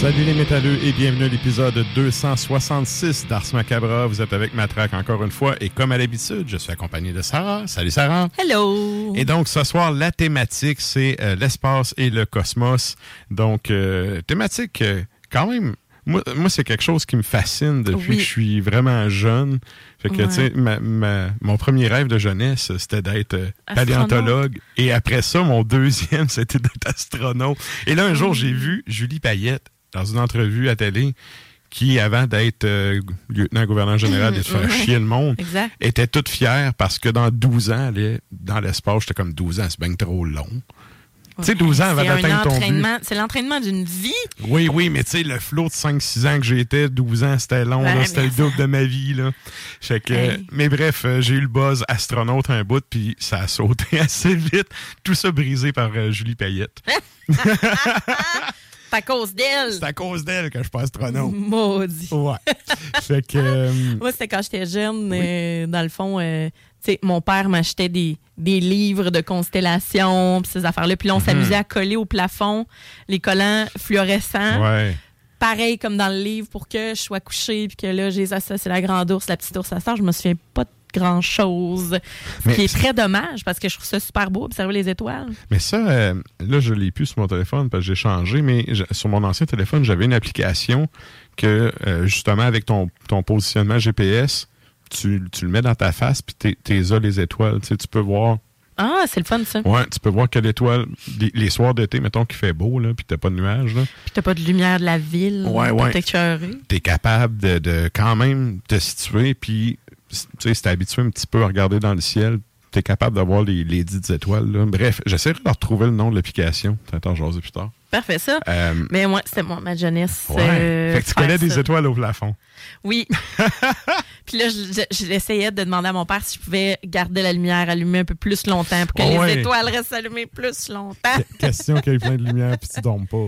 Salut les métalleux et bienvenue à l'épisode 266 d'Ars Macabra. Vous êtes avec Matraque encore une fois et comme à l'habitude, je suis accompagné de Sarah. Salut Sarah. Hello. Et donc ce soir, la thématique, c'est euh, l'espace et le cosmos. Donc, euh, thématique euh, quand même... Moi, moi c'est quelque chose qui me fascine depuis Oui. que je suis vraiment jeune. Fait que, Ouais. tu sais, ma- ma- mon premier rêve de jeunesse, c'était d'être paléontologue. Et après ça, mon deuxième, c'était d'être astronaute. Et là, un jour, j'ai vu Julie Payette dans une entrevue à télé qui, avant d'être euh, lieutenant-gouverneur général et de faire chier le monde, Exact. était toute fière parce que dans 12 ans, dans l'espace. J'étais comme 12 ans, c'est bien trop long. Tu sais, 12 ans avant d'atteindre ton but. C'est l'entraînement d'une vie. Oui, oui, mais tu sais, le flot de 5-6 ans que j'étais, 12 ans, c'était long, c'était le double de ma vie. Là. Fait que, Hey. Mais bref, euh, j'ai eu le buzz astronaute un bout, puis ça a sauté assez vite. Tout ça brisé par euh, Julie Payette. C'est à cause d'elle. C'est à cause d'elle que je suis pas astronaute. Maudit. Ouais. fait que. euh, Moi, c'était quand j'étais jeune, euh, dans le fond, euh, tu sais, mon père m'achetait des, des livres de constellations, puis ces affaires-là. Puis là, on s'amusait à coller au plafond les collants fluorescents. ouais. Pareil comme dans le livre pour que je sois couchée, puis que là, j'ai ça, c'est la grande ours, la petite ours à sort. Je me souviens pas de grand chose. Ce Mais qui est très dommage parce que je trouve ça super beau, observer les étoiles. Mais ça, euh, là, je l'ai plus sur mon téléphone parce que j'ai changé, mais sur mon ancien téléphone, j'avais une application que, euh, justement, avec ton, ton positionnement GPS, tu, tu le mets dans ta face, puis t'es- as les étoiles. Tu sais, tu peux voir. Ah, c'est le fun, ça. Ouais, tu peux voir quelle étoile. Les, les soirs d'été, mettons qu'il fait beau, là, puis t'as pas de nuages, là. Puis t'as pas de lumière de la ville. Ouais, ouais. T'es capable de, de quand même te situer, puis, si t'es habitué un petit peu à regarder dans le ciel, t'es capable d'avoir les, les dites étoiles, là. Bref, j'essaierai de retrouver le nom de l'application. Attends, j'ose plus tard. Parfait, ça. Euh, Mais moi, c'était moi, ma jeunesse. Ouais. euh, fait que tu connais des ça. étoiles au plafond. Oui. Puis là, je- je- j'essayais de demander à mon père si je pouvais garder la lumière allumée un peu plus longtemps pour que Oh les ouais. étoiles restent allumées plus longtemps. Question qu'il y ait plein de lumière puis tu dormes pas.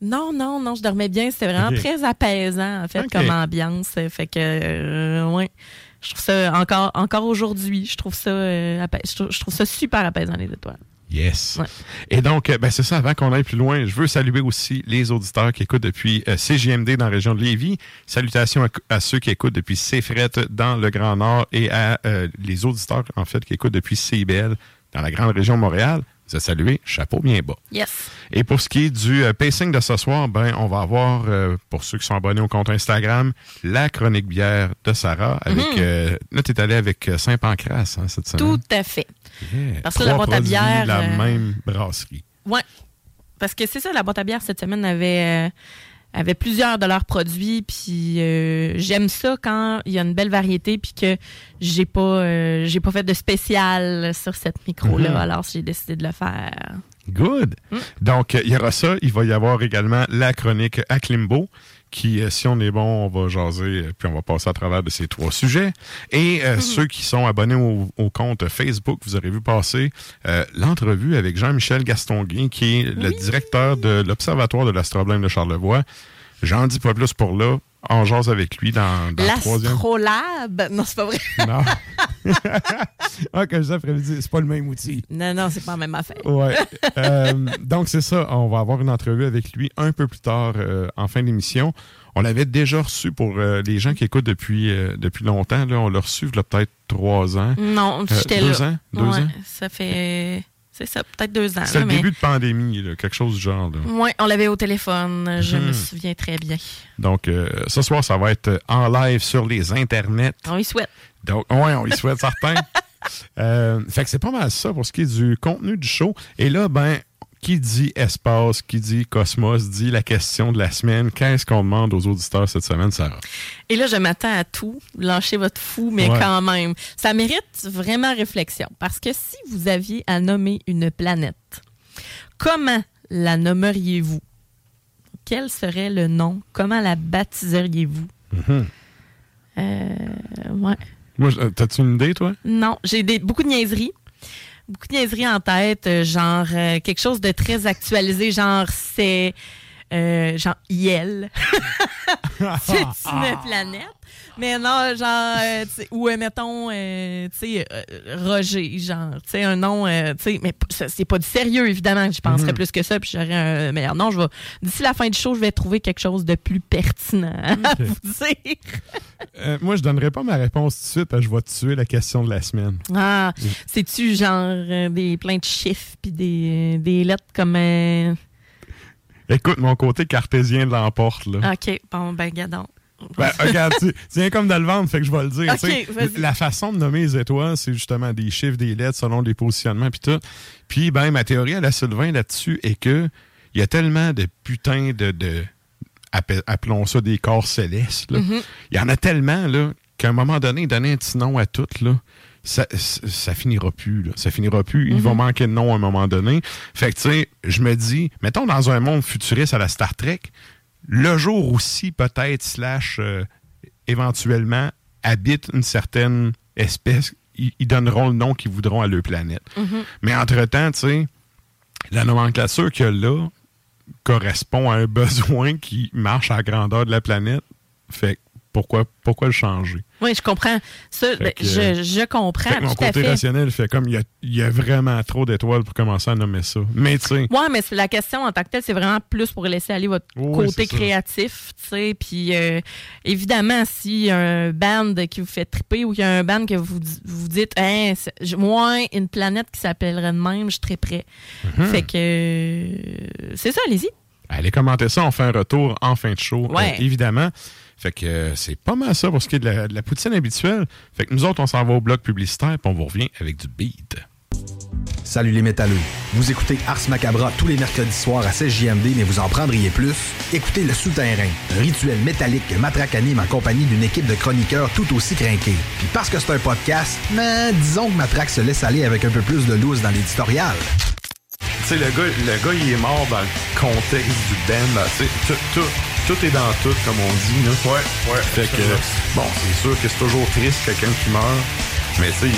Non, non, non, je dormais bien. C'était vraiment très apaisant, en fait, comme ambiance. Fait que, euh, ouais. Je trouve ça encore, encore aujourd'hui, je trouve ça, euh, je trouve, je trouve ça super apaisant, les étoiles. Yes. Ouais. Et donc, euh, ben, c'est ça, avant qu'on aille plus loin, je veux saluer aussi les auditeurs qui écoutent depuis euh, CJMD dans la région de Lévis. Salutations à, à ceux qui écoutent depuis CFRET dans le Grand Nord et à euh, les auditeurs, en fait, qui écoutent depuis CBL dans la grande région de Montréal. Vous êtes salués, chapeau bien bas. Yes. Et pour ce qui est du euh, pacing de ce soir, ben, on va avoir, euh, pour ceux qui sont abonnés au compte Instagram, la chronique bière de Sarah. Avec, euh, là, tu es allé avec Saint-Pancras hein, cette semaine. Tout à fait. Yeah. Parce que la boîte à bière, La même brasserie. Ouais. Parce que c'est ça, la boîte à bière cette semaine avait, avait plusieurs de leurs produits. Puis euh, j'aime ça quand il y a une belle variété puis que j'ai pas euh, j'ai pas fait de spécial sur cette micro-là. Mhm. Alors j'ai décidé de le faire. Good. Mm. Donc, il y aura ça. Il va y avoir également la chronique à Klimbo, qui, euh, si on est bon, on va jaser, euh, puis on va passer à travers de ces trois sujets. Et euh, ceux qui sont abonnés au, au compte Facebook, vous aurez vu passer euh, l'entrevue avec Jean-Michel Gastonguin, qui est le directeur de l'Observatoire de l'astroblème de Charlevoix. J'en dis pas plus pour là. On jase avec lui dans, dans le troisième. L'Astrolabe. Non, c'est pas vrai. Non. ah, que je dis après-midi, c'est pas le même outil. Non, non, c'est pas la même affaire. Ouais. Euh, donc, c'est ça. On va avoir une entrevue avec lui un peu plus tard euh, en fin d'émission. On l'avait déjà reçu pour euh, les gens qui écoutent depuis, depuis longtemps. Là, on l'a reçu il y a peut-être trois ans. Non, j'étais deux là. ans? Deux Ouais, ans? Ça fait. C'est ça, peut-être deux ans. C'est le mais- début de pandémie, là, quelque chose du genre. Ouais, on l'avait au téléphone. Je Mhm. me souviens très bien. Donc, euh, ce soir, ça va être en live sur les internets. On y souhaite. Donc, ouais, on y souhaite certains. Euh, fait que c'est pas mal ça pour ce qui est du contenu du show. Et là, ben, qui dit espace, qui dit cosmos, dit la question de la semaine. Qu'est-ce qu'on demande aux auditeurs cette semaine, Sarah? Et là, je m'attends à tout. Lâchez votre fou, mais Ouais. quand même. Ça mérite vraiment réflexion. Parce que si vous aviez à nommer une planète, comment la nommeriez-vous? Quel serait le nom? Comment la baptiseriez-vous? Mhm. Euh, ouais. Moi, t'as-tu une idée, toi? Non, j'ai beaucoup de niaiseries. Beaucoup de niaiseries en tête, euh, genre euh, quelque chose de très actualisé, genre c'est euh, genre IL. c'est une planète. Mais non, genre, euh, ou euh, mettons, euh, tu sais, euh, Roger, genre, tu sais, un nom, euh, tu sais, mais c'est pas du sérieux, évidemment. Je penserais plus que ça, puis j'aurais un meilleur nom. Je vais, d'ici la fin du show, je vais trouver quelque chose de plus pertinent à vous dire. Euh, moi, je donnerai pas ma réponse tout de suite parce que je vais tuer la question de la semaine. Ah, c'est-tu genre euh, des plein de chiffres puis des, des lettres comme. euh, Écoute, mon côté cartésien l'emporte, là. OK, bon, ben, gadon. Ben, regarde, tu viens comme de le vendre, fait que je vais le dire. La façon de nommer les étoiles, c'est justement des chiffres, des lettres selon les positionnements, puis tout. Puis, ben, ma théorie à la Sylvain là-dessus est que il y a tellement de putain de, de appe- appelons ça des corps célestes. Mhm. Il y en a tellement là qu'à un moment donné, donner un petit nom à toutes là. Ça, finira plus, là. Ça finira plus. Il va manquer de nom à un moment donné. Fait que, tu sais, je me dis, mettons dans un monde futuriste à la Star Trek, le jour aussi, peut-être, slash, euh, éventuellement, habite une certaine espèce, ils, ils donneront le nom qu'ils voudront à leur planète. Mais entre-temps, tu sais, la nomenclature qu'il y a là correspond à un besoin qui marche à la grandeur de la planète. Fait que pourquoi, pourquoi le changer? Oui, je comprends. Ça, ben, que, je, je comprends Fait mon tout à côté fait. rationnel fait comme il y a, il y a vraiment trop d'étoiles pour commencer à nommer ça. Mais tu sais, Ouais, mais la question en tant que telle, c'est vraiment plus pour laisser aller votre Oui, côté créatif, tu sais. Puis euh, évidemment, s'il y a un band qui vous fait triper ou qu'il y a un band que vous vous dites, hein, c'est- j- moi, une planète qui s'appellerait de même, je serais prêt. Mhm. Fait que euh, c'est ça, allez-y. allez commenter ça, on fait un retour en fin de show, Ouais. euh, évidemment. Fait que euh, c'est pas mal ça pour ce qui est de la, poutine habituelle. Fait que nous autres, on s'en va au bloc publicitaire, puis on vous revient avec du beat. Salut les métalleux. Vous écoutez Ars Macabra tous les mercredis soirs à 16 JMD, mais vous en prendriez plus? Écoutez Le Souterrain, rituel métallique que Matraque anime en compagnie d'une équipe de chroniqueurs tout aussi crinqués. Puis parce que c'est un podcast, mais disons que Matraque se laisse aller avec un peu plus de loose dans l'éditorial. Tu sais, le gars, le gars, il est mort dans le contexte du band. tout, tout, tout est dans tout, comme on dit. Là. Ouais, ouais. Fait que, bon, c'est sûr que c'est toujours triste, quelqu'un qui meurt. Mais tu sais,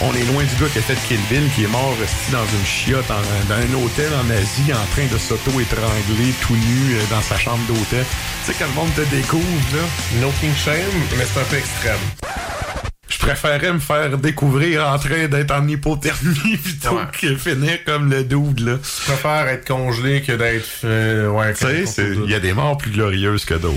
on est loin du gars qui a fait Kill Bill, qui est mort resté dans une chiotte, en- dans un hôtel en Asie, en train de s'auto-étrangler tout nu euh, dans sa chambre d'hôtel. Tu sais, quand le monde te découvre, là. No King Shame, mais c'est un peu extrême. Je préférais me faire découvrir en train d'être en hypothermie plutôt Ouais. que finir comme le dude, là. Je préfère être congelé que d'être. euh, ouais, Tu sais, il y a des morts plus glorieuses que d'autres.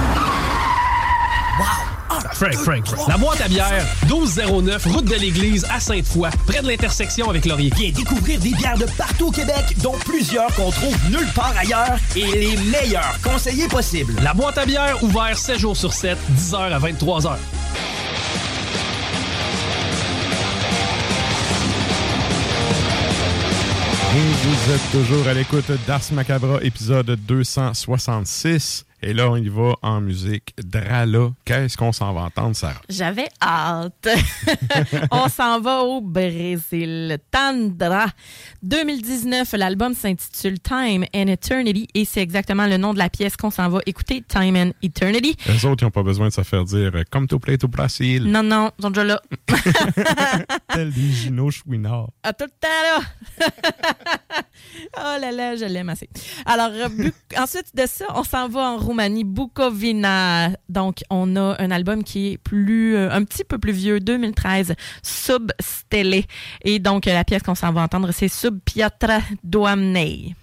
Frank, Frank, Frank. La boîte à bière, 1209, route de l'église à Sainte-Foy, près de l'intersection avec Laurier. Viens découvrir des bières de partout au Québec, dont plusieurs qu'on trouve nulle part ailleurs et les meilleurs conseillers possibles. La boîte à bière, ouvert 7 jours sur 7, 10h à 23h. Et vous êtes toujours à l'écoute d'Ars Macabra, épisode 266. Et là, on y va en musique. Drala, qu'est-ce qu'on s'en va entendre, Sarah? J'avais hâte. On s'en va au Brésil. Tandra. 2019, l'album s'intitule Time and Eternity et c'est exactement le nom de la pièce qu'on s'en va écouter, Time and Eternity. Les autres, ils n'ont pas besoin de se faire dire euh, Come to play to Brésil. Non, non, ils sont déjà là. Tel des Gino Chouinard. À tout le temps, là. oh là là, je l'aime assez. Alors, euh, ensuite de ça, on s'en va en Roumanie, Bukovina. Donc, on a un album qui est plus, euh, un petit peu plus vieux, 2013, Sub Stele. Et donc, la pièce qu'on s'en va entendre, c'est Sub Piatra Doamnei.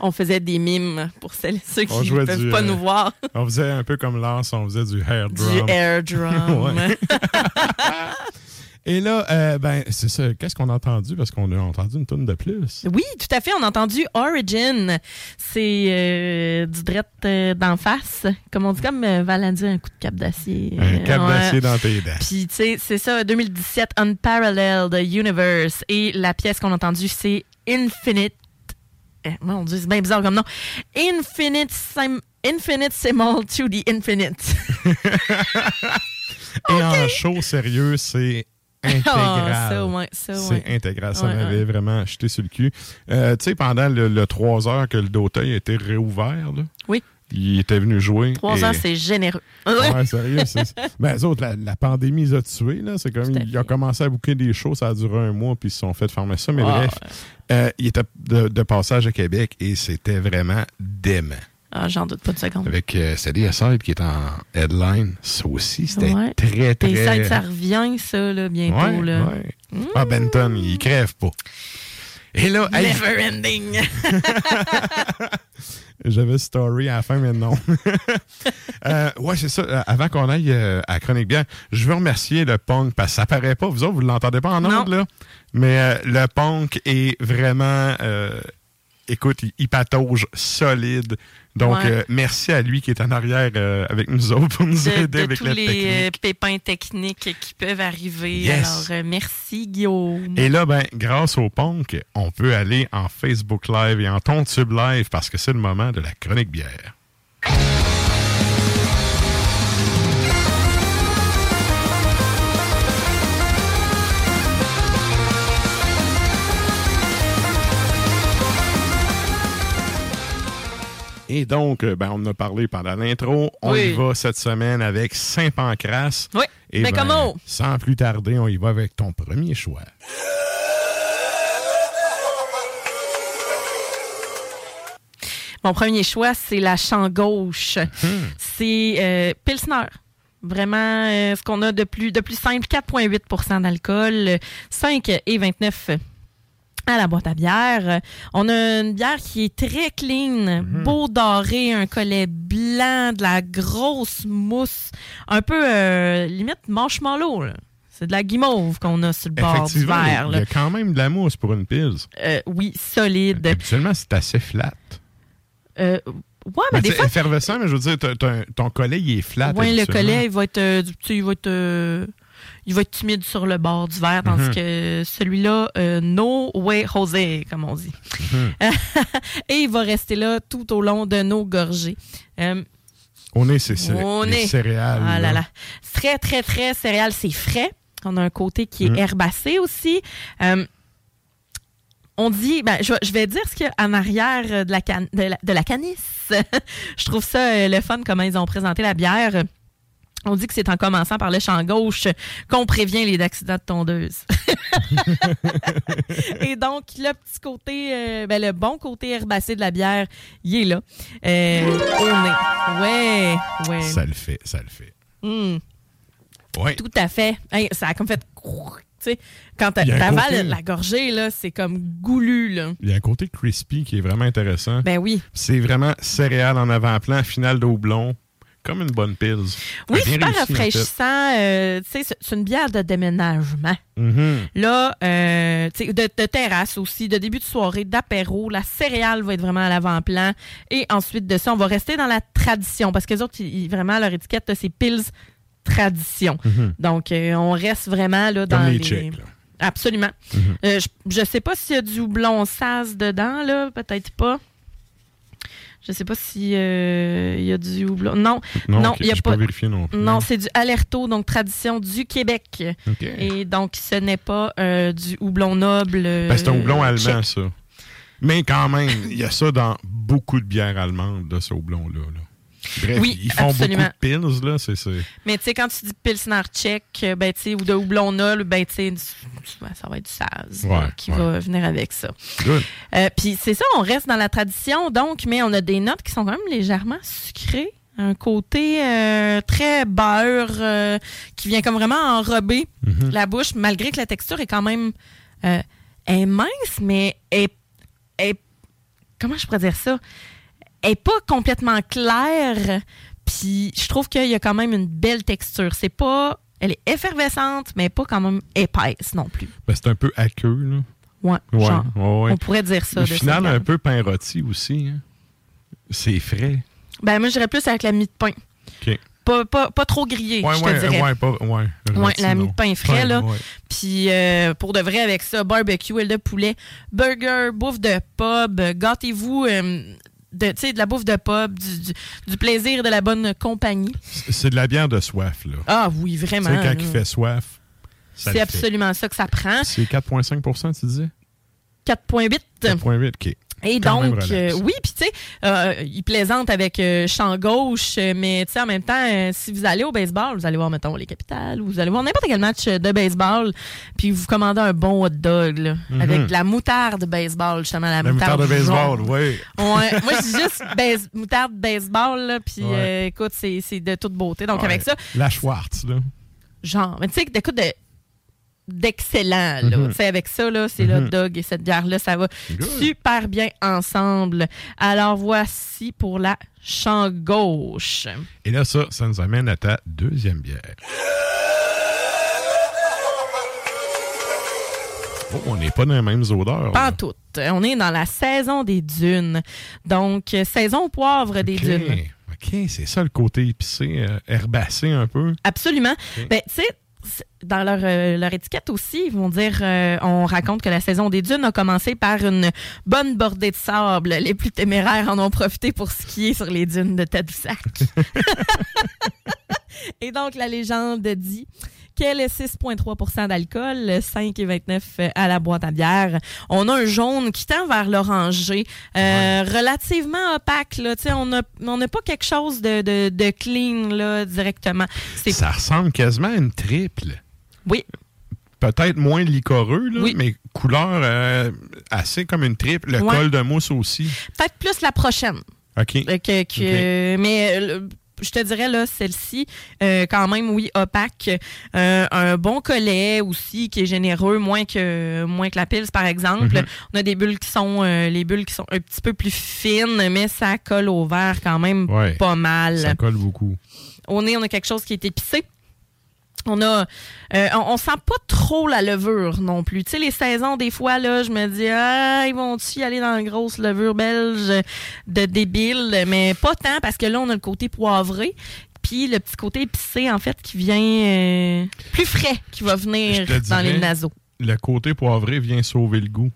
On faisait des mimes pour celles et ceux qui ne peuvent du, pas euh, nous voir. On faisait un peu comme Lars, on faisait du hair drum. Du air drum. Ouais. Et là, euh, ben, c'est ça. Qu'est-ce qu'on a entendu? Parce qu'on a entendu une tonne de plus. Oui, tout à fait. On a entendu Origin. C'est euh, du drette euh, d'en face. Comme on dit, comme euh, Valant dit, un coup de cap d'acier. Un cap Ouais. d'acier dans tes dents. Puis, tu sais, c'est ça, 2017, Unparalleled Universe. Et la pièce qu'on a entendue, c'est Infinite. Eh, Mon Dieu, c'est bien bizarre comme nom. Infinite, Sim- Infinite Simul to the Infinite. Et en show sérieux, c'est intégral. Ah, ça, c'est ouais. intégral. Ça Ouais, m'avait ouais. vraiment jeté sur le cul. Euh, tu sais, pendant le, le 3 heures que le Doteuil a été réouvert, là, Oui. il était venu jouer. Trois et- ans, c'est généreux. Ouais, sérieux. c'est- Ben, autres, la, la pandémie les a tués. Là. C'est comme, ils ont commencé à bouquer des shows, ça a duré un mois, puis ils se sont fait fermer ça. Mais Ah, bref, euh, il était de, de passage à Québec et c'était vraiment dément. Ah, j'en doute pas de seconde. Avec euh, Sadie Assad qui est en headline, ça aussi, c'était Ouais. très, très... Et ça, ça revient, ça, là, bientôt. Ouais, là? ouais. Ah, Benton, il crève pas. Et là, hey, Never ending. j'avais story à la fin, mais non. Euh, ouais, c'est ça. Euh, Avant qu'on aille euh, à Chronique Bien, je veux remercier le punk parce que ça paraît pas. Vous autres, vous l'entendez pas en ondes, là? Mais euh, le punk est vraiment. euh, écoute, il, il patauge solide. Donc, Ouais. euh, merci à lui qui est en arrière avec nous autres pour nous de, aider de avec tous la les technique. pépins techniques qui peuvent arriver. Yes. Alors, merci, Guillaume. Et là, ben, grâce au punk, on peut aller en Facebook Live et en Tontube Live parce que c'est le moment de la chronique bière. Et donc, euh, ben, on en a parlé pendant l'intro. On Oui. y va cette semaine avec Saint-Pancras. Oui, Et mais ben, comment? Sans plus tarder, on y va avec ton premier choix. Mon premier choix, c'est la champ gauche. C'est euh, Pilsner. Vraiment, euh, ce qu'on a de plus, de plus simple, 4,8% d'alcool, 5 et 29 à la boîte à bière. On a une bière qui est très clean, beau doré, un collet blanc, de la grosse mousse, un peu euh, limite marshmallow. là. C'est de la guimauve qu'on a sur le bord du verre. il y a quand même de la mousse pour une pils. Euh, oui, solide. Habituellement, c'est assez flat. Euh, ouais, mais des fois, effervescent, mais je veux dire, un- ton collet, il est flat. Ouais, le collet, il va être, euh, il va être, euh, il va être timide sur le bord du verre, tandis Mhm. que celui-là, euh, no way José, comme on dit. Mhm. Et il va rester là tout au long de nos gorgées. Euh, On est, c'est c'est on les est. céréales. Ah là là. Très, très, très céréales, c'est frais. On a un côté qui est Mhm. herbacé aussi. Euh, on dit, ben, je, vais- je vais dire ce qu'il y a en arrière de la, can- de la, de la canisse. je trouve ça le fun, comment ils ont présenté la bière. On dit que c'est en commençant par le champ gauche qu'on prévient les accidents de tondeuse. Et donc, le petit côté, euh, ben, le bon côté herbacé de la bière, il est là. Euh, au nez. Ouais, ouais. Ça le fait, ça le fait. Hmm. Ouais. Tout à fait. Hey, ça a comme fait. Tu sais, quand t'avales la gorgée, là, c'est comme goulu, là. Il y a un côté crispy qui est vraiment intéressant. Ben oui. C'est vraiment céréales en avant-plan, finale d'Aublon, comme une bonne pils. Oui, super réussi, rafraîchissant. euh, c'est- une bière de déménagement. Mhm. Là, euh, de, de terrasse aussi, de début de soirée, d'apéro. La céréale va être vraiment à l'avant-plan. Et ensuite de ça, on va rester dans la tradition parce que les autres, ils- vraiment, leur étiquette, c'est Pils Tradition. Mhm. Donc, euh, on reste vraiment là, dans Comme les les. Tchèques, là. Absolument. Mhm. Euh, je, je sais pas s'il y a du houblon sas dedans, là. Peut-être pas. Je sais pas s'il y a du houblon. Non, Non, non, ok, il y a pas. vérifié non c'est du Alerto, donc tradition du Québec. Et donc, ce n'est pas euh, du houblon noble. Ben, c'est un houblon euh, allemand, tchèque. ça. Mais quand même, il y a ça dans beaucoup de bières allemandes, là, ce houblon-là. là. Bref, Oui, ils font absolument. beaucoup de pils, là. C'est, c'est... Mais tu sais, quand tu dis Pilsner tchèque, euh, ben, tu sais, ou de houblon noble, ben, tu sais, ça va être du Saz là, qui ouais. va venir avec ça. Good. Euh, Puis c'est ça, on reste dans la tradition, donc, mais on a des notes qui sont quand même légèrement sucrées. Un côté euh, très beurre euh, qui vient comme vraiment enrober Mhm. la bouche, malgré que la texture est quand même est mince, mais est, est comment je pourrais dire ça? Elle est pas complètement claire, puis je trouve qu'il y a quand même une belle texture. C'est pas. Elle est effervescente, mais pas quand même épaisse non plus. Ben, c'est un peu aqueux, là. Ouais, Ouais, genre, ouais, ouais. On pourrait dire ça. Le de final, un peu pain rôti aussi. hein. C'est frais. Ben, moi, je dirais plus avec la mie de pain. Pas, pas, pas trop grillé, Ouais, je te dirais. ouais, pas, ouais. Ouais, rôti, la mie de pain frais, là. Puis euh, pour de vrai, avec ça, barbecue, aile de poulet, burger, bouffe de pub, gâtez-vous euh, de, tu sais, de la bouffe de pub, du, du- du plaisir de la bonne compagnie. C'est c'est de la bière de soif, là. Ah oui, vraiment. sais, quand là. il fait soif, C'est absolument ça que ça prend. C'est 4,5% tu disais? 4.8. 4,8, OK. Et Quand donc, euh, oui, puis tu sais, euh, il plaisante avec euh, champ gauche, euh, mais tu sais, en même temps, euh, si vous allez au baseball, vous allez voir, mettons, les capitales, ou vous allez voir n'importe quel match de baseball, puis vous commandez un bon hot dog, là, Mhm. avec de la moutarde baseball, justement, la, La moutarde de baseball, oui. Ouais, moi, je dis juste base- moutarde baseball, là, puis Ouais. euh, écoute, c'est c'est de toute beauté. Donc, Ouais. avec ça, La Schwartz, là. genre, mais tu sais, écoute, de d'excellent. Tu sais, Avec ça, là, c'est le Mhm. dog et cette bière-là, ça va Good. super bien ensemble. Alors voici pour la champ gauche. Et là, ça, ça nous amène à ta deuxième bière. Oh, on n'est pas dans les mêmes odeurs. Pas là. en tout. On est dans la saison des dunes. Donc, saison au poivre des dunes. OK, c'est ça le côté épicé, euh, herbacé un peu. Absolument. Ben, tu sais, dans leur, euh, leur étiquette aussi, ils vont dire, euh, on raconte que la saison des dunes a commencé par une bonne bordée de sable. Les plus téméraires en ont profité pour skier sur les dunes de Tadoussac. Et donc, la légende dit qu'elle est 6,3% d'alcool, 5,29 à la boîte à bière? On a un jaune qui tend vers l'orangé, euh, relativement opaque. Là. On n'a on pas quelque chose de, de, de clean là, directement. Ça ressemble quasiment à une triple. Oui. Peut-être moins licoreux, là, Oui. mais couleur euh, assez comme une triple. Le Ouais. col de mousse aussi. peut-être plus la prochaine. OK. Euh, que- Mais euh, je te dirais, là, celle-ci, euh, quand même, oui, opaque. Euh, un bon collet aussi, qui est généreux, moins que, moins que la pils, par exemple. Mhm. On a des bulles qui sont, euh, les bulles qui sont un petit peu plus fines, mais ça colle au verre quand même Ouais. pas mal. Ça colle beaucoup. Au nez, on a quelque chose qui est épicé. On a, euh, on, on sent pas trop la levure non plus. Tu sais, les saisons, des fois, là, je me dis, ah, ils vont-tu y aller dans la grosse levure belge de débile? Mais pas tant, parce que là, on a le côté poivré. Puis le petit côté épicé, en fait, qui vient euh, plus frais, qui va venir dans les naseaux. Le côté poivré vient sauver le goût.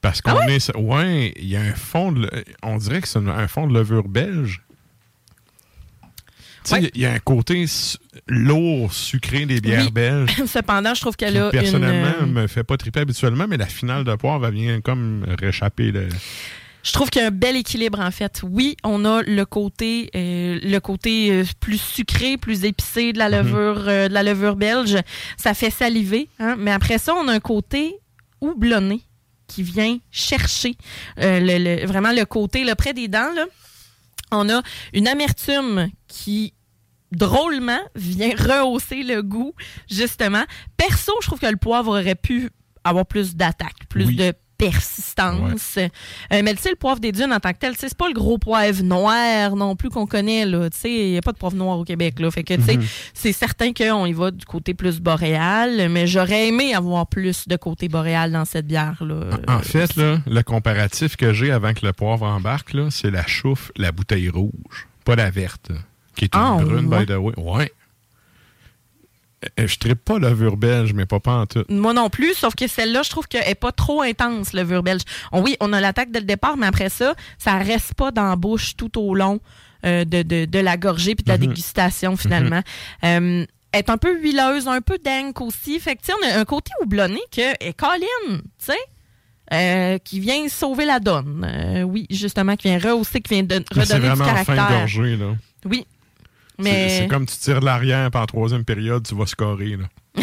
Parce qu'on Ah est. Ouais, il y a un fond de. On dirait que c'est un fond de levure belge. Il Ouais. y a un côté lourd, sucré des bières Oui. belges. Cependant, je trouve qu'elle a personnellement, une... euh, me fait pas triper habituellement, mais la finale de poivre, elle vient comme réchapper le. Je trouve qu'il y a un bel équilibre en fait. Oui, on a le côté euh, le côté euh, plus sucré, plus épicé de la Mhm. levure euh, de la levure belge. Ça fait saliver, hein? mais après ça, on a un côté houblonné qui vient chercher le, le- vraiment le côté là, près des dents. Là. On a une amertume qui drôlement vient rehausser le goût justement. Perso, je trouve que le poivre aurait pu avoir plus d'attaque, plus Oui. de persistance. Euh, mais tu sais, le poivre des dunes en tant que tel, c'est pas le gros poivre noir non plus qu'on connaît. Tu sais, il n'y a pas de poivre noir au Québec. Là. Fait que, tu sais, Mhm. c'est certain qu'on y va du côté plus boréal, mais j'aurais aimé avoir plus de côté boréal dans cette bière-là. En fait, là, le comparatif que j'ai avant que le poivre embarque, c'est la chouffe, la bouteille rouge, pas la verte, qui est une Ah, brune, ouais. by the way. Ouais. Euh, Je tripe pas levure belge, mais pas, pas en tout. Moi non plus, sauf que celle-là, je trouve qu'elle n'est pas trop intense, le levure belge. On- oui, on a l'attaque dès le départ, mais après ça, ça reste pas dans la bouche tout au long euh, de, de, de la gorgée puis de la Mhm. dégustation, finalement. Euh, elle est un peu huileuse, un peu dank aussi. Fait que, tu sais, on a un côté houblonné que est Colin, tu sais, euh, qui vient sauver la donne. Oui, justement, qui vient rehausser, qui vient de, C'est redonner du vraiment en fin de caractère. gorgée, là. Oui. C'est- Mais C'est comme tu tires de l'arrière, puis en troisième période, tu vas scorer, là.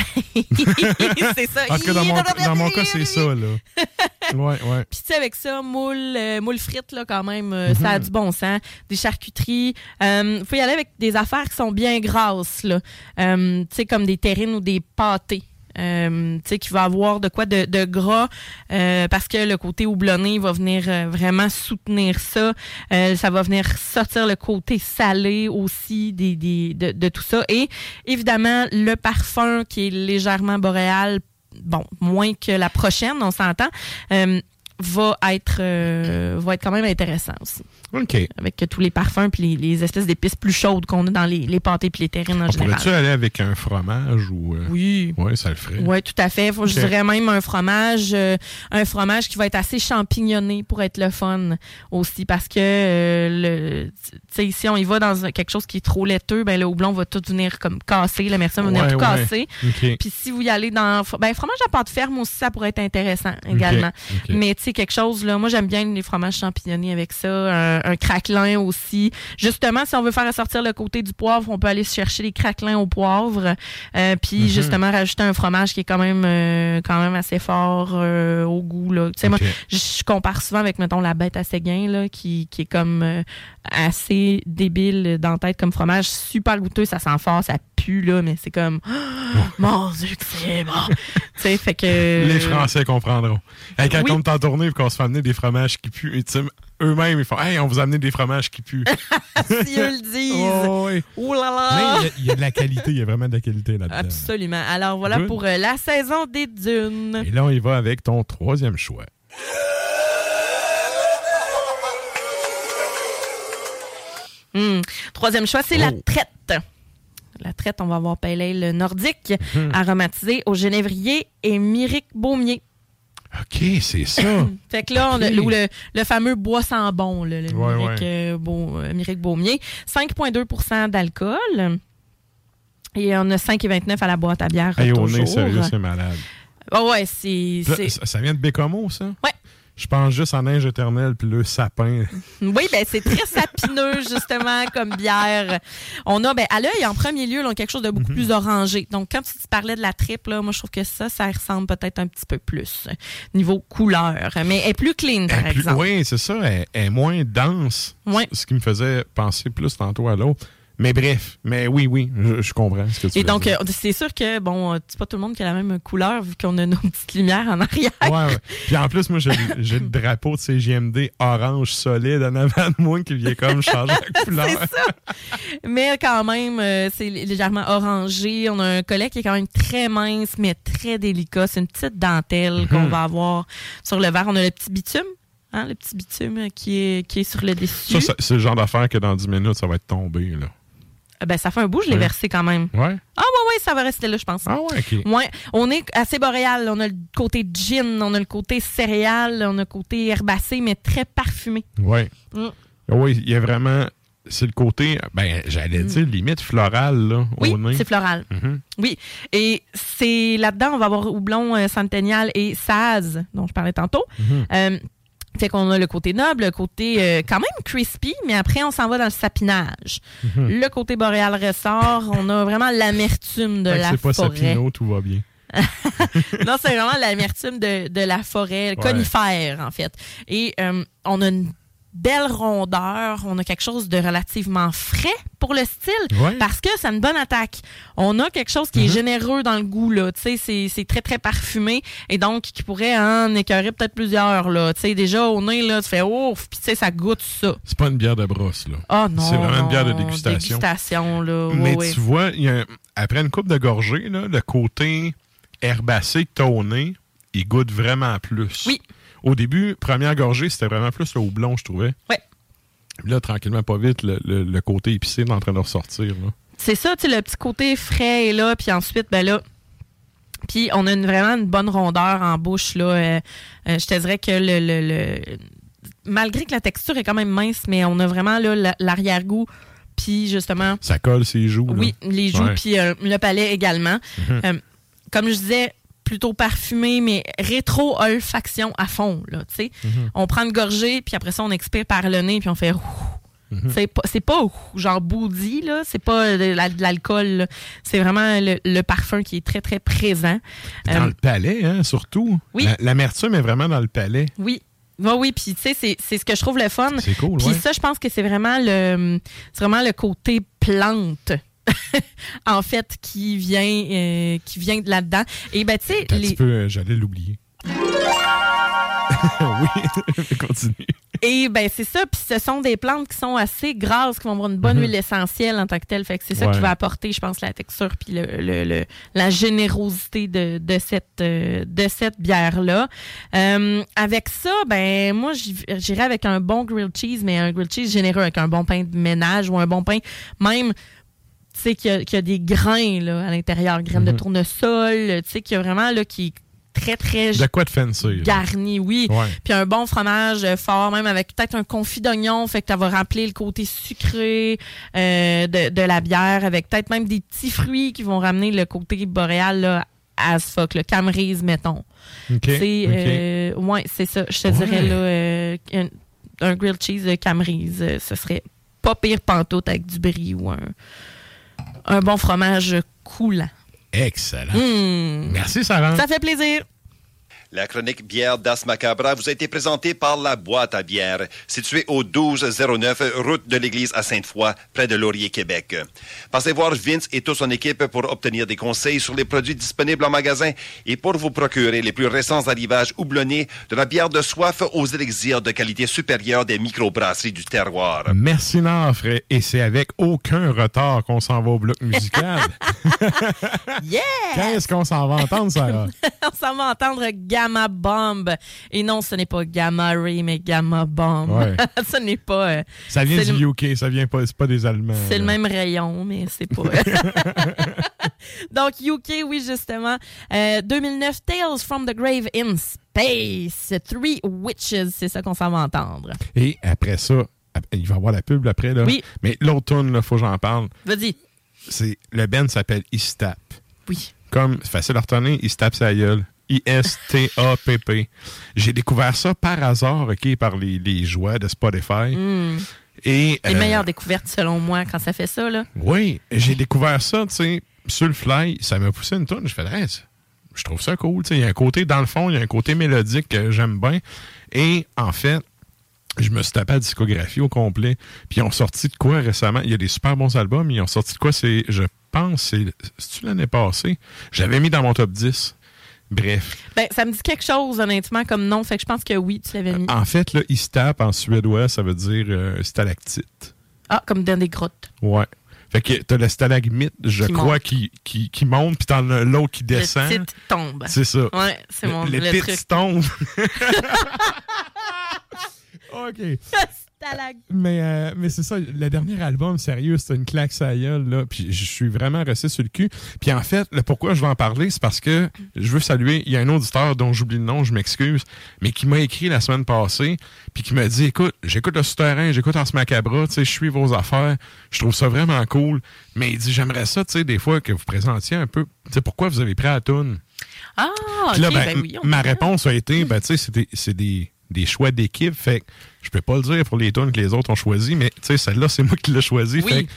c'est ça. En tout cas, dans mon, dans mon cas, c'est ça, là. Ouais, ouais. Puis tu sais, avec ça, moule, euh, moule frites, là, quand même, euh, ça a du bon sens. Des charcuteries. Il faut y aller avec des affaires qui sont bien grasses, là. Euh, tu sais, comme des terrines ou des pâtés. Euh, tu sais, qui va avoir de quoi de, de gras euh, parce que le côté houblonné va venir euh, vraiment soutenir ça. Euh, ça va venir sortir le côté salé aussi des, des, de, de tout ça. Et évidemment, le parfum qui est légèrement boréal, bon, moins que la prochaine, on s'entend, va être euh, va être quand même intéressant aussi. OK. Avec tous les parfums puis les, les espèces d'épices plus chaudes qu'on a dans les, les pâtés puis les terrines en On général. pourrait-tu aller avec un fromage ou. euh, Oui. Oui, ça le ferait. Oui, tout à fait. Faut, Je dirais même un fromage, euh, un fromage qui va être assez champignonné pour être le fun aussi, parce que le, tu sais, si on y va dans quelque chose qui est trop laiteux, ben le houblon va tout venir comme casser, l'amertume va venir Ouais, tout ouais. casser. Ok. Puis si vous y allez dans, ben fromage à pâte ferme aussi, ça pourrait être intéressant également. ok. Mais sais quelque chose là, moi j'aime bien les fromages champignonnés avec ça, un, un craquelin aussi. Justement, si on veut faire ressortir le côté du poivre, on peut aller chercher les craquelins au poivre, euh, puis Mhm. justement rajouter un fromage qui est quand même euh, quand même assez fort euh, au goût là. Tu sais moi, je compare souvent avec mettons la bête à séguin là qui, qui est comme euh, assez débile dans la tête comme fromage, super goûteux, ça sent fort, ça là, mais c'est comme mon dieu que c'est bon. tu sais fait que Les Français comprendront. Hey, quand Oui. on est en tournée et qu'on se fait amener des fromages qui puent, et eux-mêmes, ils font Hey, on vous a amené des fromages qui puent. si eux le disent. Oh, oui. Oh là il y a- il y, a de la qualité, il y a vraiment de la qualité là-dedans. Absolument. Alors voilà pour euh, la saison des dunes. Et là, on y va avec ton troisième choix. Hmm. Troisième choix, c'est la Oh. traite. La traite, on va avoir Pale Ale nordique, Mhm. aromatisé au génévrier et myrique baumier. OK, c'est ça. Fait que là, on a Ok. ou le, le fameux bois sans bon, le Ouais, myrique, ouais. Bau- myrique baumier. 5,2% d'alcool. Et on a 5,29 à la boîte à bière. Hey, toujours. nez, sérieux, c'est malade. Ah ouais, c'est. Là, c'est- ça, ça vient de Bécomo, ça? Ouais. Je pense juste en neige éternelle puis le sapin. Oui, ben c'est très sapineux, justement, comme bière. On a, ben, à l'œil, en premier lieu, là, on a quelque chose de beaucoup Mhm. plus orangé. Donc, quand tu parlais de la triple, là, moi, je trouve que ça, ça ressemble peut-être un petit peu plus niveau couleur. Mais elle est plus clean, par plus- exemple. Oui, c'est ça. Elle, elle est moins dense. Ouais. Ce qui me faisait penser plus tantôt à l'autre. Mais bref, mais oui, oui, je, je comprends ce que tu Et veux donc, euh, c'est sûr que, bon, euh, c'est pas tout le monde qui a la même couleur, vu qu'on a nos petites lumières en arrière. Ouais, ouais. Puis en plus, moi, j'ai le- drapeau de CGMD orange solide en avant de moi qui vient comme changer la couleur. C'est ça. Mais quand même, euh, c'est légèrement orangé. On a un collet qui est quand même très mince, mais très délicat. C'est une petite dentelle Mhm. qu'on va avoir sur le verre. On a le petit bitume, hein, le petit bitume qui est, qui est sur le dessus. Ça, ça, c'est le genre d'affaire que dans 10 minutes, ça va être tombé. Là. Euh, Ben, ça fait un bout, je l'ai versé quand même. Ouais? Ah ouais, ouais, ça va rester là, je pense. Ah ouais, OK. Ouais, on est assez boréal. On a le côté gin, on a le côté céréales, on a le côté herbacé, mais très parfumé. Ouais. Mm. Oui, il y a vraiment. C'est le côté, ben, j'allais dire limite floral, là, Mm. Oui, au nez. c'est floral. Mhm. Oui, et c'est là-dedans, on va avoir houblon euh, centennial et saz, dont je parlais tantôt. Mhm. Euh, fait qu'on a le côté noble, le côté euh, quand même crispy, mais après, on s'en va dans le sapinage. Mhm. Le côté boréal ressort, on a vraiment l'amertume de Fait que la c'est pas forêt. Sapino, tout va bien. non, c'est vraiment l'amertume de, de la forêt, le Ouais. conifère, en fait. Et euh, on a une belle rondeur, on a quelque chose de relativement frais pour le style, Ouais. parce que c'est une bonne attaque. On a quelque chose qui est Mhm. généreux dans le goût, là. Tu sais, c'est- très, très parfumé, et donc qui pourrait en écœurer peut-être plusieurs, là. Tu sais, déjà, au nez, là, tu fais ouf, puis tu sais, ça goûte ça. C'est pas une bière de brosse, là. Oh non. C'est vraiment une bière de dégustation. Dégustation, là. ouais, Mais ouais. tu vois, y a après une coupe de gorgée, là, le côté herbacé que t'as au nez, il goûte vraiment plus. Oui. Au début, première gorgée, c'était vraiment plus le houblon, je trouvais. Ouais. Puis Là, tranquillement, pas vite, le, le- le côté épicé est en train de ressortir. C'est ça, tu sais, le petit côté frais est là, puis ensuite, ben là, puis on a une- vraiment une bonne rondeur en bouche, là. Euh, euh, je te dirais que le, le- le- Malgré que la texture est quand même mince, mais on a vraiment l'arrière-goût, puis justement... Ça colle ses joues. là. Oui, les joues, puis euh, le palais également. Mhm. Euh, comme je disais, plutôt parfumé, mais rétro-olfaction à fond, là. Mhm. On prend une gorgée, puis après ça, on expire par le nez, puis on fait... ouh. C'est pas, c'est pas ouh, genre boudi, là. C'est pas de, la- de l'alcool. C'est vraiment le, le parfum qui est très, très présent. Dans Euh, le palais, hein, surtout. Oui. La- L'amertume est vraiment dans le palais. oui. Oui, oui, puis tu sais, c'est, c'est ce que je trouve le fun. C'est cool, Puis ouais. ça, je pense que c'est vraiment le c'est vraiment le côté plante en fait, qui vient, euh, qui vient de là-dedans. Et ben, tu sais, Un les... petit peu, euh, j'allais l'oublier. oui, continue. Et ben c'est ça, puis ce sont des plantes qui sont assez grasses, qui vont avoir une bonne Mhm. huile essentielle en tant que telle. Fait que c'est ça qui va apporter, je pense, la texture puis le, le- le- la générosité de, de cette euh, de cette bière là. avec ça, ben moi j'irais avec un bon grilled cheese, mais un grilled cheese généreux avec un bon pain de ménage ou un bon pain même. Tu sais, qu'il y, a- qu'il y a des grains là, à l'intérieur, graines de Mhm. tournesol, tu sais, qu'il y a vraiment là, qui est très, très De quoi de fancy? garni, oui. Ouais. Puis un bon fromage fort, même avec peut-être un confit d'oignon, fait que ça va remplir le côté sucré euh, de, de la bière, avec peut-être même des petits fruits qui vont ramener le côté boréal là, as fuck, le camerise, mettons. OK, C'est, OK. euh, ouais, c'est ça. Je te Ouais. dirais là, euh, un, un grilled cheese de camerise, euh, ce serait pas pire pantoute avec du brie ou un, un bon fromage coulant. Excellent. Mm. Merci, Sarah. Ça fait plaisir. La chronique bière d'As Macabra vous a été présentée par La Boîte à bière, située au 1209 route de l'église à Sainte-Foy, près de Laurier, Québec. Passez voir Vince et toute son équipe pour obtenir des conseils sur les produits disponibles en magasin et pour vous procurer les plus récents arrivages houblonnés de la bière de soif aux élixirs de qualité supérieure des microbrasseries du terroir. Merci, Nafre. Et c'est avec aucun retard qu'on s'en va au bloc musical. Yeah! Qu'est-ce qu'on s'en va entendre, Sarah? On s'en va entendre Gamma Bomb. Et non, ce n'est pas Gamma Ray, mais Gamma Bomb. Ouais. ce n'est pas. euh, Ça vient du le- UK, ça vient pas, c'est pas des Allemands. C'est le même rayon, mais c'est pas. Donc, UK, oui, justement. Euh, 2009, Tales from the Grave in Space. Three Witches, c'est ça qu'on s'en va entendre. Et après ça, il va y avoir la pub après, là. Oui. Mais l'autre tune, là, faut que j'en parle. Vas-y. Le band s'appelle Istap. Oui. Comme, c'est facile à retenir, Istap sa gueule. I-S-T-A-P-P. J'ai découvert ça par hasard, OK, par les, les joies de Spotify. Mm. Et, Les euh, meilleures découvertes, selon moi, quand ça fait ça, là. Oui, j'ai découvert ça, tu sais, sur le fly, ça m'a poussé une tonne. Je fais, Hey, je trouve ça cool, tu sais. Il y a un côté, dans le fond, il y a un côté mélodique que j'aime bien. Et en fait, je me suis tapé la discographie au complet. Puis ils ont sorti de quoi récemment? Il y a des super bons albums. Ils ont sorti de quoi? C'est, je pense, c'est, c'est-tu l'année passée? J'avais mis dans mon top 10. Bref. Ben, ça me dit quelque chose, honnêtement, comme nom. Fait que je pense que oui, tu l'avais mis. En fait, là, Istap, en suédois, ça veut dire euh, stalactite. Ah, comme dans des grottes. Ouais. Fait que t'as le stalagmite, je Qui crois, monte. qui, qui, qui monte, puis t'en as l'autre qui descend. Le titre tombe. C'est ça. Ouais, c'est mon Le, le titre truc. tombe. OK. Mais, euh, mais c'est ça, le dernier album, sérieux, c'est une claque sa gueule, là. Puis je suis vraiment resté sur le cul. Puis en fait, le pourquoi je vais en parler, c'est parce que je veux saluer, il y a un auditeur dont j'oublie le nom, je m'excuse, mais qui m'a écrit la semaine passée, puis qui m'a dit, écoute, j'écoute le souterrain, j'écoute Ars Macabra, tu sais, je suis vos affaires, je trouve ça vraiment cool. Mais il dit, j'aimerais ça, tu sais, des fois, que vous présentiez un peu, tu sais, pourquoi vous avez pris à la toune? Ah, là, ben, ben oui, ma réponse a été, ben, tu sais, c'est des, c'est des, des choix d'équipe. Fait que je peux pas le dire pour les tunes que les autres ont choisi, mais tu sais, celle-là, c'est moi qui l'ai choisi. Oui. Fait que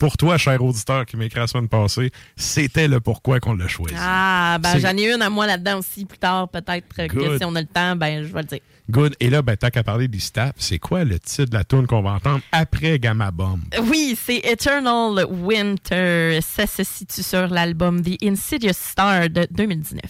pour toi, cher auditeur qui m'a écrit la semaine passée, c'était le pourquoi qu'on l'a choisi. Ah, ben j'en ai une à moi là-dedans aussi plus tard, peut-être euh, que si on a le temps, ben je vais le dire. Good. Et là, ben, tant qu'à parler d'Istap, c'est quoi le titre de la tune qu'on va entendre après Gamma Bomb? Oui, c'est Eternal Winter. Ça se situe sur l'album The Insidious Star de 2019.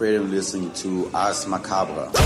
Creative listening to Ars Macabre.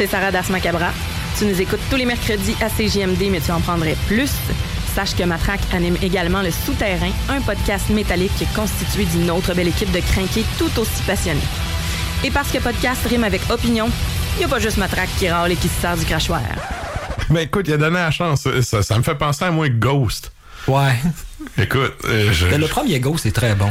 C'est Sarah Das Macabra. Tu nous écoutes tous les mercredis à CJMD, mais tu en prendrais plus. Sache que Matraque anime également Le Souterrain, un podcast métallique constitué d'une autre belle équipe de crinqués tout aussi passionnés. Et parce que podcast rime avec opinion, il n'y a pas juste Matraque qui râle et qui se sert du crachoir. Ben écoute, il a donné la chance. Ça, ça me fait penser à moi Ghost. Ouais. Écoute, euh, je- Mais le premier Ghost est très bon.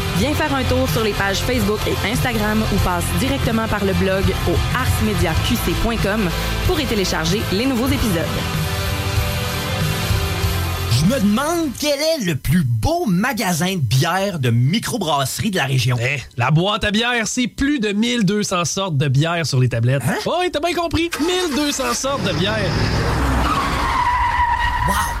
Viens faire un tour sur les pages Facebook et Instagram ou passe directement par le blog au arsmediaqc.com pour y télécharger les nouveaux épisodes. Je me demande quel est le plus beau magasin de bière de microbrasserie de la région. Eh, la boîte à bière, c'est plus de 1200 sortes de bière sur les tablettes. Oh, oui, t'as bien compris. 1200 sortes de bière. Wow!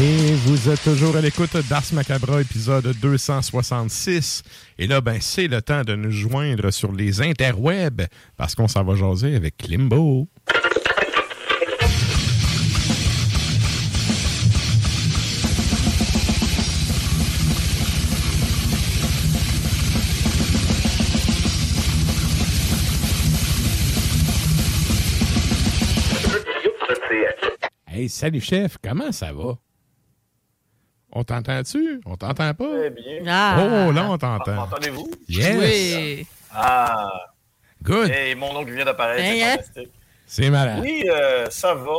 Et vous êtes toujours à l'écoute d'Ars Macabra, épisode 266. Et là, ben, c'est le temps de nous joindre sur les interwebs parce qu'on s'en va jaser avec Limbo. Hey, salut chef, comment ça va? On t'entend-tu? On t'entend pas? Très bien. Ah. Oh, là, on t'entend. M'entendez-vous? Yes! Oui. Ah. Good. Hey, mon nom qui vient d'apparaître, Hey, c'est hein? fantastique. C'est malade. Oui, euh, ça va,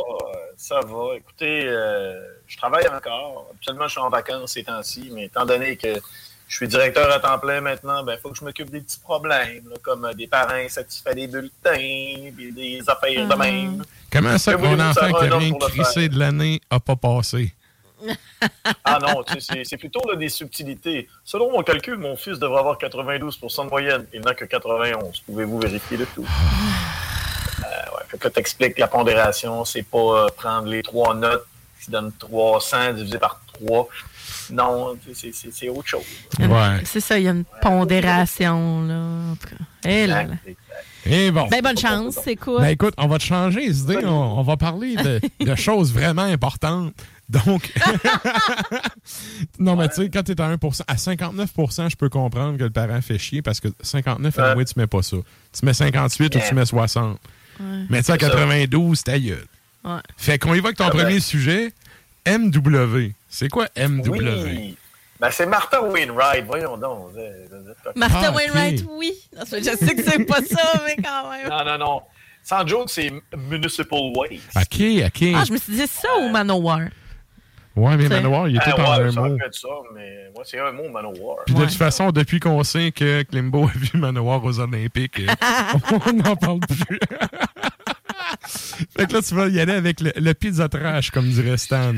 ça va. Écoutez, euh, je travaille encore. Habituellement, je suis en vacances ces temps-ci, mais étant donné que je suis directeur à temps plein maintenant, ben, il faut que je m'occupe des petits problèmes, là, comme euh, des parents insatisfaits des bulletins, puis des affaires de même. Comment ça Que que mon enfant va qui a le crissé faire? de l'année a pas passé? Ah non, tu sais, c'est- plutôt là, des subtilités. Selon mon calcul, mon fils devrait avoir 92% de moyenne. Il n'a que 91. Pouvez-vous vérifier le tout? Euh, ouais, t'expliques la pondération, c'est pas euh, prendre les trois notes qui donnent 300 divisé par 3. Non, c'est- autre chose. Ouais. C'est ça, il y a une pondération, là. Cas. Eh là là. Et bon. Ben, bonne chance, c'est quoi? Ben écoute, on va te changer les idées. On, on va parler de, de choses vraiment importantes. Donc, non, mais tu sais, quand tu es à 1 à 59% je peux comprendre que le parent fait chier parce que 59, à Ouais. tu mets pas ça. Tu mets 58 ou tu mets 60. Ouais. Mais tu sais, à C'est ça. 92, ta gueule. Ouais. Fait qu'on y va avec ton Ah ben. premier sujet. MW. C'est quoi MW? Oui. Ben, c'est Martha Wainwright. Voyons donc. Martha Ah. Wainwright, oui. Non, Je sais que c'est pas ça, mais quand même. Non, non, non. Sans joke, c'est Municipal Waste. OK, OK. Ah, je me suis dit ça ou Manowar? Ouais, mais Manoir, il est Ah, tout en ouais, un ça mot. ça, mais moi, c'est un mot, Manowar. Puis de Ouais. toute façon, depuis qu'on sait que Klimbo a vu Manoir aux Olympiques, euh, on n'en parle plus. fait que là, tu vas y aller avec le, le pizza trash, comme dirait Stan.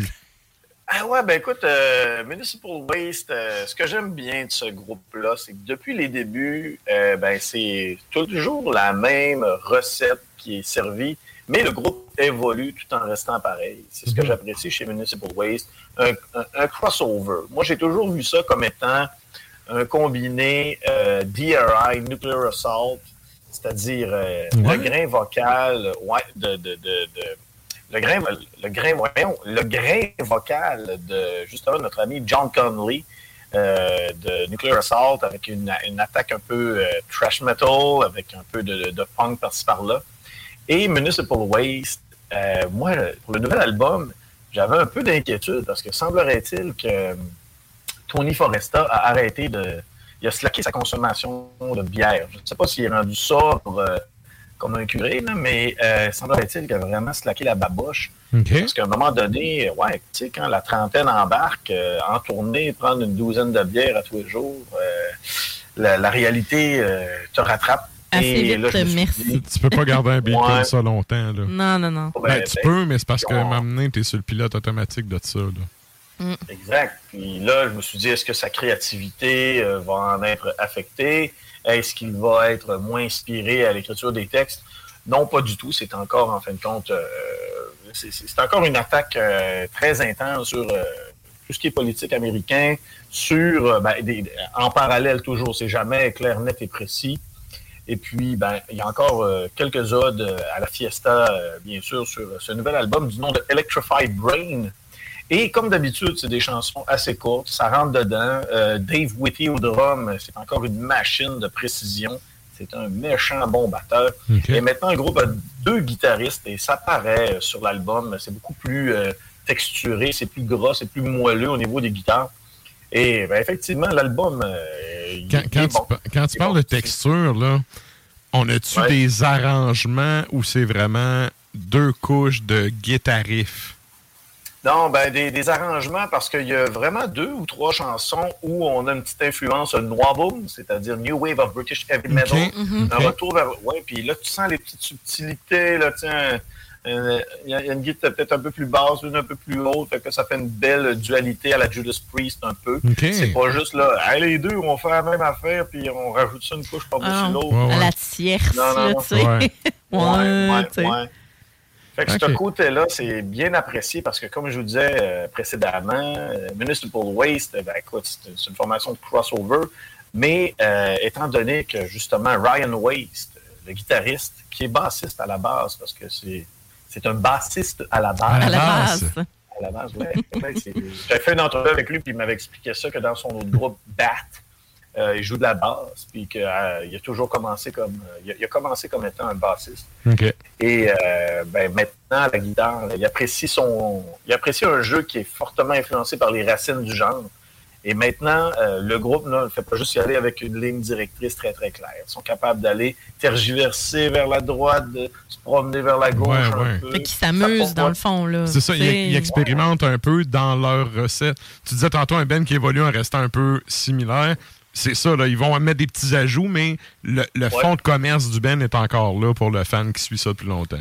Ah ouais, ben écoute, euh, Municipal Waste, euh, ce que j'aime bien de ce groupe-là, c'est que depuis les débuts, euh, ben c'est toujours la même recette qui est servie, mais le groupe évolue tout en restant pareil. C'est ce que Mhm. j'apprécie chez Municipal Waste, un, un- un crossover. Moi, j'ai toujours vu ça comme étant un combiné euh, DRI, Nuclear Assault, c'est-à-dire euh, Ouais. le grain vocal, ouais, de, de, de, de- le grain, le grain, voyons, le grain vocal de justement notre ami John Conley euh, de Nuclear Assault avec une, une attaque un peu trash metal, avec un peu de, de punk par-ci par-là. Et Municipal Waste, euh, moi, pour le nouvel album, j'avais un peu d'inquiétude parce que semblerait-il que euh, Tony Foresta a arrêté de. Il a slacké sa consommation de bière. Je ne sais pas s'il est rendu sobre euh, comme un curé, là, mais euh, semblerait-il qu'il a vraiment slacké la baboche. Parce qu'à un moment donné, ouais, tu sais, quand la trentaine embarque, euh, en tournée, prendre une douzaine de bières à tous les jours, la, la réalité te rattrape. Assez vite, là, merci. dit, Tu peux pas garder un beat Ouais. comme ça longtemps. Là. Non, non, non. ben, Ben, tu ben, peux, mais c'est parce que maintenant, tu es sur le pilote automatique de ça. Là. Exact. Puis là, je me suis dit, est-ce que sa créativité euh, va en être affectée? Est-ce qu'il va être moins inspiré à l'écriture des textes? Non, pas du tout. C'est encore, en fin de compte, euh, c'est- encore une attaque euh, très intense sur euh, tout ce qui est politique américain, sur, euh, ben, des- en parallèle toujours, c'est jamais clair, net et précis. Et puis, ben, il y a encore euh, quelques odes euh, à la fiesta, euh, bien sûr, sur ce nouvel album du nom de Electrified Brain. Et comme d'habitude, c'est des chansons assez courtes, ça rentre dedans. Euh, Dave Whitty au drum, c'est encore une machine de précision. C'est un méchant bon batteur. Et maintenant, le groupe a deux guitaristes et ça paraît sur l'album. C'est beaucoup plus texturé, c'est plus gras, c'est plus moelleux au niveau des guitares. Et ben, effectivement, l'album. euh, Quand, est quand bon. tu, quand parles bon. de texture, là, on a-tu Ouais. des arrangements où c'est vraiment deux couches de guitarif? Non, ben des, des arrangements parce qu'il y a vraiment deux ou trois chansons où on a une petite influence noir-boom, c'est-à-dire New Wave of British Heavy Metal. Mhm. Un retour vers. Ouais, puis là, tu sens les petites subtilités, là, tiens. Euh, Il y, a il y a une guitare peut-être un peu plus basse, une un peu plus haute, fait que ça fait une belle dualité à la Judas Priest un peu. C'est pas juste là, Hey, les deux, on fait la même affaire, puis on rajoute ça une couche par-dessus Ah, l'autre. à la tierce, Non, non, là, non. tu sais. Ouais. Ouais, ouais. Fait que ce côté-là, c'est bien apprécié parce que, comme je vous disais euh, précédemment, euh, Municipal Waste, ben, écoute, c'est une formation de crossover, mais euh, étant donné que, justement, Ryan Waste, le guitariste, qui est bassiste à la base, parce que c'est c'est un bassiste à la base. À la base. À la base, ouais. J'avais fait une entrevue avec lui, puis il m'avait expliqué ça, que dans son autre groupe, BAT, euh, il joue de la basse, puis qu'il a toujours commencé comme... euh, il, a, il a commencé comme étant un bassiste. Et euh, ben, maintenant, la guitare, il apprécie son, il apprécie un jeu qui est fortement influencé par les racines du genre. Et maintenant, euh, le groupe ne fait pas juste y aller avec une ligne directrice très très claire. Ils sont capables d'aller tergiverser vers la droite, de se promener vers la gauche Ouais, un ouais. peu. Fait qu'ils s'amusent, dans le fond, là. C'est ça, ils expérimentent un peu dans leur recette. Tu disais tantôt un Ben qui évolue en restant un peu similaire. C'est ça, là, ils vont mettre des petits ajouts, mais le, le fond de commerce du Ben est encore là pour le fan qui suit ça depuis longtemps.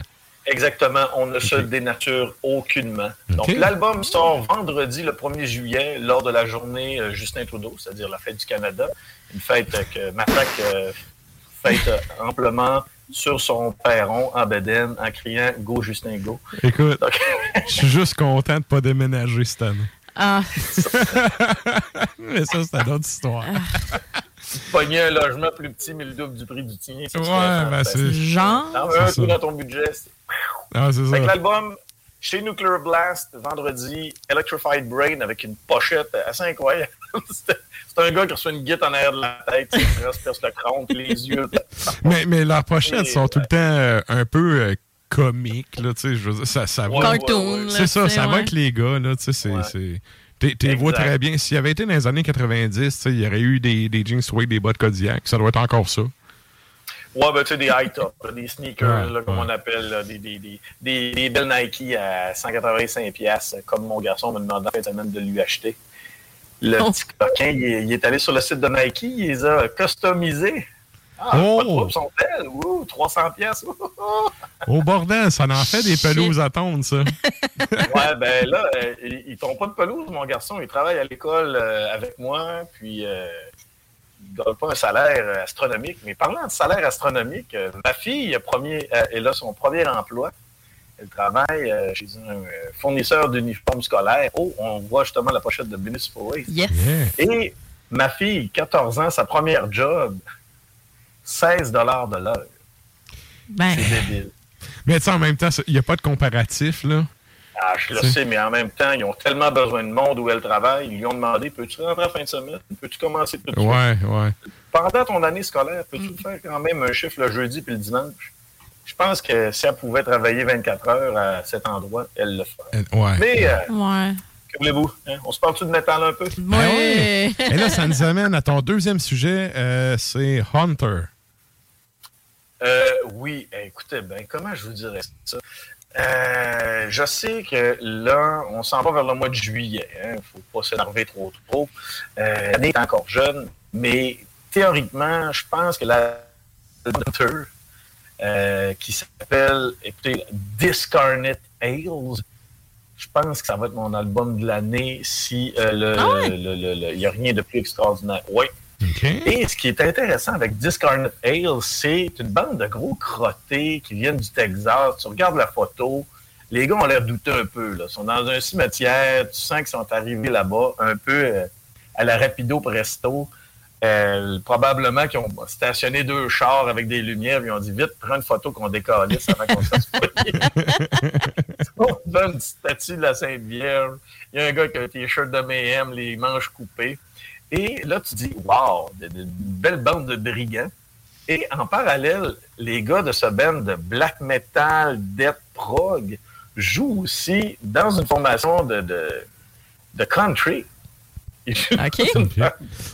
Exactement, on ne se dénature aucunement. Donc, l'album sort vendredi, le 1er juillet, lors de la journée euh, Justin Trudeau, c'est-à-dire la fête du Canada. Une fête euh, que Matraque euh, fête euh, amplement sur son perron en bedaine en criant « Go Justin, go Écoute, je suis juste content de pas déménager cette année. Ah. mais ça, c'est une autre histoire. Pognais un logement plus petit, mais le double du prix du tien. c'est Ouais, ben, c'est- Genre? Veux un coup dans ton budget. C'est- Ah, c'est ça. l'album, chez Nuclear Blast, vendredi, Electrified Brain avec une pochette assez incroyable. C'est un gars qui reçoit une guitare en arrière de la tête, il se reste perce le crâne, les yeux. Mais, mais leurs pochettes Et, sont tout le temps euh, un peu euh, comiques, là, tu sais, je veux dire, ça, ça. Ouais, ouais. C'est ça, ça va ouais. avec les gars, là, tu sais, c'est... c'est- T'es t'es vois très bien. S'il avait été dans les années 90, tu sais, il y aurait eu des, des jeans suede, des bottes Kodiak. Ça doit être encore ça. Ouais, ben tu sais, des high top, des sneakers, Ouais, là, comme on appelle, là, des, des, des, des, des belles Nike à 185$, piastres, comme mon garçon me demandait de semaine de lui acheter. Le Oh. petit coquin, il est, il est allé sur le site de Nike, il les a customisés. Ah, Oh! pas de trouble, sont belles. Ouh, 300$. piastres. Au bordel, ça en fait des pelouses à tondre, ça. ouais, ben là, euh, il, il tombe pas de pelouse, mon garçon. Il travaille à l'école euh, avec moi, puis euh, ne gagne pas un salaire euh, astronomique. Mais parlant de salaire astronomique, euh, ma fille a premier, euh, elle a son premier emploi. Elle travaille euh, chez un euh, fournisseur d'uniformes scolaires. Oh, on voit justement la pochette de Waste. Yes. Et ma fille, 14 ans, sa première job, 16 de l'heure. Ben. C'est débile. Mais tu sais, en même temps, il n'y a pas de comparatif, là. Ah, je le sais, mais en même temps, ils ont tellement besoin de monde où elle travaille. Ils lui ont demandé Peux-tu rentrer à la fin de semaine? Peux-tu commencer tout de suite? Ouais, ouais. Pendant ton année scolaire, peux-tu faire quand même un chiffre le jeudi puis le dimanche? Je pense que si elle pouvait travailler 24 heures à cet endroit, elle le ferait. Ouais. Mais, euh, Ouais. que voulez-vous hein? On se parle-tu de métal un peu? Ben ouais. Et là, ça nous amène à ton deuxième sujet, euh, c'est Hunter. Euh, oui, eh, écoutez, ben, comment je vous dirais ça? Euh, je sais que là, on s'en va vers le mois de juillet. Il ne faut pas s'énerver trop trop. Euh, L'année est encore jeune, mais théoriquement, je pense que la euh, qui s'appelle, écoutez, Discarnate Ales, je pense que ça va être mon album de l'année si euh, Ah il n'y a rien de plus extraordinaire. Oui. Et ce qui est intéressant avec Discarnate Ale, c'est une bande de gros crottés qui viennent du Texas. Tu regardes la photo, les gars ont l'air douteux un peu. Là. Ils sont dans un cimetière, tu sens qu'ils sont arrivés là-bas un peu euh, à la rapido presto. Euh, probablement qu'ils ont stationné deux chars avec des lumières, ils ont dit vite, prends une photo qu'on décalisse avant qu'on se fasse. On donne une statue de la Sainte Vierge. Il y a un gars qui a un t-shirt de M&M, les manches coupées. Et là, tu dis, wow, une belle bande de brigands. Et en parallèle, les gars de ce band de black metal, death prog, jouent aussi dans une formation de, de, de country. OK.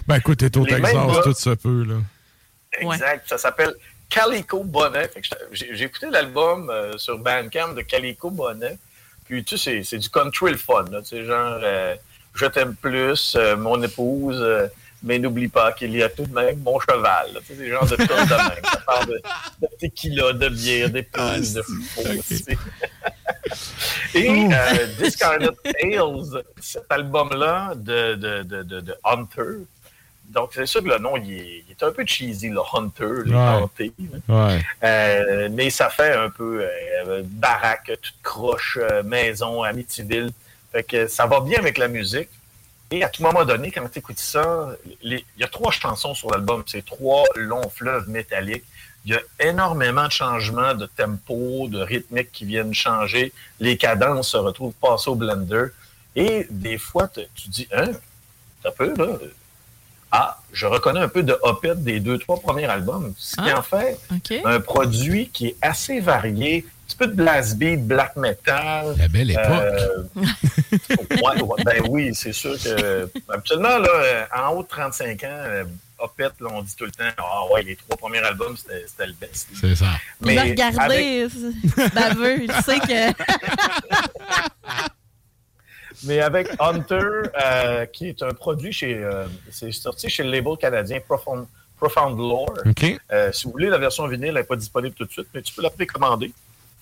Ben écoute, t'es au Texas, tout se peut, là. Exact. Ça s'appelle Calico Bonnet. J'ai écouté l'album euh, sur Bandcamp de Calico Bonnet. Puis, tu sais, c'est- c'est du country le fun. là. Tu sais, genre, euh, je t'aime plus, euh, mon épouse, euh, mais n'oublie pas qu'il y a tout de même mon cheval. c'est genre de choses de même. Ça parle de, de tequila, de bière, d'épouse, de faux. tu sais. Et euh, Discarnate Tales, cet album-là de, de, de, de, de Hunter. Donc, c'est sûr que le nom, il est, il est un peu cheesy, le Hunter, hantés. là. Ouais. Euh, mais ça fait un peu euh, baraque, toute croche, maison, Amityville. Fait que ça va bien avec la musique. Et à tout moment donné, quand tu écoutes ça, il y a trois chansons sur l'album. C'est trois longs fleuves métalliques. Il y a énormément de changements de tempo, de rythmique qui viennent changer. Les cadences se retrouvent passées au blender. Et des fois, tu dis, hein, t'as peu, là? Ah, je reconnais un peu de Opet des deux, trois premiers albums. Ce qui Ah, en fait un produit qui est assez varié. Un petit peu de blast beat, black metal. La belle époque. Euh, ouais, ouais, ben oui, c'est sûr que. Absolument, là, euh, en haut de 35 ans, euh, Opet, là, on dit tout le temps Ah ouais, les trois premiers albums, c'était le best. C'est ça. Il va avec- baveux. Il sait que. Mais avec Hunter, euh, qui est un produit chez. euh, c'est sorti chez le label canadien Profound, Profound Lore. OK. Euh, si vous voulez, la version vinyle n'est pas disponible tout de suite, mais tu peux la précommander.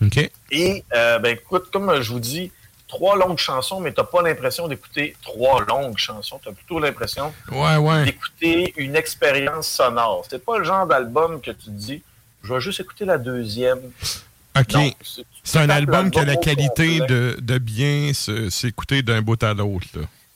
OK. Et, euh, ben, écoute, comme je vous dis, trois longues chansons, mais tu n'as pas l'impression d'écouter trois longues chansons. Tu as plutôt l'impression Ouais, ouais. d'écouter une expérience sonore. C'est pas le genre d'album que tu te dis, je vais juste écouter la deuxième. OK. C'est- un album qui a la qualité de, de bien s'écouter d'un bout à l'autre.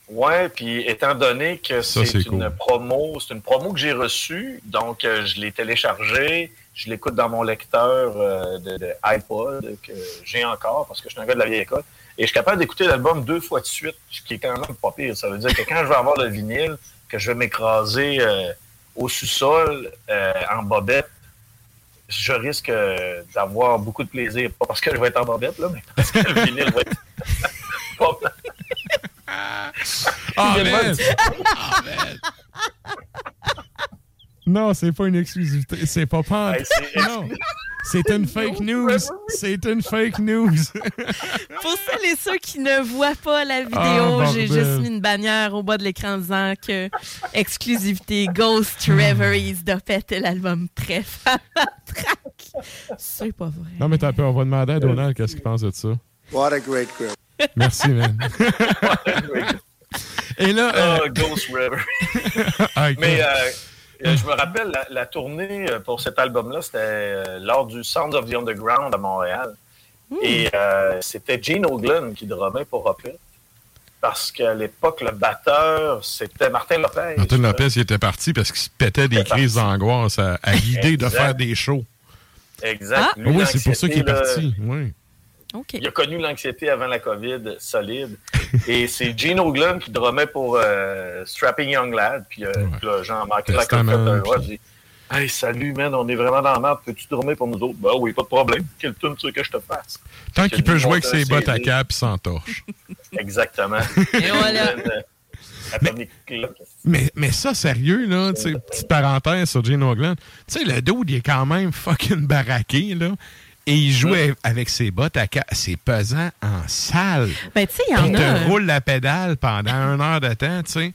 Ouais, puis étant donné que c'est c'est une cool. promo, c'est une promo que j'ai reçue, donc euh, je l'ai téléchargée, je l'écoute dans mon lecteur euh, de, de iPod que j'ai encore parce que je suis un gars de la vieille école. Et je suis capable d'écouter l'album deux fois de suite, ce qui est quand même pas pire. Ça veut dire que quand je vais avoir le vinyle, que je vais m'écraser euh, au sous-sol euh, en bobette, je risque d'avoir beaucoup de plaisir. Pas parce que je vais être en bobette, là, mais parce que le vinyle va être pas. Ah, man! man! Non, c'est pas une exclusivité. C'est pas. Hey, c'est- non. C'est une fake news. C'est une fake news. Pour celles et ceux qui ne voient pas la vidéo, Ah, j'ai bordel. juste mis une bannière au bas de l'écran disant que exclusivité Ghost Reveries d'Opet est l'album à la track. C'est pas vrai. non, mais t'as peur. On va demander à Donald qu'est-ce qu'il pense de ça. What a great group. Merci, man. Et là. euh, Ah, Ghost River. ah. Mais euh, je me rappelle, la, la tournée euh, pour cet album-là, c'était euh, lors du Sound of the Underground à Montréal. Et euh, c'était Gene Oglen qui drumait pour Opet. Parce qu'à l'époque, le batteur, c'était Martin Lopez. Martin Lopez, il était parti parce qu'il se pétait des crises d'angoisse à, à l'idée de faire des shows. Exact. Ah. Lui, oui, c'est pour ça qu'il est là, parti. Oui. Il a connu l'anxiété avant la COVID solide. Et c'est Gene Oglen qui drumait pour euh, Strapping Young Lad. Puis, euh, puis là, Jean-Marc Lac a fait Testament, un puis- ouais, dit Hey, salut, man, on est vraiment dans la merde. Peux-tu drummer pour nous autres? Ben oui, pas de problème. Quelle tune tu veux que je te fasse? Tant qu'il peut jouer avec ses bottes à cap, il s'entorche. Exactement. Et voilà. Euh, Clock. Mais, mais ça, sérieux, là, tu sais, petite parenthèse sur Gene Oglen. Tu sais, le dude, il est quand même fucking baraqué, là. Et il jouait avec ses bottes à cap. C'est pesant en salle. Ben, tu sais, il y en il a. te roule la pédale pendant une heure de temps, tu sais.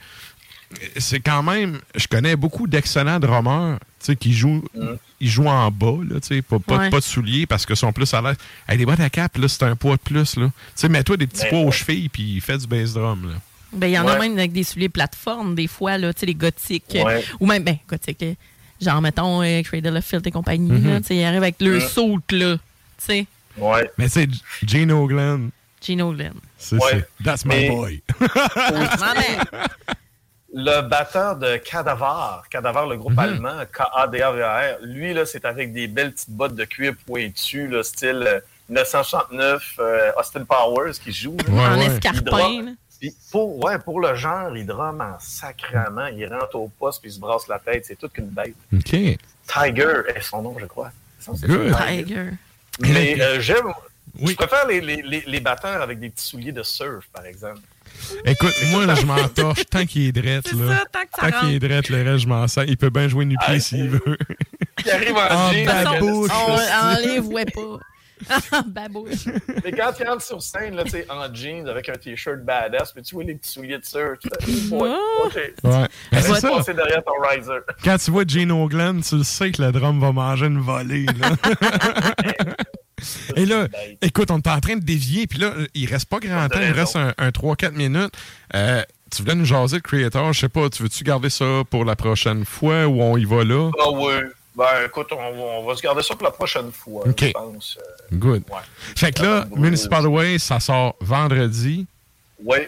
C'est quand même... Je connais beaucoup d'excellents drummers, tu sais, qui jouent... Ils jouent en bas, là, tu sais, pas, pas, Ouais. pas de souliers parce qu'ils sont plus à l'aise. Avec des bottes à cap, là, c'est un poids de plus, là. Tu sais, mets-toi des petits Ben, poids aux chevilles puis fais du bass drum, là. Ben, il y en a même avec des souliers plateformes, des fois, là, tu sais, les gothiques. Ouais. Ou même, ben, gothiques. Euh, Genre, mettons, euh, Cradle of Filth et compagnie, Mhm. là, tu sais, ils arrivent avec le Mhm. saut, là. Tu sais, Ouais. Mais sais, Gene Oglen, Gino Glenn. c'est Ouais. c'est- That's my Mais- boy. Le batteur de Cadavar, Cadavar, le Mhm. groupe allemand, K-A-D-A-V-A-R, lui, là, c'est avec des belles petites bottes de cuir pointues, là, style euh, 1969, euh, Austin Powers qui joue. là. Ouais, en escarpin, là. Puis pour, ouais, pour le genre, il drum en sacrament. Il rentre au poste puis il se brasse la tête. C'est toute qu'une bête. OK. Tiger est son nom, je crois. Tiger. Tiger. Mais euh, j'aime. Oui. Je préfère les, les, les, les batteurs avec des petits souliers de surf, par exemple. Écoute, moi, là, je m'entorche tant qu'il est drette, C'est là. ça, tant que ça Tant qu'il est drette, le reste, je m'en sers. Il peut bien jouer nu pied Ah, s'il veut. Il arrive en jean, avec bouche. le- On, on les voit pas. Babouche. Mais quand tu rentres sur scène, là, tu sais, en jeans, avec un t-shirt badass, puis tu vois les petits souliers de surf, oh, OK. Ouais. Ben, c'est ça. passer derrière ton riser. Quand tu vois Gene Glenn, tu le sais que le drum va manger une volée. Là. Et là, écoute, on est en train de dévier, puis là, il reste pas grand temps, il reste un, un 3-4 minutes. Euh, tu voulais nous jaser de Creator, je sais pas, tu veux-tu garder ça pour la prochaine fois ou on y va là? Ah oui. Ben, écoute, on va, on va se garder ça pour la prochaine fois, OK. je pense. Euh, Good. Ouais. Fait que là, Municipal Way, ça sort vendredi. Oui.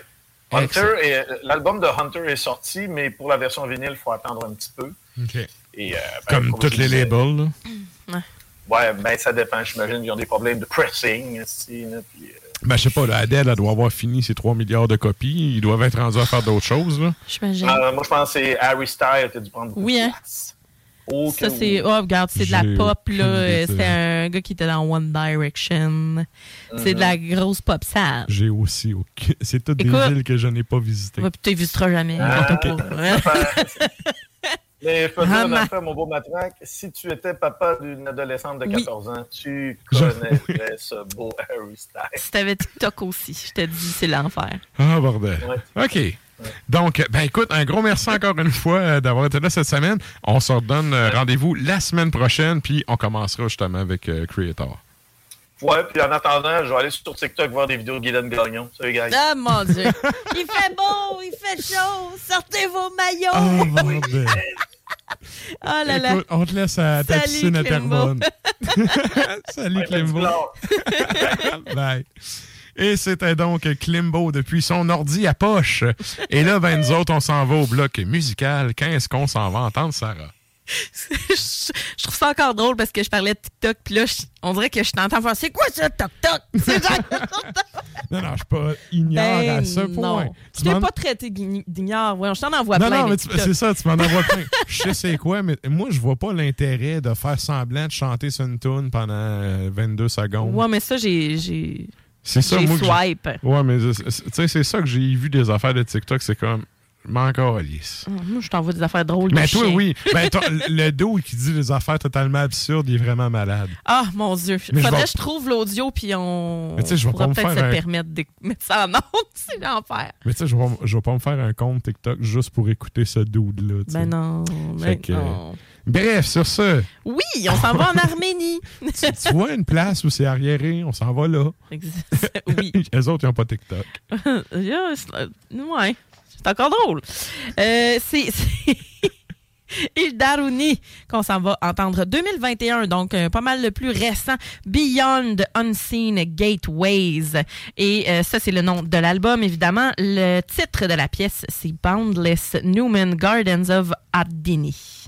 Hunter est- l'album de Hunter est sorti, mais pour la version vinyle, il faut attendre un petit peu. OK. Et, euh, ben, Comme tous les disais- labels. Là. Ouais, ben ça dépend. J'imagine qu'ils ont des problèmes de pressing. ici, là, puis, euh, Ben, je sais pas, là, Adele, elle doit avoir fini ses 3 milliards de copies. Ils doivent être rendus à faire d'autres choses. Là. J'imagine. euh, moi, je pense que c'est Harry Styles qui a dû prendre beaucoup Oui, de hein. Oh, Ça, c'est. oui. Oh, regarde, c'est de la pop, là. Euh, C'était un gars qui était dans One Direction. C'est de la grosse pop sage. J'ai aussi aucun... C'est toutes des Écoute. villes que je n'ai pas visitées. Ouais, tu visiteras jamais. Ah, fait- Mais Ah, une ma- affaire, mon beau matraque, si tu étais papa d'une adolescente de Oui. 14 ans, tu connaîtrais ce beau Harry Styles. Si t'avais TikTok aussi, je te dis, c'est l'enfer. Ah, bordel. Ouais. OK. Donc, ben écoute, un gros merci encore une fois euh, d'avoir été là cette semaine. On se redonne euh, rendez-vous la semaine prochaine, puis on commencera justement avec euh, Creator. Ouais, puis en attendant, je vais aller sur TikTok voir des vidéos de Guylaine Gagnon. Salut, guys. Ah, mon Dieu. il fait beau, il fait chaud. Sortez vos maillots. Oh, bordel. Oh là là. Écoute, on te laisse à ta Salut, piscine à. Terrebonne. Salut, lard. Bye. Et c'était donc Klimbo depuis son ordi à poche. Et là, ben, nous autres, on s'en va au bloc musical. Quand est-ce qu'on s'en va entendre, Sarah? je, je trouve ça encore drôle parce que je parlais de TikTok, puis là, je- on dirait que je t'entends faire C'est quoi ça, TikTok? Non, non, je suis pas ignore à Ben, ce point. non. Tu t'es pas traité d'ign- d'ignore. Ouais, je t'en envoie Non, plein. non, TikTok. c'est ça, tu m'en envoies plein. Je sais c'est quoi, mais moi, je vois pas l'intérêt de faire semblant de chanter sur une tune pendant euh, 22 secondes. Ouais, mais ça, j'ai. C'est ça, moi. swipe. Ouais, mais tu sais, c'est ça que j'ai vu des affaires de TikTok, c'est comme. M'en calisse. Moi, je t'envoie des affaires drôles. Mais de toi, chien. oui. Ben, toi, le dos qui dit des affaires totalement absurdes, il est vraiment malade. Ah, mon Dieu. Mais je Faudrait vais- que je trouve l'audio, puis on. Mais tu sais, je vais pas me faire se un- permettre de mettre ça en honte. C'est l'enfer. Mais tu sais, je vais, je vais pas me faire un compte TikTok juste pour écouter ce dude-là. Ben non. Ben que- non. Bref, sur ce, Oui, on s'en va en Arménie. tu, tu vois une place où c'est arriéré, on s'en va là. oui. Les autres, ils n'ont pas TikTok. Euh, ouais, c'est encore drôle. Euh, c'est c'est Il Darouni qu'on s'en va entendre 2021, donc euh, pas mal le plus récent, Beyond Unseen Gateways. Et euh, ça, c'est le nom de l'album, évidemment. Le titre de la pièce, c'est Boundless Newman Gardens of Ardini.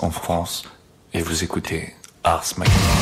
En France et vous écoutez Ars Macabra.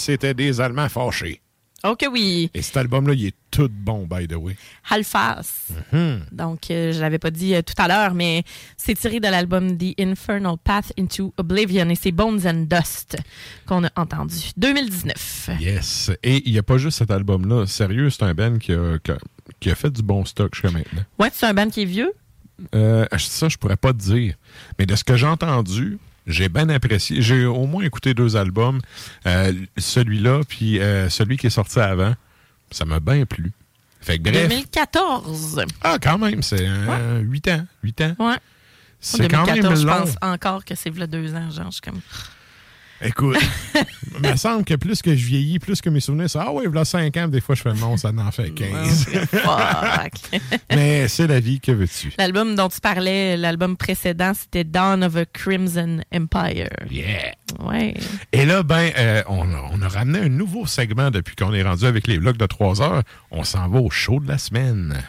C'était des Allemands fâchés. Que oui. Et cet album-là, il est tout bon, by the way. Halfas. Mhm. Donc, euh, je l'avais pas dit euh, tout à l'heure, mais c'est tiré de l'album The Infernal Path into Oblivion et c'est Bones and Dust qu'on a entendu. 2019. Yes. Et il n'y a pas juste cet album-là. Sérieux, c'est un band qui a, qui a- qui a fait du bon stock jusqu'à maintenant. Ouais, c'est un band qui est vieux? Euh, ça, je pourrais pas te dire. Mais de ce que j'ai entendu, j'ai bien apprécié. J'ai au moins écouté deux albums. Euh, celui-là, puis euh, celui qui est sorti avant. Ça m'a bien plu. Fait que bref. 2014. Ah, quand même, c'est 8 ans. 8 ans. Ouais. C'est quand même 2014, je long. pense encore que c'est là deux ans, genre, je suis comme... Écoute, il me semble que plus que je vieillis, plus que mes souvenirs, c'est Ah ouais, voilà 5 ans, des fois je fais non, ça en fait 15. Fuck. Mais c'est la vie, que veux-tu? L'album dont tu parlais, l'album précédent, c'était Dawn of a Crimson Empire. Yeah! Ouais. Et là, ben, euh, on, a, on a ramené un nouveau segment depuis qu'on est rendu avec les vlogs de 3 heures. On s'en va au show de la semaine.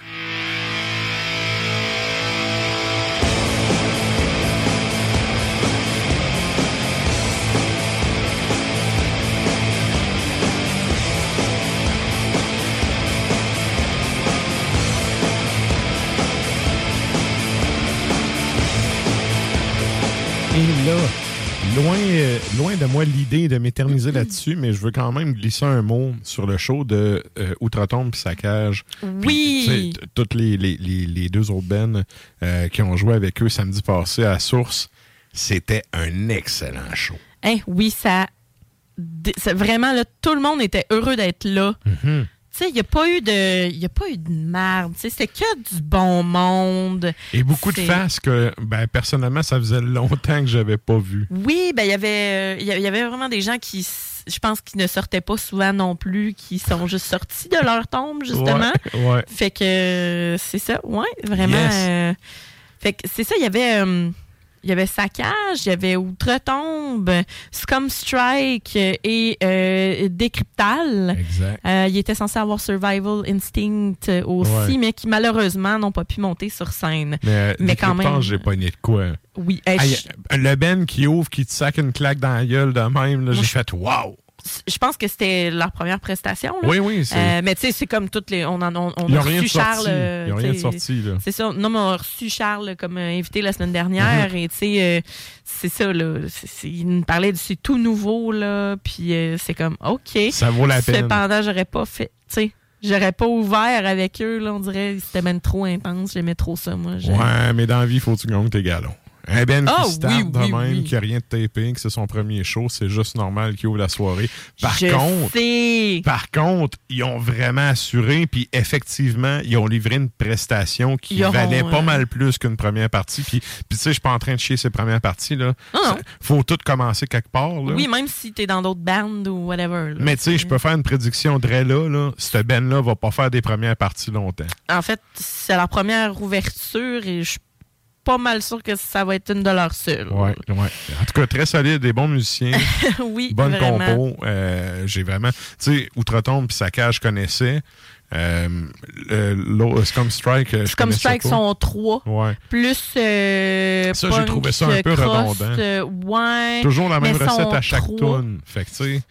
Et là, loin, euh, loin de moi l'idée de m'éterniser là-dessus, mais je veux quand même glisser un mot sur le show de euh, Outre-Tombe Saccage. Oui. Toutes les, les- les- les deux autres euh, qui ont joué avec eux samedi passé à Source, c'était un excellent show. Hein, oui, ça... Vraiment, là, tout le monde était heureux d'être là. Mhm. Tu sais, il n'y a pas eu de. Il y a pas eu de merde. Tu sais, c'était que du bon monde. Et beaucoup de faces que, ben, personnellement, ça faisait longtemps que j'avais pas vu. Oui, ben il y avait euh, il y avait vraiment des gens qui je pense qui ne sortaient pas souvent non plus, qui sont juste sortis de leur tombe justement. Ouais, ouais. Fait que euh, c'est ça, ouais, vraiment. Yes. euh, fait que c'est ça, il y avait euh, il y avait Saccage, il y avait Outre-Tombe, Scum Strike et euh, Décryptal. Exact. Euh, il était censé avoir Survival Instinct euh, aussi, Ouais. mais qui malheureusement n'ont pas pu monter sur scène. Mais, euh, mais quand même. j'ai pogné de quoi? Oui, hey, je- le Ben qui ouvre, qui te sac une claque dans la gueule de même, j'ai fait wow! Je pense que c'était leur première prestation. là. Oui, oui, c'est- Euh, mais tu sais, c'est comme toutes les. On, en, on, a reçu de sorti. Charles. euh, Ils rien sorti, là. C'est ça. Non, mais on a reçu Charles comme euh, invité la semaine dernière. Mhm. Et tu sais, euh, c'est ça, là. C'est- c'est- il nous parlait de c'est tout nouveau, là. Puis euh, c'est comme, OK. Ça vaut la peine. Cependant, j'aurais pas fait. Tu sais, j'aurais pas ouvert avec eux, là. On dirait c'était même trop intense. J'aimais trop ça, moi. Ouais, mais dans la vie, faut que tu gagnes tes galons. Un Ben Ah, qui start oui, de oui, même, oui. qui a rien de taping, que c'est son premier show, c'est juste normal qu'il ouvre la soirée. Par Je contre, sais. par contre, ils ont vraiment assuré, puis effectivement, ils ont livré une prestation qui Ils auront, valait pas euh, mal plus qu'une première partie. Puis, puis tu sais, je suis pas en train de chier ces premières parties là. Faut tout commencer quelque part là. Oui, même si t'es dans d'autres bandes ou whatever. là. Mais tu sais, je peux faire une prédiction de là, là. Cette Ben là va pas faire des premières parties longtemps. En fait, c'est leur première ouverture et je pas mal sûr que ça va être une de leurs seules. Ouais, ouais. En tout cas, très solide, des bons musiciens. oui, Bonne compo. Euh, J'ai vraiment. Tu sais, Outre-Tombe puis Saccage, je connaissais. Euh, Scum Strike, je connaissais Strike sont trois. Ouais. Plus. euh, Ça, j'ai trouvé ça un peu redondant. ouais. Toujours la même recette à chaque tune. Fait que, tu sais,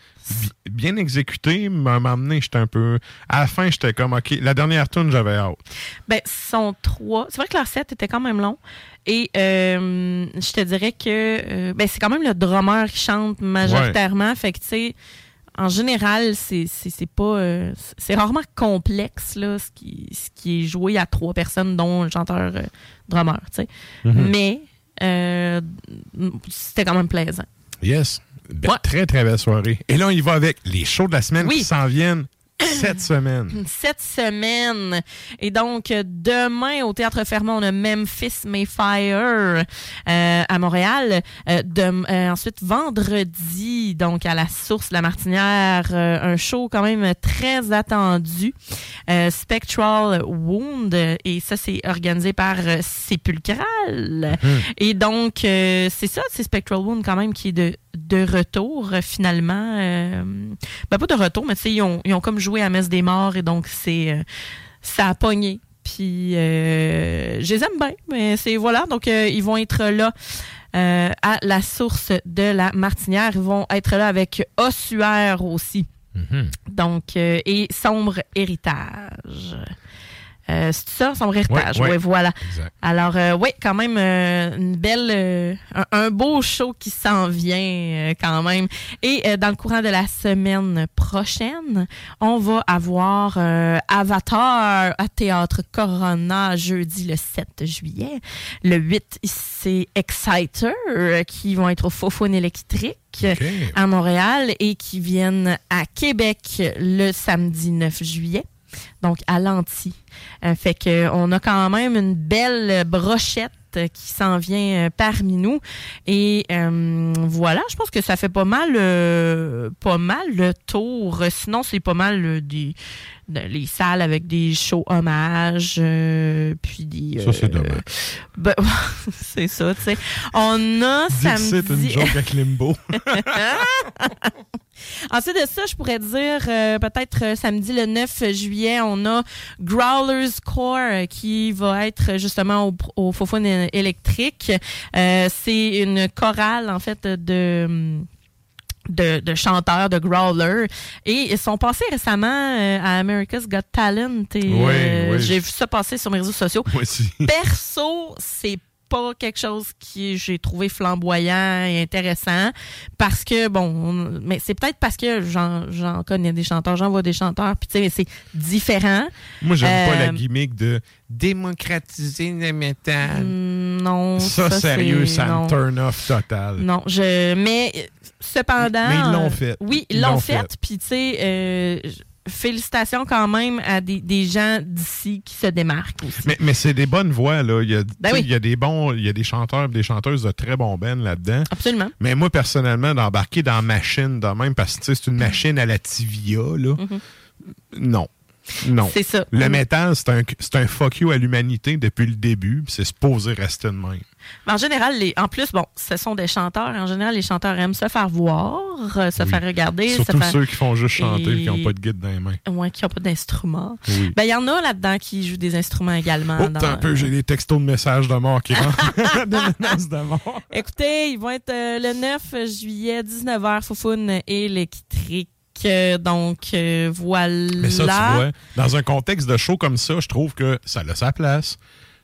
bien exécuté, mais à un moment donné, j'étais un peu. À la fin, j'étais comme, OK, la dernière tune, j'avais hâte. Ben, sont trois. C'est vrai que leur set était quand même long. Et euh, je te dirais que euh, ben, c'est quand même le drummer qui chante majoritairement. Fait que, tu sais, en général, c'est pas. euh, c'est rarement complexe, là, ce qui, ce qui est joué à trois personnes, dont un chanteur euh, drummer, tu sais. Mhm. Mais euh, c'était quand même plaisant. Yes. Très, très belle soirée. Et là, on y va avec les shows de la semaine Oui. qui s'en viennent cette semaine. cette semaine. Et donc, demain, au Théâtre Fermont, on a Memphis Mayfire euh, à Montréal. Euh, de- euh, ensuite, vendredi, donc à la Source La Martinière, euh, un show quand même très attendu. Spectral Wound. Et ça, c'est organisé par Sépulcral. Et donc, c'est ça, c'est Spectral Wound quand même qui est de, de retour euh, finalement. Euh, ben, pas de retour, mais tu sais, ils ont, ils ont comme joué à Messe des Morts et donc c'est euh, ça a pogné. Puis euh, je les aime bien, mais c'est voilà. Donc ils vont être là à la source de la Martinière. Ils vont être là avec Ossuaire aussi. Donc, euh, et Sombre Héritage. Euh, c'est ça, Sombre Héritage. Oui, ouais. voilà. Exact. Alors, euh, oui, quand même, euh, une belle, euh, un, un beau show qui s'en vient quand même. Et dans le courant de la semaine prochaine, on va avoir Avatar à Théâtre Corona jeudi le 7 juillet. Le 8, c'est Exciter qui vont être au Fofone électrique à Montréal et qui viennent à Québec le samedi 9 juillet. Donc à l'anti. Euh, fait que on a quand même une belle brochette qui s'en vient euh, parmi nous et euh, voilà je pense que ça fait pas mal pas mal le tour sinon c'est pas mal des de- les salles avec des shows hommages euh, puis des Ça, c'est euh, dommage. ben, c'est ça tu sais on a Dixit, une samedi joke avec Limbo. Ensuite de ça, je pourrais dire euh, peut-être euh, samedi le 9 juillet, on a Growlers Core euh, qui va être justement au, au Fofone électrique. C'est une chorale en fait de de, de chanteurs, de growlers. Et ils sont passés récemment euh, à America's Got Talent. Et Oui, euh, oui. j'ai vu ça passer sur mes réseaux sociaux. Moi aussi. Perso, c'est pas quelque chose qui j'ai trouvé flamboyant et intéressant parce que bon on- mais c'est peut-être parce que j'en connais des chanteurs j'en vois des chanteurs puis tu sais c'est différent Moi, j'aime pas la Euh, gimmick de démocratiser le métal. Non Ça, sérieux, c'est- ça me turn off total. Non, je. Mais cependant. Mais ils l'ont fait. Oui, ils l'ont fait. fait. Puis, tu sais, euh, félicitations quand même à des, des gens d'ici qui se démarquent aussi. Mais, mais c'est des bonnes voix, là. Il y a, Ben oui. il y a des bons, il y a des chanteurs et des chanteuses de très bons bands là-dedans. Absolument. Mais moi, personnellement, d'embarquer dans machine de même, parce que tu sais, c'est une machine à la Tivia, là. Non. Non. C'est ça. Le Mm. métal, c'est un, un fuck you à l'humanité depuis le début. C'est supposé rester de même. Mais en général, les, en plus, bon, ce sont des chanteurs. En général, les chanteurs aiment se faire voir, euh, se faire regarder. Surtout se faire... ceux qui font juste chanter et Et- qui n'ont pas de guide dans les mains. Ouais, qui n'ont pas d'instruments. Oui. Ben, il y en a là-dedans qui jouent des instruments également. Oh, dans- un peu, j'ai des textos de messages de mort qui rentrent. de menaces de mort. Écoutez, ils vont être euh, le 9 juillet, 19h, Foufoune électrique. Euh, Donc, euh, voilà. Mais ça, tu vois, dans un contexte de show comme ça, je trouve que ça a sa place.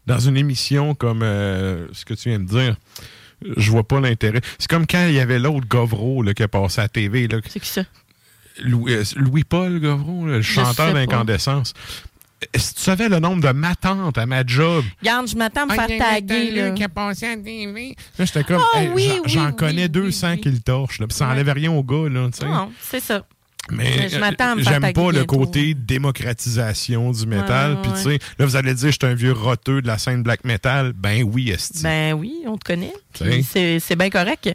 Dans une émission comme euh, ce que tu viens de dire, je vois pas l'intérêt. C'est comme quand il y avait l'autre Govro là, qui a passé à la TV. C'est qui ça? Louis, euh, Louis-Paul Govro, là, le chanteur d'incandescence. Si tu savais le nombre de ma tante à ma job, Regarde, je m'attends à me Ah, faire taguer. Là. qui a passé à la TV. Là, j'étais comme, Ah, hey, oui, j'en- oui, oui, connais oui, 200 qui le torchent. puis ça enlève rien au gars. Là. Non, c'est ça. Mais euh, j'aime pas le côté démocratisation du métal. Puis tu sais, là vous allez dire je suis un vieux roteux de la scène black metal. Ben oui, esti. Ben oui, on te connaît. C'est bien correct.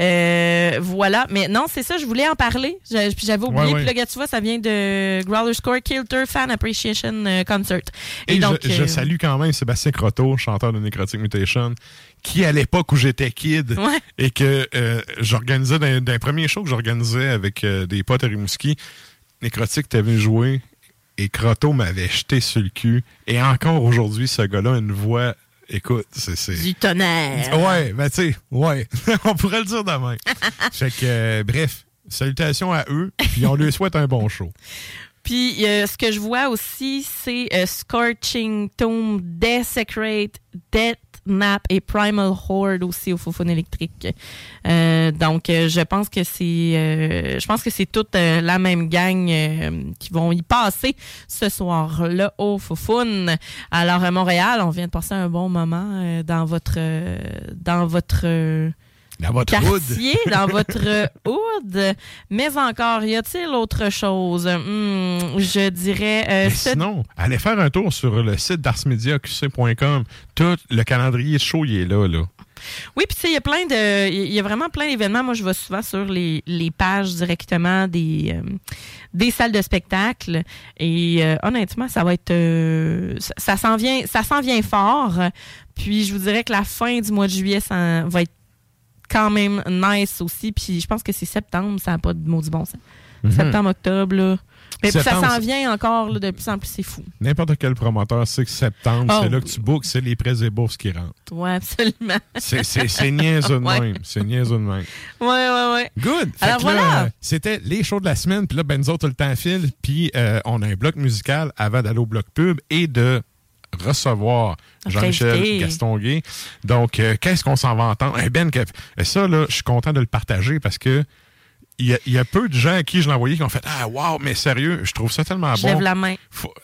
Euh, voilà. Mais non, c'est ça, je voulais en parler. Puis j'avais oublié. Puis là, tu vois, ça vient de Growler Score Kilter Fan Appreciation euh, Concert. Et, donc, je, je euh, salue quand même Sébastien Croteau, chanteur de Necrotic Mutation, qui à l'époque où j'étais kid Ouais. et que euh, j'organisais d'un, d'un premier show que j'organisais avec euh, des potes à Rimouski, Necrotic t'avais joué et Croteau m'avait jeté sur le cul. Et encore aujourd'hui, ce gars-là a une voix. Écoute, c'est. c'est... Du tonnerre. Ouais, ben tu sais, ouais. on pourrait le dire demain. fait que, euh, bref, salutations à eux, puis on leur souhaite un bon show. Puis euh, ce que je vois aussi, c'est euh, Scorching Tomb, Desecrate, Death Nap et Primal Horde aussi au Fofone électrique. Euh, donc euh, je pense que c'est euh, je pense que c'est toute la même gang qui vont y passer ce soir-là au Fofone. Alors à Montréal, on vient de passer un bon moment dans votre dans votre Dans votre quartier, hood. dans votre hood. Mais encore, y a-t-il autre chose? Hmm, je dirais... euh, ce- sinon, allez faire un tour sur le site d'arsmediaqc.com. Tout le calendrier show, il est là, là. Oui, puis tu sais, il y a plein de... Il y a vraiment plein d'événements. Moi, je vais souvent sur les, les pages directement des, euh, des salles de spectacle. Et euh, honnêtement, ça va être... euh, ça ça s'en vient, ça s'en vient fort. Puis je vous dirais que la fin du mois de juillet, ça va être quand même nice aussi. Puis je pense que c'est septembre, ça n'a pas de du bon sens. Mhm. Septembre, octobre, là. Mais puis ça s'en vient encore, là, de plus en plus, c'est fou. N'importe quel promoteur sait que septembre, Oh, c'est là oui. que tu bookes, c'est les prêts et bourses qui rentrent. Ouais, absolument. C'est- niaiseux de Ouais. même. C'est niaiseux de même. Ouais, ouais, ouais. Good. Fait Alors là, voilà. C'était les shows de la semaine. Puis là, ben, nous autres, le temps file. Puis euh, on a un bloc musical avant d'aller au bloc pub et de recevoir Jean-Michel. Gastonguay. Donc, euh, qu'est-ce qu'on s'en va entendre? Eh ben, ça, là, je suis content de le partager parce que il y, a, il y a peu de gens à qui je l'ai envoyé qui ont fait Ah, wow, mais sérieux, je trouve ça tellement Je bon. lève la main.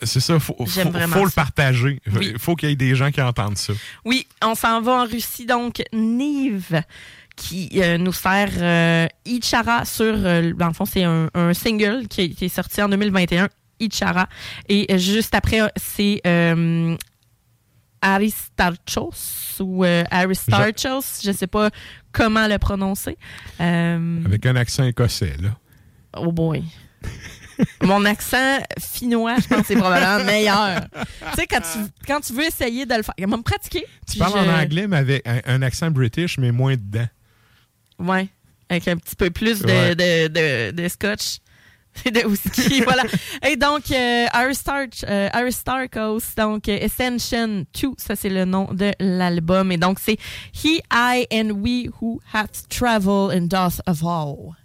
C'est ça, faut, faut, le partager. Il Oui. faut qu'il y ait des gens qui entendent ça. Oui, on s'en va en Russie, donc Nive qui euh, nous sert euh, Ichara sur, euh, dans le fond, c'est un, un single qui, qui est sorti en 2021, Ichara. Et euh, juste après, c'est euh, Aristarchos ou euh, Aristarchos, je sais pas comment le prononcer. Euh, Avec un accent écossais, là. Oh boy. Mon accent finnois, je pense que c'est probablement meilleur. tu sais, quand tu, quand tu veux essayer de le faire, me pratiquer. Tu parles en anglais, mais avec un, un accent british, mais moins dedans. Ouais. Avec un petit peu plus de, Ouais. de, de, de scotch. de whisky, voilà. Et donc, euh, Aristarch- euh, Aristarchos, donc euh, Ascension 2, ça c'est le nom de l'album. Et donc, c'est He, I and We Who Have Traveled in Doth of All.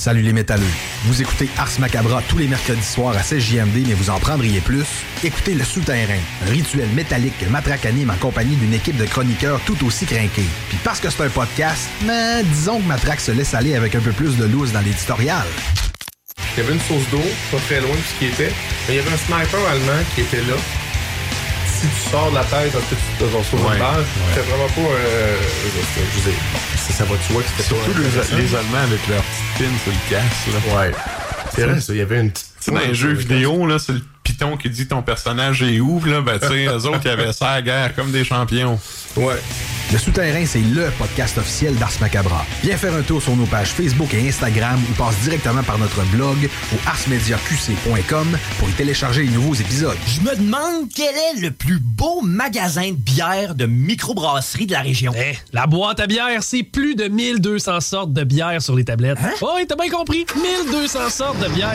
Salut les métalleux. Vous écoutez Ars Macabra tous les mercredis soirs à 16 JMD, mais vous en prendriez plus? Écoutez Le Souterrain, un rituel métallique que Matraque anime en compagnie d'une équipe de chroniqueurs tout aussi crinqués. Puis parce que c'est un podcast, mais disons que Matraque se laisse aller avec un peu plus de loose dans l'éditorial. Il y avait une source d'eau, pas très loin de ce qui était. Mais il y avait un sniper allemand qui était là. Si tu sors de la tête, peu tu te sauver Ouais, une balle. ouais. C'était vraiment pas. Euh, je veux dire, bon, ça, ça va, tu vois que c'était Surtout pas. les, les Allemands avec leur pin sur le casque. Là. Ouais. C'est vrai, ça. Il y avait une petite. Tu sais, dans les jeux vidéo, là, c'est le piton qui dit ton personnage est où, là, ben, tu sais, eux autres, ils avaient ça à la guerre comme des champions. Ouais. Le Souterrain, c'est LE podcast officiel d'Ars Macabra. Viens faire un tour sur nos pages Facebook et Instagram ou passe directement par notre blog au arsmediaqc.com pour y télécharger les nouveaux épisodes. Je me demande quel est le plus beau magasin de bière de microbrasserie de la région. Eh, la boîte à bière, c'est plus de 1200 sortes de bière sur les tablettes. Hein? Oh, oui, t'as bien compris. 1200 sortes de bière.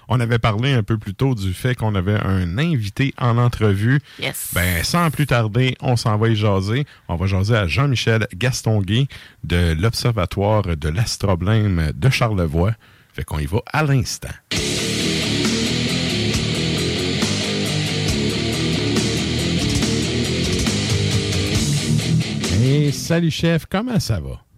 on avait parlé un peu plus tôt du fait qu'on avait un invité en entrevue. Yes. Ben, sans plus tarder, on s'en va y jaser. On va jaser à Jean-Michel Gastonguay de l'Observatoire de l'astroblème de Charlevoix. Fait qu'on y va à l'instant. Et salut chef, comment ça va?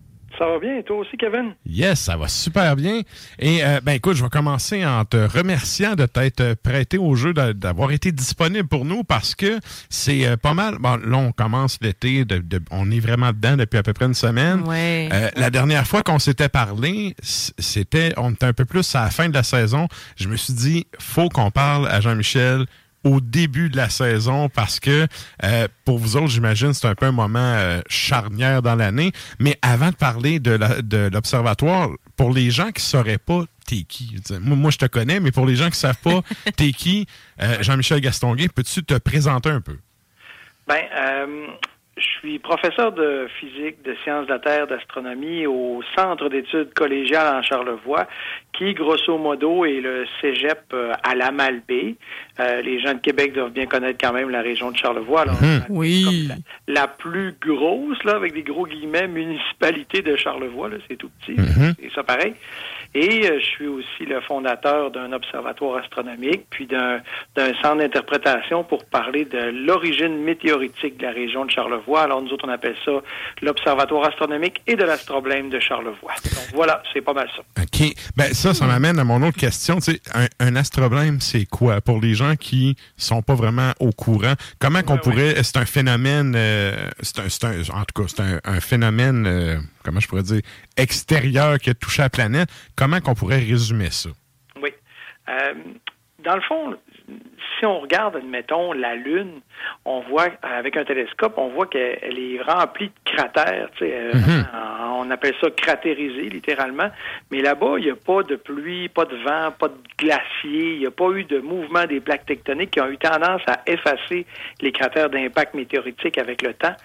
Ça va bien, et toi aussi, Kevin? Yes, ça va super bien. Et euh, ben écoute, je vais commencer en te remerciant de t'être prêté au jeu, d'a- d'avoir été disponible pour nous parce que c'est euh, pas mal. Bon, là, on commence l'été, de- de- on est vraiment dedans depuis à peu près une semaine. Ouais. Euh, la dernière fois qu'on s'était parlé, c'était, on était un peu plus à la fin de la saison. Je me suis dit, faut qu'on parle à Jean-Michel au début de la saison parce que euh, pour vous autres, j'imagine, c'est un peu un moment euh, charnière dans l'année. Mais avant de parler de la- de l'observatoire, pour les gens qui ne sauraient pas t'es qui, moi, moi, je te connais, mais pour les gens qui ne savent pas t'es qui, euh, Jean-Michel Gastonguay, peux-tu te présenter un peu? Ben, je suis professeur de physique, de sciences de la Terre, d'astronomie au Centre d'études collégiales en Charlevoix, qui, grosso modo, est le cégep euh, à la Malbaie. Euh, les gens de Québec doivent bien connaître quand même la région de Charlevoix. Alors, Oui. la plus grosse, là, avec des gros guillemets, municipalité de Charlevoix, là, c'est tout petit, Mhm. c'est ça pareil. Et euh, je suis aussi le fondateur d'un observatoire astronomique, puis d'un centre d'interprétation pour parler de l'origine météoritique de la région de Charlevoix. Alors nous autres, on appelle ça l'observatoire astronomique et de l'astroblème de Charlevoix. Donc voilà, c'est pas mal ça. OK. Ben, ça, ça m'amène à mon autre question. Tu sais, un, un astroblème, c'est quoi? Pour les gens qui sont pas vraiment au courant, comment qu'on pourrait... C'est un phénomène... euh, c'est un, un- en tout cas, c'est un, un phénomène, euh, comment je pourrais dire, extérieur qui a touché la planète. Comment qu'on pourrait résumer ça? Oui. Euh, dans le fond, si on regarde, admettons, la Lune, on voit, avec un télescope, on voit qu'elle elle est remplie de cratères. tu sais, euh, Mhm. On appelle ça cratérisé, littéralement. Mais là-bas, il n'y a pas de pluie, pas de vent, pas de glacier. Il n'y a pas eu de mouvement des plaques tectoniques qui ont eu tendance à effacer les cratères d'impact météoritique avec le temps.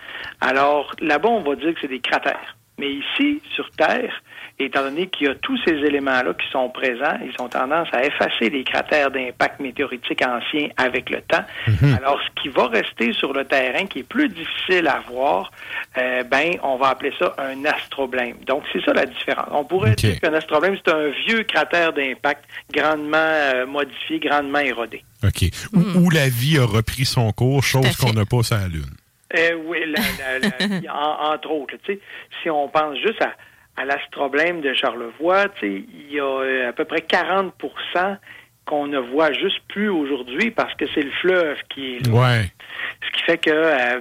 Alors, là-bas, on va dire que c'est des cratères. Mais ici, sur Terre, étant donné qu'il y a tous ces éléments-là qui sont présents, ils ont tendance à effacer les cratères d'impact météoritique anciens avec le temps. Mhm. Alors, ce qui va rester sur le terrain, qui est plus difficile à voir, euh, ben, on va appeler ça un astroblème. Donc, c'est ça la différence. On pourrait dire qu'un astroblème, c'est un vieux cratère d'impact grandement euh, modifié, grandement érodé. OK. Où, où la vie a repris son cours, chose qu'on n'a pas sur la Lune. Euh, oui, la- la- la- en- entre autres. tu sais, si on pense juste à, à l'astroblème de Charlevoix, tu sais, il y a euh, à peu près 40% qu'on ne voit juste plus aujourd'hui parce que c'est le fleuve qui est là. Ouais. Ce qui fait que euh,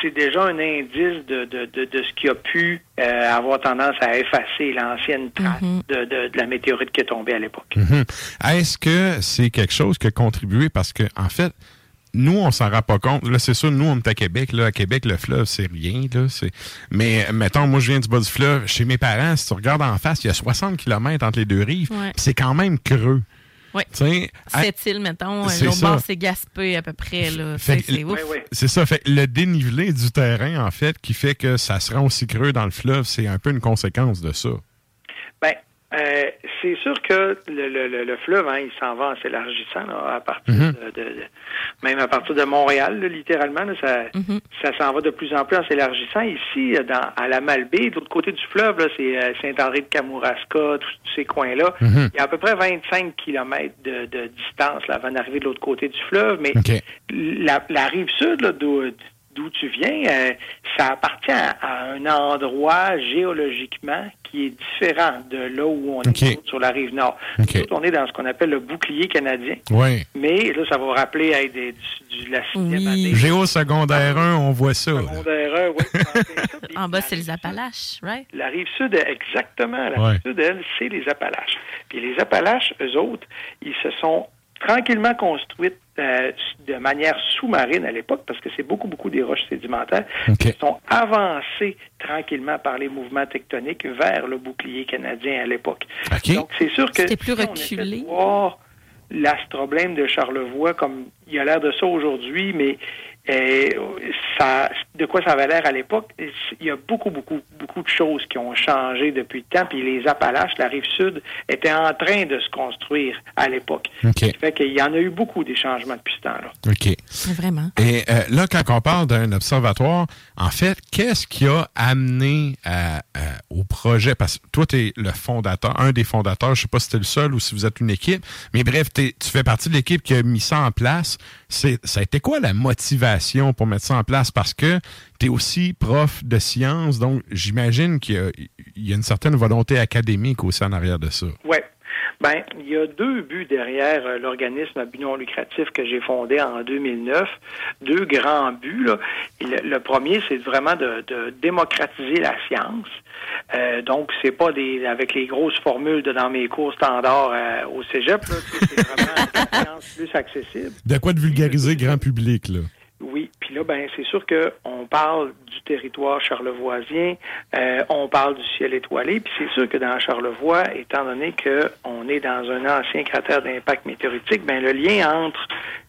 c'est déjà un indice de, de, de, de ce qui a pu euh, avoir tendance à effacer l'ancienne trace de, de, de la météorite qui est tombée à l'époque. Mhm. Est-ce que c'est quelque chose qui a contribué? Parce que, en fait, nous, on s'en rend pas compte. Là, c'est sûr, nous, on est à Québec. Là, à Québec, le fleuve, c'est rien. Là, c'est... Mais mettons, moi, je viens du bas du fleuve. Chez mes parents, si tu regardes en face, il y a 60 km entre les deux rives. Ouais. C'est quand même creux. Oui. Tu sais, à- Cette île, mettons, C'est l'autre bord, c'est Gaspé à peu près. Là. Fait C'est ouf. C'est ça. Fait que le dénivelé du terrain, en fait, qui fait que ça se rend aussi creux dans le fleuve, c'est un peu une conséquence de ça. Euh, c'est sûr que le, le, le, le fleuve, hein, il s'en va en s'élargissant là, à partir Mhm. de, de- de- même à partir de Montréal, là, littéralement, là, ça, ça s'en va de plus en plus en s'élargissant. Ici, dans, à la Malbaie, de l'autre côté du fleuve, là, c'est euh, Saint-André de Kamouraska, tous ces coins-là. Mhm. Il y a à peu près 25 kilomètres de, de distance là, avant d'arriver de l'autre côté du fleuve, mais la, la rive sud, là, d'où d'où tu viens, euh, ça appartient à, à un endroit géologiquement qui est différent de là où on est sur la rive nord. Nous on est dans ce qu'on appelle le bouclier canadien. Oui. Mais là, ça va rappeler hey, des- du, du- la sixième année. Géo secondaire 1, on voit ça. là. Secondaire un, oui, En bas, c'est les Appalaches, right? La rive sud, exactement. La Ouais. rive sud, elle, c'est les Appalaches. Puis les Appalaches, eux autres, ils se sont tranquillement construites euh, de manière sous-marine à l'époque, parce que c'est beaucoup, beaucoup des roches sédimentaires, qui sont avancées tranquillement par les mouvements tectoniques vers le bouclier canadien à l'époque. Donc, c'est sûr que C'était plus si reculé. voir l'astroblème de Charlevoix comme il a l'air de ça aujourd'hui, mais ça, de quoi ça avait l'air à l'époque, il y a beaucoup, beaucoup, beaucoup de choses qui ont changé depuis le temps, puis les Appalaches, la rive sud, étaient en train de se construire à l'époque. OK. Ça fait qu'il y en a eu beaucoup des changements depuis ce temps-là. OK. Vraiment. Et euh, là, quand on parle d'un observatoire, en fait, qu'est-ce qui a amené à- à- au projet? Parce que toi, tu es le fondateur, un des fondateurs, je sais pas si tu es le seul ou si vous êtes une équipe, mais bref, t'es- tu fais partie de l'équipe qui a mis ça en place. C'est, ça a été quoi la motivation pour mettre ça en place? Parce que tu es aussi prof de sciences, donc j'imagine qu'il y a, il y a une certaine volonté académique aussi en arrière de ça. Oui. Ben, il y a deux buts derrière euh, l'organisme à but non lucratif que j'ai fondé en 2009. Deux grands buts. Là. Le, le premier, c'est vraiment de, de démocratiser la science. Euh, donc, c'est pas des avec les grosses formules de dans mes cours standards euh, au cégep. C'est vraiment la science plus accessible. De quoi de vulgariser grand public, là? Oui, puis là, ben, c'est sûr que on parle du territoire charlevoisien, euh, on parle du ciel étoilé, puis c'est sûr que dans Charlevoix, étant donné que on est dans un ancien cratère d'impact météoritique, ben le lien entre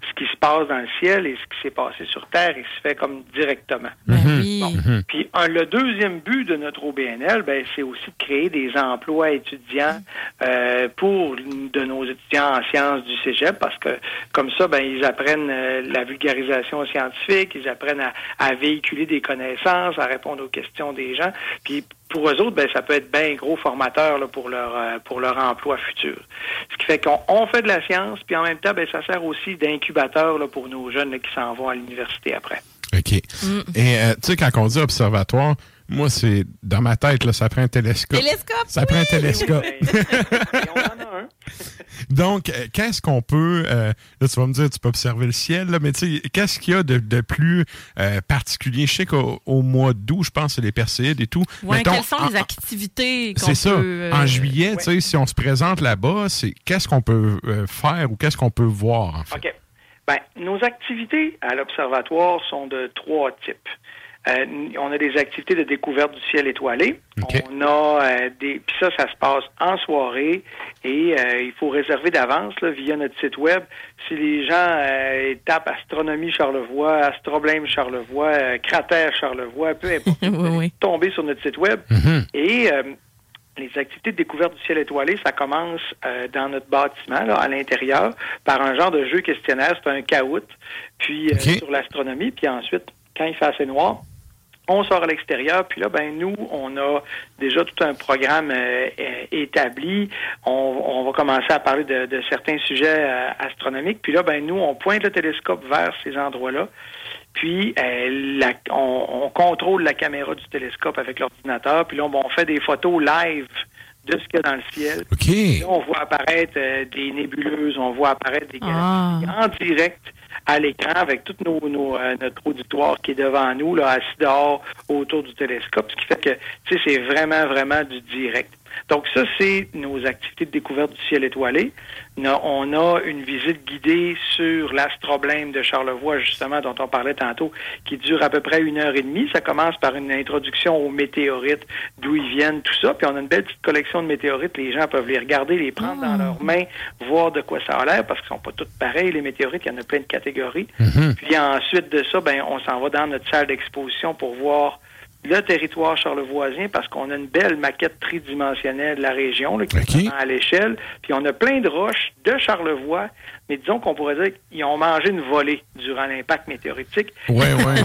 ce qui se passe dans le ciel et ce qui s'est passé sur Terre, il se fait comme directement. Bon. Puis un- le deuxième but de notre OBNL, ben, c'est aussi de créer des emplois étudiants euh, pour de nos étudiants en sciences du Cégep, parce que comme ça, ben, ils apprennent euh, la vulgarisation scientifique, ils apprennent à, à véhiculer des connaissances, à répondre aux questions des gens. Puis pour eux autres, ben, ça peut être bien gros formateur là, pour leur euh, pour leur emploi futur. Ce qui fait qu'on on fait de la science, puis en même temps, ben, ça sert aussi d'incubateur pour nos jeunes là, qui s'en vont à l'université après. OK. Et euh, tu sais, quand on dit observatoire, moi, c'est dans ma tête, là, ça prend un télescope. Télescope, Ça prend un télescope. un. Donc, euh, qu'est-ce qu'on peut. euh, là, tu vas me dire, tu peux observer le ciel, là, mais tu sais, qu'est-ce qu'il y a de, de plus euh, particulier? Je sais qu'au au mois d'août, je pense, c'est les Perséides et tout. Mettons, quelles sont en- les activités qu'on C'est ça. peut, euh, En juillet, tu sais, si on se présente là-bas, c'est qu'est-ce qu'on peut euh, faire ou qu'est-ce qu'on peut voir, en fait? OK. Ben, nos activités à l'Observatoire sont de trois types. Euh, on a des activités de découverte du ciel étoilé. On a euh, des. Puis ça, ça se passe en soirée et euh, il faut réserver d'avance via notre site web. Si les gens euh, tapent Astronomie Charlevoix, Astroblème Charlevoix, Cratère Charlevoix, peu importe, oui, tomber sur notre site web. Et euh, les activités de découverte du ciel étoilé, ça commence euh, dans notre bâtiment, là, à l'intérieur, par un genre de jeu questionnaire. C'est un caout, puis euh, sur l'astronomie. Puis ensuite, quand il fait assez noir, on sort à l'extérieur, puis là, ben nous, on a déjà tout un programme euh, établi. On, on va commencer à parler de, de certains sujets euh, astronomiques. Puis là, ben nous, on pointe le télescope vers ces endroits-là. Puis euh, la- on, on contrôle la caméra du télescope avec l'ordinateur. Puis là, on, on fait des photos live de ce qu'il y a dans le ciel. Là, on voit apparaître euh, des nébuleuses, on voit apparaître des galaxies en direct à l'écran avec tout nos, nos, euh, notre auditoire qui est devant nous, là, assis dehors autour du télescope, ce qui fait que c'est vraiment, vraiment du direct. Donc ça, c'est nos activités de découverte du ciel étoilé. On a une visite guidée sur l'astroblème de Charlevoix, justement, dont on parlait tantôt, qui dure à peu près une heure et demie. Ça commence par une introduction aux météorites, d'où ils viennent, tout ça. Puis on a une belle petite collection de météorites. Les gens peuvent les regarder, les prendre dans leurs mains, voir de quoi ça a l'air, parce qu'ils sont pas toutes pareilles, les météorites. Il y en a plein de catégories. Puis ensuite de ça, ben, on s'en va dans notre salle d'exposition pour voir le territoire charlevoisien parce qu'on a une belle maquette tridimensionnelle de la région là, qui est à l'échelle. Puis on a plein de roches de Charlevoix, mais disons qu'on pourrait dire qu'ils ont mangé une volée durant l'impact météoritique. Ouais, ouais.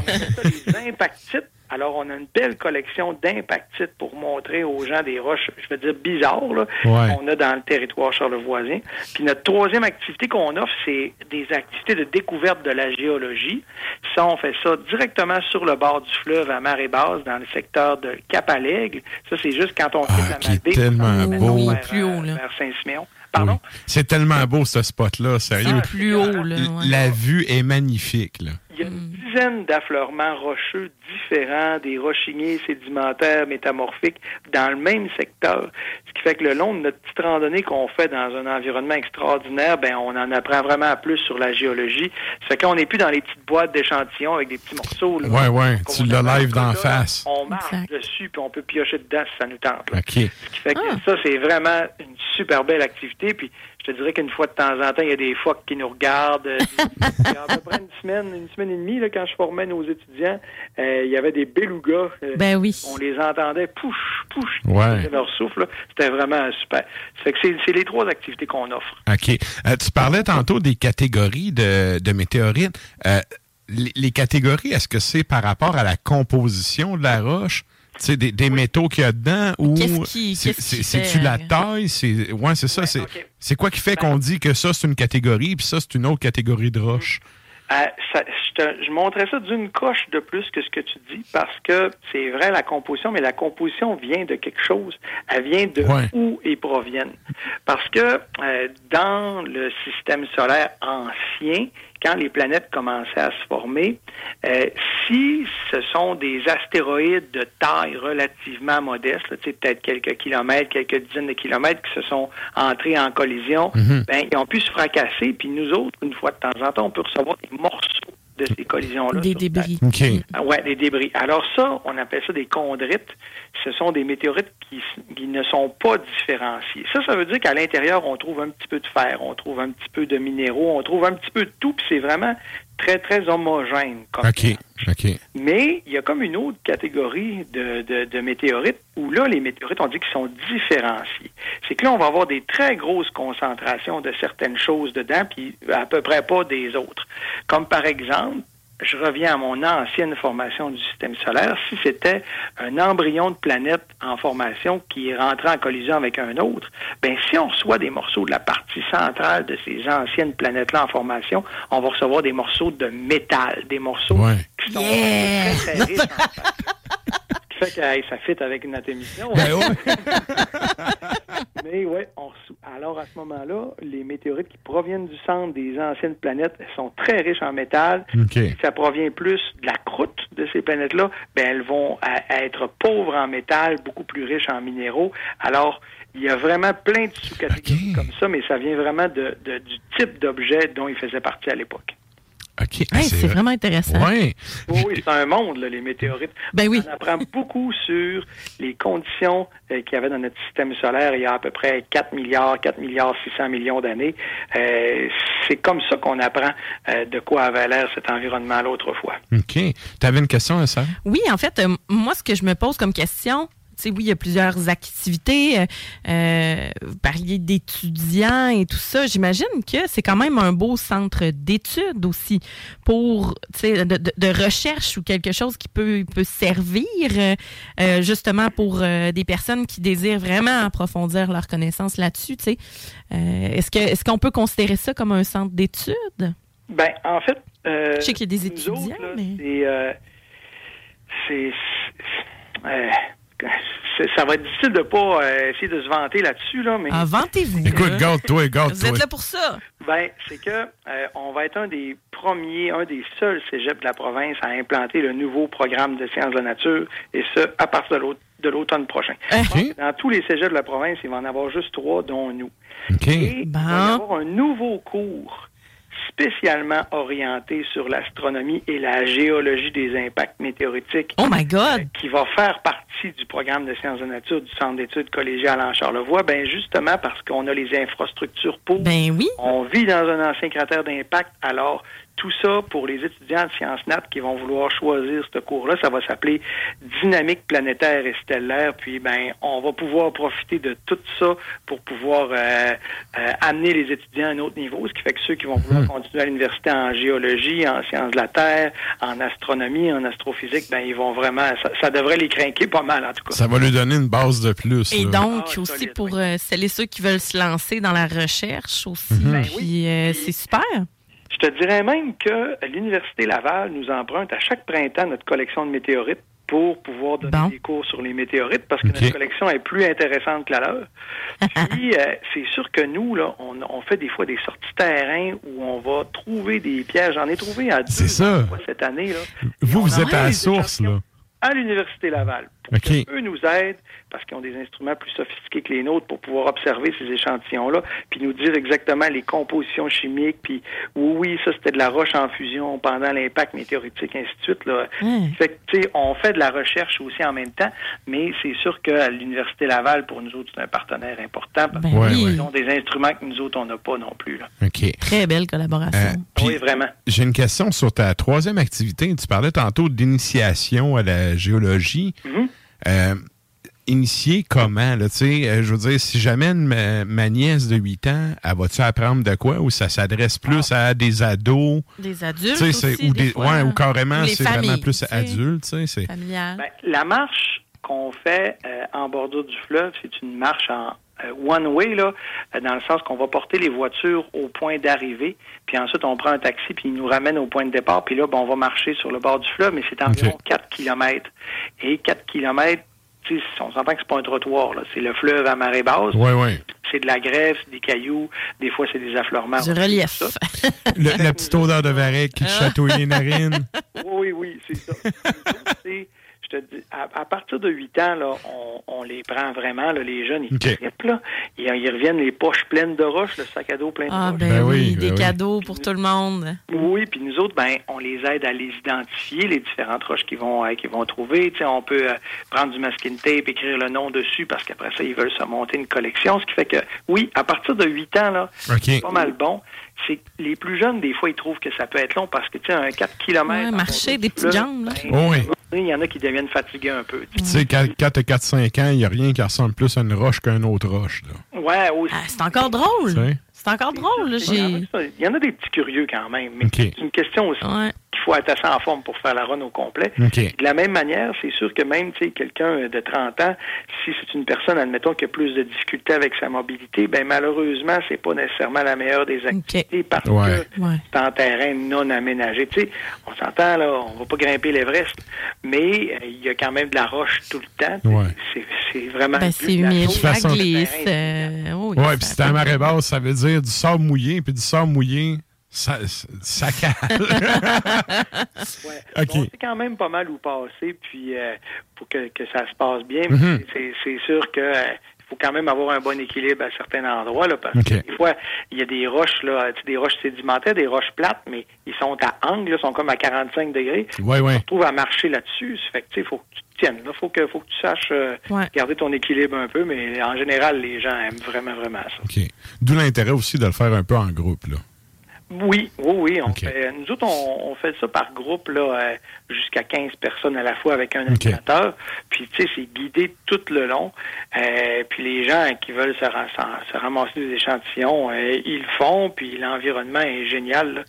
les impactites. Alors, on a une belle collection d'impactites pour montrer aux gens des roches, je veux dire, bizarres, là, Ouais. qu'on a dans le territoire charlevoisien. Puis notre troisième activité qu'on offre, c'est des activités de découverte de la géologie. Ça, on fait ça directement sur le bord du fleuve à marée basse, dans le secteur de Cap-à-l'Aigle. Ça, c'est juste quand on quitte la Ah, qui est Malbaie, tellement beau. vers, Plus euh, vers Saint-Siméon. Pardon? C'est tellement beau, ce spot-là, sérieux. plus haut, là. La vue est magnifique, là. Il y a une dizaine d'affleurements rocheux différents, des rochiniers sédimentaires métamorphiques dans le même secteur. Ce qui fait que le long de notre petite randonnée qu'on fait dans un environnement extraordinaire, ben on en apprend vraiment plus sur la géologie. Ça fait qu'on n'est plus dans les petites boîtes d'échantillons avec des petits morceaux. là. Ouais, ouais, tu appelle live d'en face. On marche dessus puis on peut piocher dedans si ça nous tente. là. OK. Ce qui fait que ça, c'est vraiment une super belle activité. Puis je te dirais qu'une fois de temps en temps, il y a des phoques qui nous regardent. Euh, Il y a à peu près une semaine, une semaine et demie, là, quand je formais nos étudiants, euh, il y avait des belugas. euh, Ben oui. On les entendait pouche, pouche, Ouais. c'était leur souffle. C'était vraiment super. Fait que c'est c'est les trois activités qu'on offre. OK. Euh, tu parlais tantôt des catégories de, de météorites. Euh, les, les catégories, est-ce que c'est par rapport à la composition de la roche? Sais, des, des métaux qu'il y a dedans ou c'est-tu la euh, taille? C'est ouais, c'est ça. c'est quoi qui fait qu'on dit que ça c'est une catégorie puis ça c'est une autre catégorie de roche? Euh, ça- je, te- je montrais ça d'une coche de plus que ce que tu dis parce que c'est vrai la composition, mais la composition vient de quelque chose. Elle vient de Ouais. où ils proviennent. Parce que euh, dans le système solaire ancien, quand les planètes commençaient à se former, euh, si ce sont des astéroïdes de taille relativement modeste, là, tu sais, peut-être quelques kilomètres, quelques dizaines de kilomètres qui se sont entrés en collision, Mhm. ben, ils ont pu se fracasser, puis nous autres, une fois de temps en temps, on peut recevoir des morceaux de ces collisions-là. Des débris. Ah Ouais, des débris. Alors ça, on appelle ça des chondrites. Ce sont des météorites qui, qui ne sont pas différenciés. Ça, ça veut dire qu'à l'intérieur, on trouve un petit peu de fer, on trouve un petit peu de minéraux, on trouve un petit peu de tout, puis c'est vraiment très, très homogène. Comme OK. OK. mais il y a comme une autre catégorie de, de, de météorites où là, les météorites, on dit qu'ils sont différenciés. C'est que là, on va avoir des très grosses concentrations de certaines choses dedans, puis à peu près pas des autres. Comme par exemple, je reviens à mon ancienne formation du système solaire, si c'était un embryon de planète en formation qui est rentré en collision avec un autre, ben si on reçoit des morceaux de la partie centrale de ces anciennes planètes-là en formation, on va recevoir des morceaux de métal, des morceaux qui sont très, très riches en qui fait que hey, ça fit avec notre émission. Ben Mais ouais, on reçoit- alors à ce moment-là, les météorites qui proviennent du centre des anciennes planètes sont très riches en métal. Si ça provient plus de la croûte de ces planètes-là, ben elles vont à- à être pauvres en métal, beaucoup plus riches en minéraux. Alors, il y a vraiment plein de sous-catégories comme ça, mais ça vient vraiment de, de- du type d'objet dont ils faisaient partie à l'époque. OK. Hey, c'est vraiment intéressant. Ouais. Oui, oui, c'est un monde, là, les météorites. Ben oui. On apprend beaucoup sur les conditions euh, qu'il y avait dans notre système solaire il y a à peu près 4 milliards, 4 milliards 600 millions d'années. Euh, c'est comme ça qu'on apprend euh, de quoi avait l'air cet environnement l'autre fois. OK. Tu avais une question, ça? Oui, en fait, euh, moi, ce que je me pose comme question, oui, il y a plusieurs activités. euh, euh, vous parliez d'étudiants et tout ça. J'imagine que c'est quand même un beau centre d'études aussi pour, tu sais, de, de- de recherche ou quelque chose qui peut, peut servir euh, justement pour euh, des personnes qui désirent vraiment approfondir leurs connaissances là-dessus. Tu sais, est-ce que est-ce qu'on peut considérer ça comme un centre d'études? Ben, en fait, Je sais qu'il y a des étudiants, autres, là, mais- c'est, c'est- ça va être difficile de pas euh, essayer de se vanter là-dessus, là, mais Ah, vantez-vous. Écoute, garde-toi, Vous garde-toi. êtes là pour ça. Ben, c'est que euh, on va être un des premiers, un des seuls cégeps de la province à implanter le nouveau programme de sciences de la nature, et ce, à partir de l'automne prochain. Dans tous les cégeps de la province, il va en avoir juste trois, dont nous. Et il va y avoir un nouveau cours spécialement orienté sur l'astronomie et la géologie des impacts météoritiques. Oh my God! euh, qui va faire partie du programme de sciences de nature du Centre d'études collégiales en Charlevoix, ben justement parce qu'on a les infrastructures pour. Ben oui. On vit dans un ancien cratère d'impact, alors tout ça pour les étudiants de sciences nat qui vont vouloir choisir ce cours-là, ça va s'appeler dynamique planétaire et stellaire. Puis ben, on va pouvoir profiter de tout ça pour pouvoir euh, euh, amener les étudiants à un autre niveau, ce qui fait que ceux qui vont vouloir continuer à l'université en géologie, en sciences de la Terre, en astronomie, en astrophysique, ben ils vont vraiment, ça, ça devrait les craquer pas mal en tout cas. Ça va lui donner une base de plus. Et là. donc, aussi pour euh, celles et ceux qui veulent se lancer dans la recherche aussi. Mhm. Ben Puis, euh, c'est super. Je te dirais même que l'Université Laval nous emprunte à chaque printemps notre collection de météorites pour pouvoir donner des cours sur les météorites parce que notre collection est plus intéressante que la leur. Puis, euh, c'est sûr que nous, là, on, on fait des fois des sorties terrain où on va trouver des pièges. J'en ai trouvé à deux ça. cette année. Là. Vous, vous êtes à la source, là. à l'Université Laval. OK. Eux nous aident parce qu'ils ont des instruments plus sophistiqués que les nôtres pour pouvoir observer ces échantillons-là, puis nous dire exactement les compositions chimiques, puis oui, oui, ça c'était de la roche en fusion pendant l'impact météoritique, ainsi de suite. Là. Fait que, tu sais, on fait de la recherche aussi en même temps, mais c'est sûr qu'à l'Université Laval, pour nous autres, c'est un partenaire important parce Ben qu'ils ont des instruments que nous autres, on n'a pas non plus. Là. Très belle collaboration. Euh, oui, vraiment. J'ai une question sur ta troisième activité. Tu parlais tantôt d'initiation à la géologie. Mhm. Euh, initier comment? Là, tu sais, euh, je veux dire, si j'amène ma, ma nièce de 8 ans, elle va-tu apprendre de quoi? Ou ça s'adresse plus à des ados? Des adultes aussi, ou, des des, fois. ouais, ou carrément, c'est vraiment plus adulte. tu sais, c'est- Familial. Ben, la marche qu'on fait euh, en bordure du fleuve, c'est une marche en euh, one way, là, euh, dans le sens qu'on va porter les voitures au point d'arrivée, puis ensuite on prend un taxi, puis il nous ramène au point de départ, puis là, ben, on va marcher sur le bord du fleuve, mais c'est environ 4 kilomètres. Et 4 kilomètres, tu sais, on s'entend que c'est pas un trottoir, là. c'est le fleuve à marée basse. Ouais, ouais. C'est de la grève, c'est des cailloux, des fois c'est des affleurements. Du relief. Le- la petite odeur de varech qui te chatouille les narines. Oui, oui, c'est ça. Je te dis, à, à partir de 8 ans, là, on, on les prend vraiment, là, les jeunes, ils OK. trippent, là. Ils, ils reviennent les poches pleines de roches, le sac à dos plein de Ah, roches. ben, oui, des cadeaux pour tout le monde. Oui, puis nous autres, ben, on les aide à les identifier, les différentes roches qu'ils vont, euh, qu'ils vont trouver. Tu sais, on peut euh, prendre du masking tape, écrire le nom dessus, parce qu'après ça, ils veulent se monter une collection. Ce qui fait que, oui, à partir de 8 ans, là, c'est pas mal bon. C'est les plus jeunes, des fois, ils trouvent que ça peut être long parce que, tu sais, un 4 km. Ouais, marcher, des petites jambes, là. Oh, oui. Il y en a qui deviennent fatigués un peu. Puis, tu sais, quand, quand t'as 4-5 ans, il n'y a rien qui ressemble plus à une roche qu'une autre roche. Là. Ouais, aussi. Ah, c'est encore drôle. C'est encore drôle. là, Il y, en a, il y en a des petits curieux quand même, mais OK. c'est une question aussi qu'il faut être assez en forme pour faire la run au complet. De la même manière, c'est sûr que même quelqu'un de 30 ans, si c'est une personne, admettons, qui a plus de difficultés avec sa mobilité, ben malheureusement, c'est pas nécessairement la meilleure des activités parce Ouais. que c'est en terrain non aménagé. Tu sais, on s'entend là, on va pas grimper l'Everest, mais euh, il y a quand même de la roche tout le temps. Ouais. C'est, c'est vraiment Ben, c'est but de la humide, ça glisse. euh, oui, puis si t'es à marée basse, ça veut dire du sable mouillé, puis du sable mouillé, ça, ça cale. Ouais. OK. Bon, c'est quand même pas mal où passer, puis euh, pour que, que ça se passe bien. Mhm. C'est c'est sûr que euh, faut quand même avoir un bon équilibre à certains endroits, là, parce que des fois, il y a des roches, là, des roches sédimentaires, des roches plates, mais ils sont à angle, là, sont comme à 45 degrés. Ouais, ouais. Tu te retrouves à marcher là-dessus. Fait que, tu sais, faut que tu te tiennes, là. Faut que, faut que tu saches euh, Ouais. garder ton équilibre un peu, mais en général, les gens aiment vraiment, vraiment ça. OK. D'où l'intérêt aussi de le faire un peu en groupe. Là. Oui, oui, oui. On fait, nous autres, on, on fait ça par groupe, là, euh, jusqu'à 15 personnes à la fois avec un animateur. Puis, tu sais, c'est guidé tout le long. Euh, puis les gens qui veulent se, ramasser des échantillons, euh, ils le font. Puis l'environnement est génial.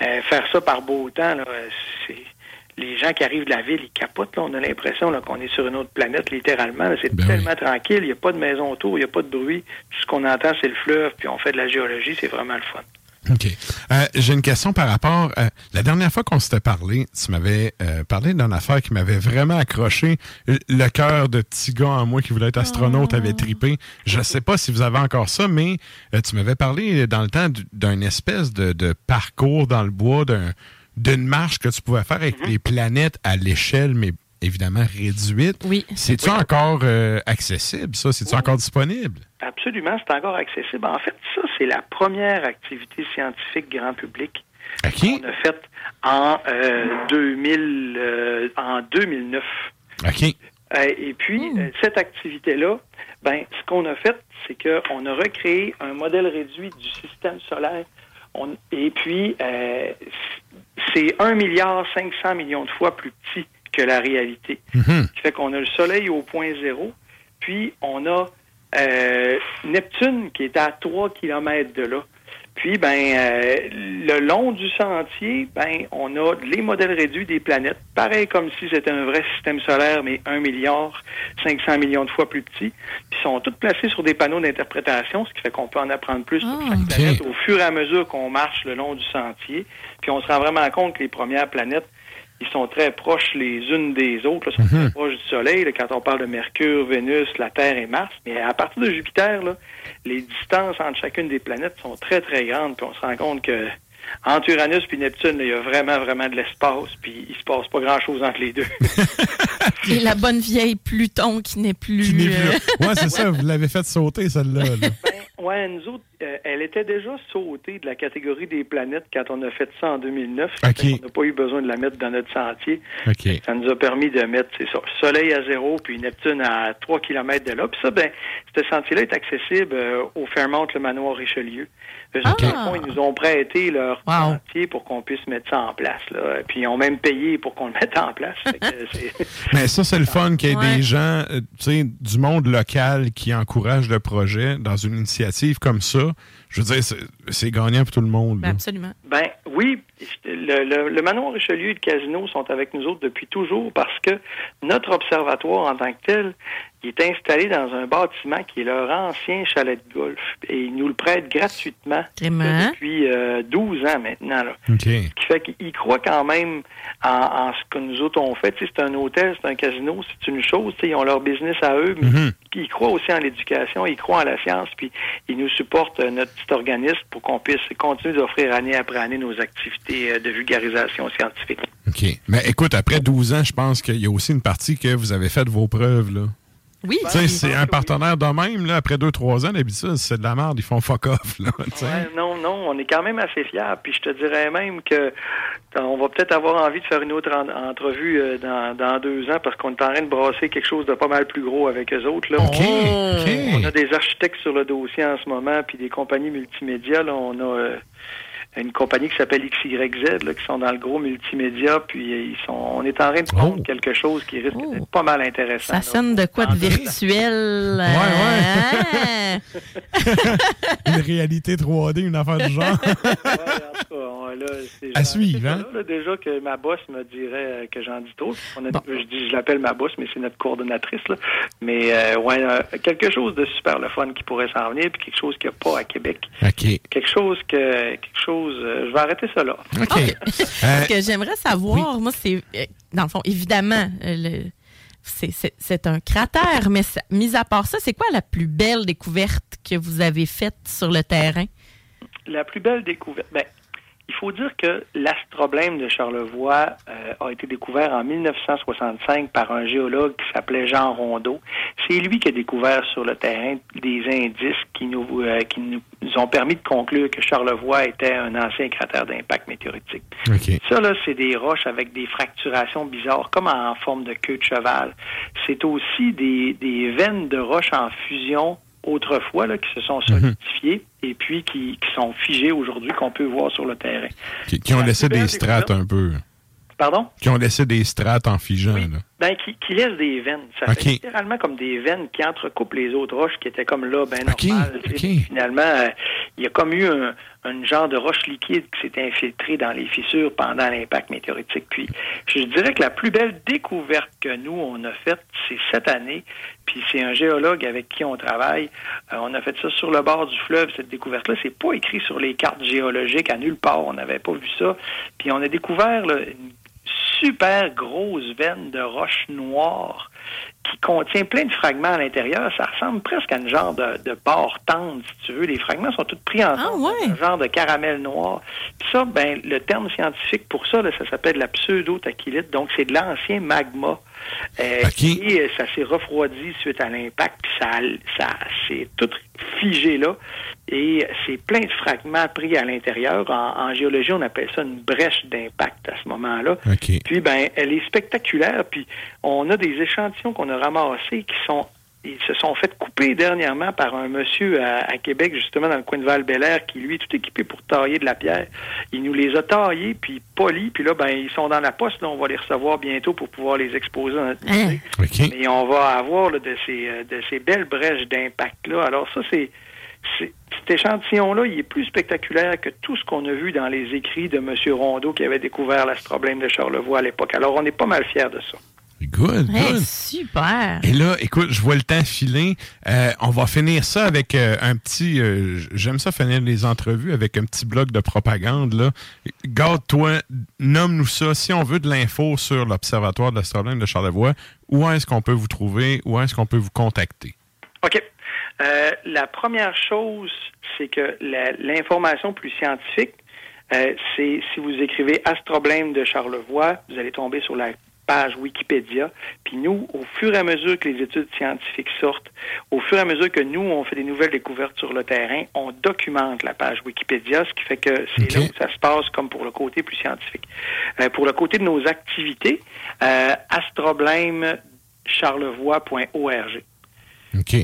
Euh, faire ça par beau temps, là, c'est... Les gens qui arrivent de la ville, ils capotent. Là. On a l'impression qu'on est sur une autre planète, littéralement. C'est tellement tranquille. Il n'y a pas de maison autour, il n'y a pas de bruit. Tout ce qu'on entend, c'est le fleuve. Puis on fait de la géologie. C'est vraiment le fun. OK. Euh, J'ai une question par rapport. euh, la dernière fois qu'on s'était parlé, tu m'avais euh, parlé d'une affaire qui m'avait vraiment accroché. Le- Le cœur de petit gars en moi qui voulait être astronaute avait tripé. Je ne sais pas si vous avez encore ça, mais euh, tu m'avais parlé dans le temps du- d'un espèce de, de parcours dans le bois, d'un- d'une marche que tu pouvais faire avec les planètes à l'échelle, mais évidemment réduite. Oui. C'est-tu encore euh, accessible, ça? C'est-tu encore disponible? Absolument, c'est encore accessible. En fait, ça, c'est la première activité scientifique grand public qu'on a faite en, euh, 2000, euh, en 2009. OK. Euh, et puis, euh, cette activité-là, ben, ce qu'on a fait, c'est qu'on a recréé un modèle réduit du système solaire. On- et puis, euh, c'est 1 milliard 500 millions de fois plus petit que la réalité. Mhm. Ce qui fait qu'on a le Soleil au point zéro, puis on a euh, Neptune qui est à 3 km de là. Puis, ben, euh, le long du sentier, ben, on a les modèles réduits des planètes, pareil comme si c'était un vrai système solaire, mais 1 milliard 500 millions de fois plus petit. Puis, ils sont toutes placés sur des panneaux d'interprétation, ce qui fait qu'on peut en apprendre plus sur chaque planète au fur et à mesure qu'on marche le long du sentier. Puis, on se rend vraiment compte que les premières planètes, ils sont très proches les unes des autres, là, sont Mhm. très proches du Soleil, là, quand on parle de Mercure, Vénus, la Terre et Mars. Mais à partir de Jupiter, là, les distances entre chacune des planètes sont très, très grandes. Puis on se rend compte que entre Uranus et Neptune, il y a vraiment, vraiment de l'espace. Puis il se passe pas grand-chose entre les deux. Et la bonne vieille Pluton qui n'est plus. Qui n'est plus euh. Ouais, c'est ça, vous l'avez fait sauter, celle-là. là. Ouais, nous autres, euh, elle était déjà sautée de la catégorie des planètes quand on a fait ça en 2009. OK. On n'a pas eu besoin de la mettre dans notre sentier. Ça nous a permis de mettre, c'est ça, Soleil à zéro, puis Neptune à 3 km de là. Puis ça, ben, ce sentier-là est accessible euh, au Fairmont, le manoir Richelieu. Eux autres, Ah. ils nous ont prêté leur sentier pour qu'on puisse mettre ça en place. Là. Puis ils ont même payé pour qu'on le mette en place. Mais ça, c'est le fun qu'il y ait Ouais. des gens, euh, tu sais, du monde local qui encouragent le projet dans une initiative comme ça. Je veux dire, c'est- gagnant pour tout le monde. là. Absolument. Ben oui, le, le, le manoir Richelieu et le casino sont avec nous autres depuis toujours parce que notre observatoire en tant que tel, il est installé dans un bâtiment qui est leur ancien chalet de golf et ils nous le prêtent gratuitement depuis euh, 12 ans maintenant. Là. OK. Ce qui fait qu'ils croient quand même en, en ce que nous autres on fait. Tu sais, C'est un hôtel, c'est un casino, c'est une chose. tu sais, Ils ont leur business à eux, mais Mhm. ils croient aussi en l'éducation, ils croient en la science, puis ils nous supportent, euh, notre petit organisme, pour qu'on puisse continuer d'offrir année après année nos activités euh, de vulgarisation scientifique. OK. Mais écoute, après 12 ans, je pense qu'il y a aussi une partie que vous avez fait vos preuves. Là. Oui. Tu sais, c'est un partenaire de même, là, après 2-3 ans, d'habitude, c'est de la merde, ils font fuck off. Là. Ouais, non, non, on est quand même assez fiers. Puis je te dirais même que euh, on va peut-être avoir envie de faire une autre en- entrevue euh, dans, dans deux ans parce qu'on est en train de brasser quelque chose de pas mal plus gros avec eux autres. Là. On, on a des architectes sur le dossier en ce moment, puis des compagnies multimédia. Là, on a euh, une compagnie qui s'appelle XYZ, là, qui sont dans le gros multimédia, puis ils sont, on est en train de prendre quelque chose qui risque d'être pas mal intéressant. Ça sonne de quoi de virtuel? euh, une réalité 3D, une affaire du genre. Ouais, là, c'est À suivre, hein? là, déjà que ma boss me dirait euh, que j'en dis trop. On a- Je dis, je l'appelle ma boss, mais c'est notre coordonnatrice. Là. Mais euh, ouais, euh, quelque chose de super le fun qui pourrait s'en venir, puis quelque chose qu'il n'y a pas à Québec. OK. Quelque chose que quelque chose. Euh, je vais arrêter ça là. OK. Ce que j'aimerais savoir, moi, c'est, euh, dans le fond, évidemment, euh, le- c'est- c'est c'est un cratère, mais ça- mis à part ça, c'est quoi la plus belle découverte que vous avez faite sur le terrain? La plus belle découverte. Ben, il faut dire que l'astroblème de Charlevoix euh, a été découvert en 1965 par un géologue qui s'appelait Jean Rondeau. C'est lui qui a découvert sur le terrain des indices qui nous, euh, qui nous ont permis de conclure que Charlevoix était un ancien cratère d'impact météoritique. OK. Ça, là, c'est des roches avec des fracturations bizarres, comme en forme de queue de cheval. C'est aussi des, des veines de roches en fusion autrefois là, qui se sont solidifiées et puis qui, qui sont figées aujourd'hui, qu'on peut voir sur le terrain. Qui, qui ont laissé des strates un peu. Pardon? Qui ont laissé des strates en figeant. là. Ben, qui, qui laisse des veines. Ça fait littéralement comme des veines qui entrecoupent les autres roches qui étaient comme là, ben normal. Finalement, euh, il y a comme eu un, un genre de roche liquide qui s'est infiltré dans les fissures pendant l'impact météoritique. Puis, je dirais que la plus belle découverte que nous, on a faite, c'est cette année. Puis, c'est un géologue avec qui on travaille. Euh, on a fait ça sur le bord du fleuve, cette découverte-là. C'est pas écrit sur les cartes géologiques à nulle part. On n'avait pas vu ça. Puis, on a découvert là, une super grosse veine de roches noires qui contient plein de fragments à l'intérieur. Ça ressemble presque à une genre de, de barre tendre, si tu veux. Les fragments sont tous pris ensemble, un genre de caramel noir. Puis ça, ben, le terme scientifique pour ça, là, ça s'appelle la pseudo-tachylite. Donc, c'est de l'ancien magma. Euh, Et euh, ça s'est refroidi suite à l'impact, puis ça, ça c'est tout figé là. Et c'est plein de fragments pris à l'intérieur. En, en géologie, on appelle ça une brèche d'impact à ce moment-là. Puis, ben, elle est spectaculaire. Puis, on a des échantillons qu'on a ramassés qui sont ils se sont fait couper dernièrement par un monsieur à, à Québec, justement dans le coin de val air qui lui est tout équipé pour tailler de la pierre. Il nous les a taillés, puis polis, puis là, ben, ils sont dans la poste. Là, on va les recevoir bientôt pour pouvoir les exposer dans notre musée. Et on va avoir là, de, ces, euh, de ces belles brèches d'impact-là. Alors ça, c'est c'est- cet échantillon-là, il est plus spectaculaire que tout ce qu'on a vu dans les écrits de M. Rondeau qui avait découvert l'astroblème de Charlevoix à l'époque. Alors, on est pas mal fiers de ça. Good, Hey, good. super. Et là, écoute, je vois le temps filer. Euh, on va finir ça avec euh, un petit. euh, J'aime ça finir les entrevues avec un petit bloc de propagande. là. Garde-toi, nomme-nous ça. Si on veut de l'info sur l'Observatoire de l'astroblème de Charlevoix, où est-ce qu'on peut vous trouver? Où est-ce qu'on peut vous contacter? OK. Euh, la première chose, c'est que l'information plus scientifique, euh, c'est si vous écrivez Astroblème de Charlevoix, vous allez tomber sur la page Wikipédia. Puis nous, au fur et à mesure que les études scientifiques sortent, au fur et à mesure que nous, on fait des nouvelles découvertes sur le terrain, on documente la page Wikipédia, ce qui fait que c'est là où ça se passe comme pour le côté plus scientifique. Euh, pour le côté de nos activités, euh, astroblèmecharlevoix.org. OK.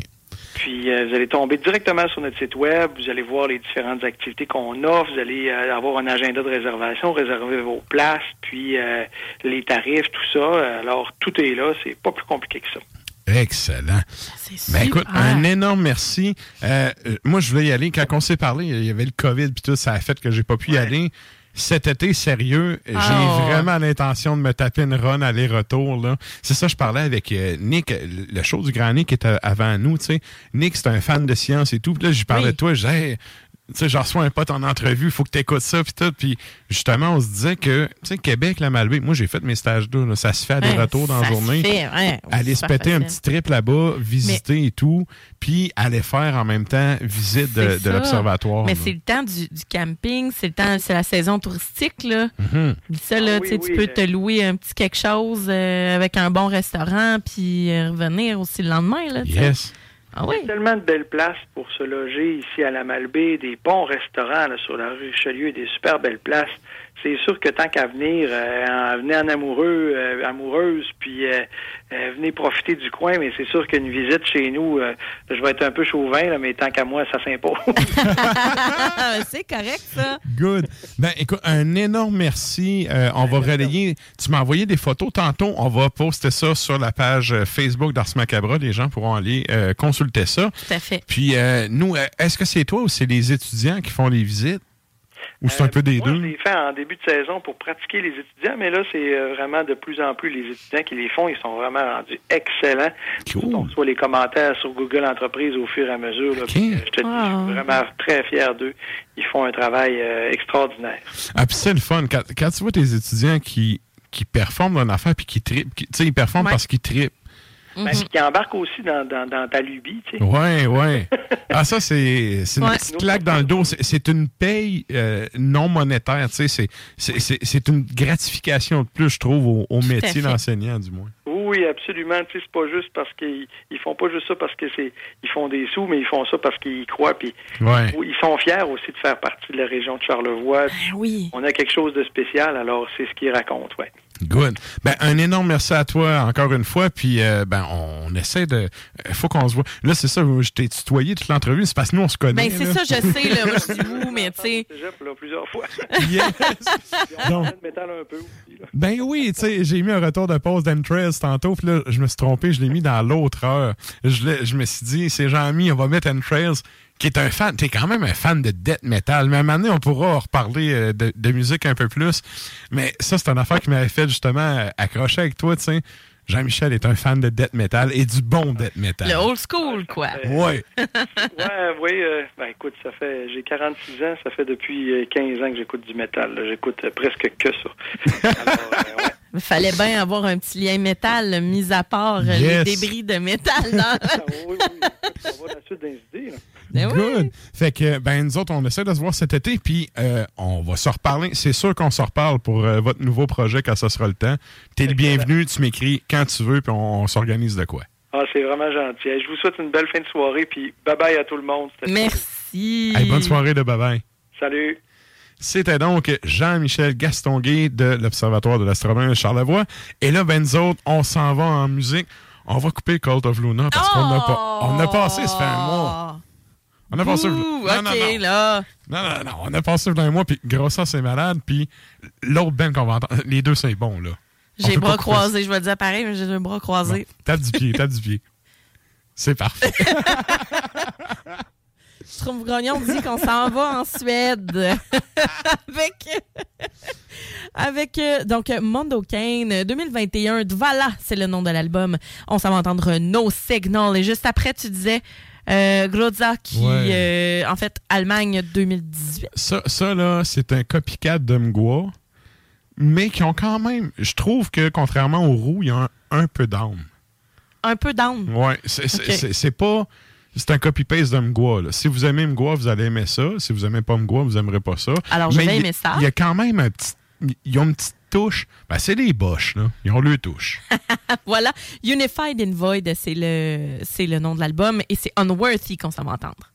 Puis euh, vous allez tomber directement sur notre site web, vous allez voir les différentes activités qu'on offre, vous allez euh, avoir un agenda de réservation, réserver vos places, puis euh, les tarifs, tout ça. Alors tout est là, c'est pas plus compliqué que ça. Excellent. Ben écoute, un énorme merci. Euh, moi, je voulais y aller. Quand on s'est parlé, il y avait le COVID puis tout, ça a fait que j'ai pas pu y aller. Cet été, sérieux, j'ai Oh. vraiment l'intention de me taper une run aller-retour. là. C'est ça, je parlais avec euh, Nick, le le show du Grand Nick était avant nous. tu sais. Nick, c'est un fan de science et tout. Puis là, je parlais de toi, je disais, Hey, tu sais, j'en reçois un pote en entrevue, faut que tu écoutes ça, puis tout. Puis justement, on se disait que, tu sais, Québec, la Malbaie, moi, j'ai fait mes stages là, là, ça se fait à des Ouais, retours dans la ça se journée. fait, ouais, aller se péter un petit trip là-bas, visiter et tout, puis aller faire en même temps visite de, l'observatoire. Mais c'est le temps du, du camping, c'est le temps, c'est la saison touristique, là. Mhm. Puis ça, là, Ah tu sais, oui, tu oui, peux euh. te louer un petit quelque chose euh, avec un bon restaurant, puis euh, revenir aussi le lendemain, là. Yes. Ah oui? Il y a tellement de belles places pour se loger ici à la Malbaie, des bons restaurants sur la rue Richelieu, des super belles places. C'est sûr que tant qu'à venir, euh, en, venez en amoureux, euh, amoureuse, puis euh, euh, venez profiter du coin, mais c'est sûr qu'une visite chez nous, euh, je vais être un peu chauvin, là, mais tant qu'à moi, ça s'impose. c'est correct, ça. Good. Ben, écoute, un énorme merci. Euh, on va relayer. Tu m'as envoyé des photos tantôt. On va poster ça sur la page Facebook d'Ars Macabra. Les gens pourront aller euh, consulter ça. Tout à fait. Puis, euh, nous, est-ce que c'est toi ou c'est les étudiants qui font les visites? Ou c'est un peu des Moi, je deux? l'ai fait en début de saison pour pratiquer les étudiants, mais là, c'est euh, vraiment de plus en plus les étudiants qui les font. Ils sont vraiment rendus excellents. On reçoit les commentaires sur Google Entreprise au fur et à mesure. là. Puis, euh, Je te dis, je suis vraiment très fier d'eux. Ils font un travail euh, extraordinaire. Ah, puis c'est le fun. Quand, quand tu vois tes étudiants qui, qui performent dans une affaire puis qui trippent, qui- tu sais, ils performent Ouais. parce qu'ils trippent. Ben, qui embarquent aussi dans, dans, dans ta lubie. tu sais. Ouais, ouais. Ah, ça, c'est c'est une Ouais. petite claque dans le dos. C'est- une paye euh, non monétaire. Tu sais, c'est- c'est c'est- c'est une gratification de plus, je trouve, au, au métier d'enseignant, du moins. Oui, absolument. Tu sais, c'est pas juste parce qu'ils ils font pas juste ça parce que c'est ils font des sous, mais ils font ça parce qu'ils y croient. Puis Ouais. ils sont fiers aussi de faire partie de la région de Charlevoix. oui. On a quelque chose de spécial, alors c'est ce qu'ils racontent, ouais. Good. Ben, un énorme merci à toi encore une fois. Puis, euh, ben, on essaie de. euh, faut qu'on se voit. Là, c'est ça, je t'ai tutoyé toute l'entrevue. C'est parce que nous, on se connaît. Ben, c'est ça, je sais, là. Moi, je dis vous, mais tu sais. Là, plusieurs fois. Donc- On métal un peu aussi, là. Ben oui, tu sais, j'ai mis un retour de pause d'Entrails tantôt, puis là, je me suis trompé, je l'ai mis dans l'autre heure. Je, l'ai- je me suis dit, c'est Jean-Mi, on va mettre Entrails, qui est un fan, t'es quand même un fan de death metal, mais à un moment donné, on pourra en reparler euh, de, de musique un peu plus. Mais ça, c'est une affaire qui m'avait fait justement euh, accrocher avec toi, tu sais. Jean-Michel est un fan de death metal et du bon death metal. Le old school, quoi. Ouais. Ouais, oui, euh, ben écoute, ça fait j'ai 46 ans, ça fait depuis euh, 15 ans que j'écoute du métal. J'écoute euh, presque que ça. Alors, euh, ouais. Il fallait bien avoir un petit lien métal, mis à part euh, Yes. les débris de métal. Dans... oui, oui. On va dans la suite des idées. Oui. Good. Fait que, ben, nous autres, on essaie de se voir cet été, puis euh, on va se reparler. C'est sûr qu'on se reparle pour euh, votre nouveau projet quand ça sera le temps. T'es le bienvenu, tu m'écris quand tu veux, puis on, on s'organise de quoi. Ah, c'est vraiment gentil. Je vous souhaite une belle fin de soirée, puis bye-bye à tout le monde. C'était Merci. Hey, bonne soirée de bye-bye. Salut. C'était donc Jean-Michel Gastonguay de l'Observatoire de l'astronomie de Charlevoix. Et là, ben, nous autres, on s'en va en musique. On va couper Cult of Luna parce qu'on a pas. On a passé, ça fait un mois. On a passé. Ouh, non, OK, non, non. là. Non, non, non, on a passé un mois, puis Grossa, c'est malade, puis l'autre Ben qu'on va entendre, les deux, c'est bon, là. J'ai peut bras croisés. Je vais le dire pareil, mais j'ai le bras croisé. Tape du pied, tape du pied. C'est parfait. Je trouve Grognon dit qu'on s'en va en Suède avec avec euh, donc Mondo Kane 2021 voilà c'est le nom de l'album on s'en va entendre No Signal et juste après tu disais euh, Groza qui Ouais. euh, en fait Allemagne 2018 ça, ça, là, c'est un copycat de Mgwa, mais qui ont quand même, je trouve que contrairement aux roues, il y a un, un peu d'âme. un peu down Ouais, c'est pas. C'est un copy-paste de Mgwa. là. Si vous aimez Mgwa, vous allez aimer ça. Si vous aimez pas Mgwa, vous aimerez pas ça. Alors, je Mais vais aimer ça. Il y a quand même un petit. Ils ont une petite touche. Ben, c'est des boches, là. Ils ont leur touche. voilà Unified in Void c'est le c'est le nom de l'album et c'est Unworthy qu'on s'en va entendre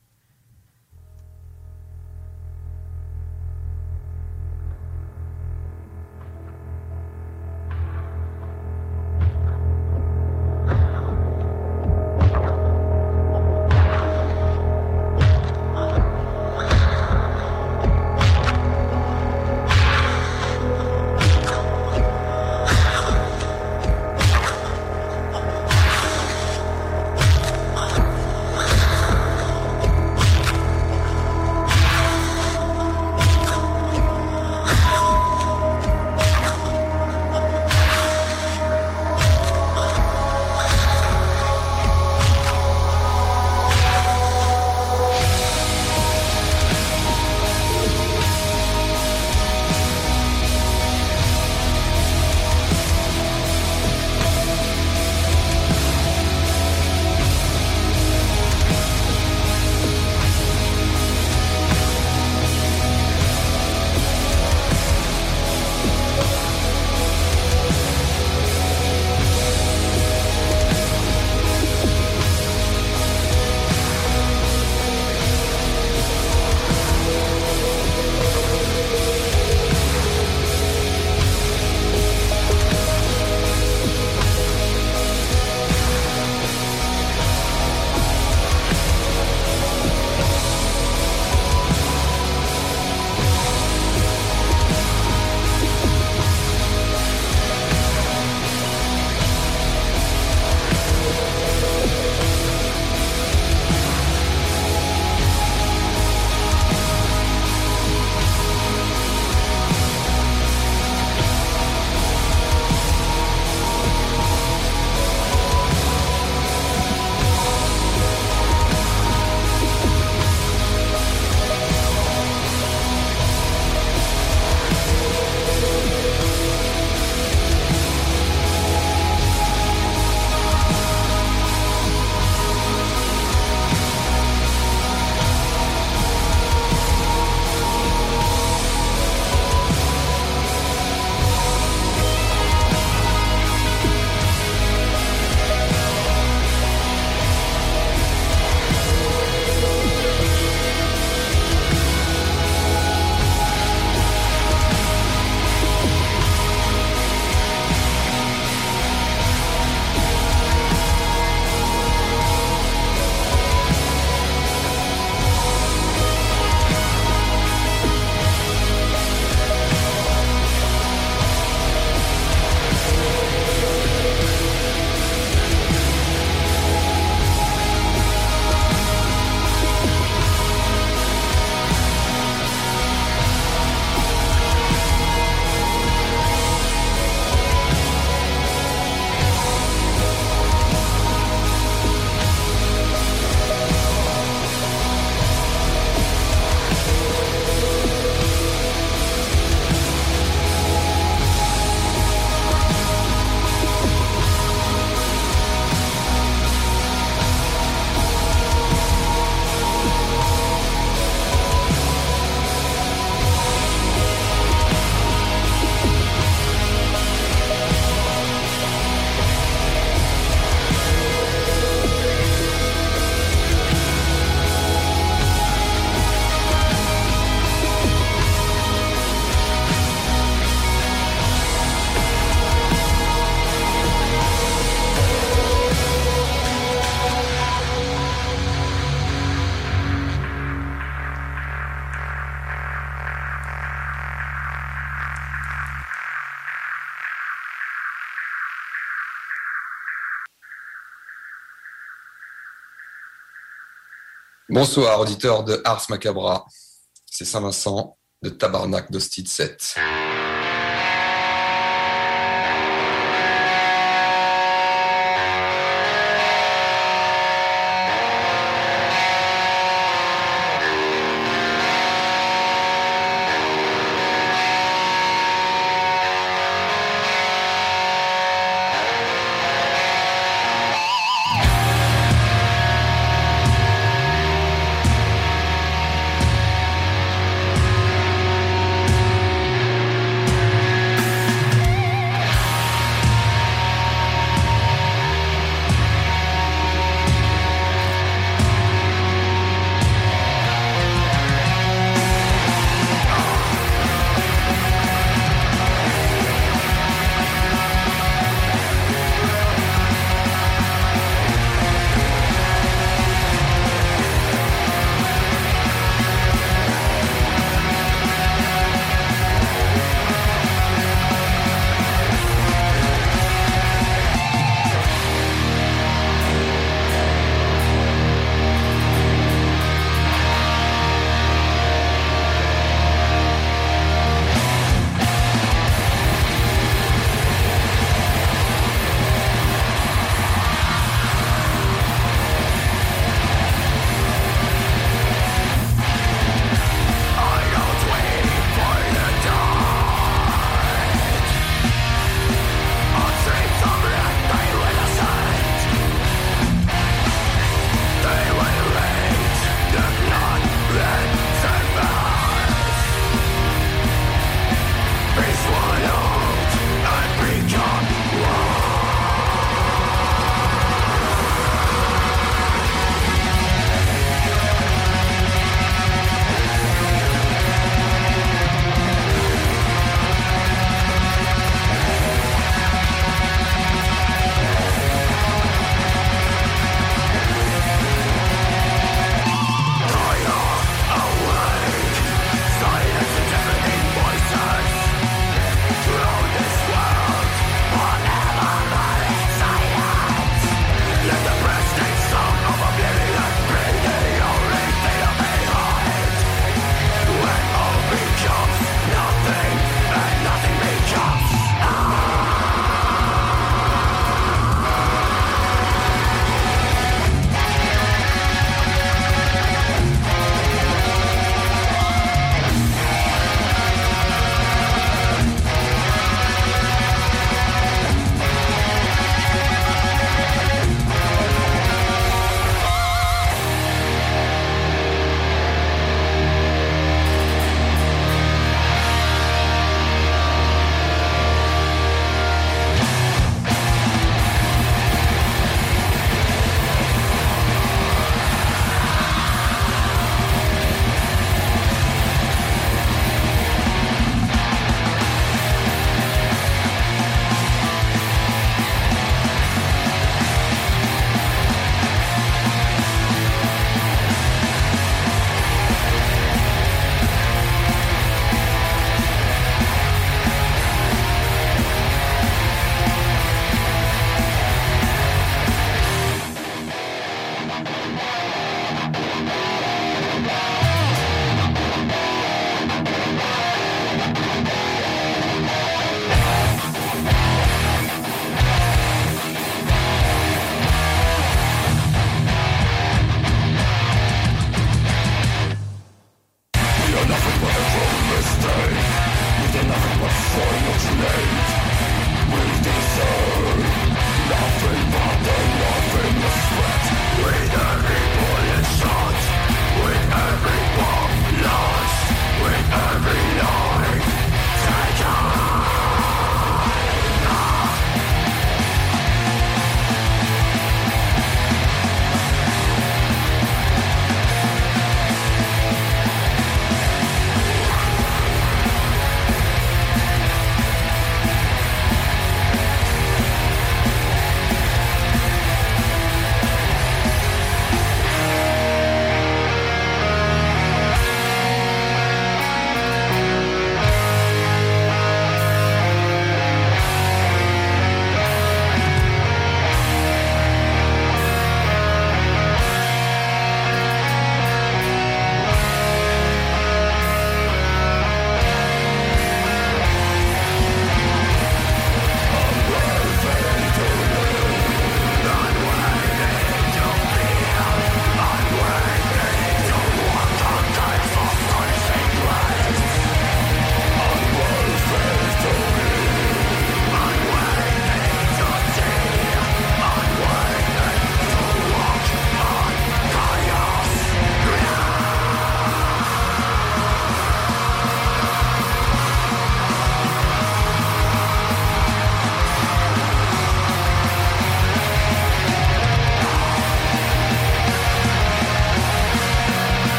Bonsoir, auditeur de Ars Macabra. C'est Saint-Vincent de Tabarnak d'Hostie 7.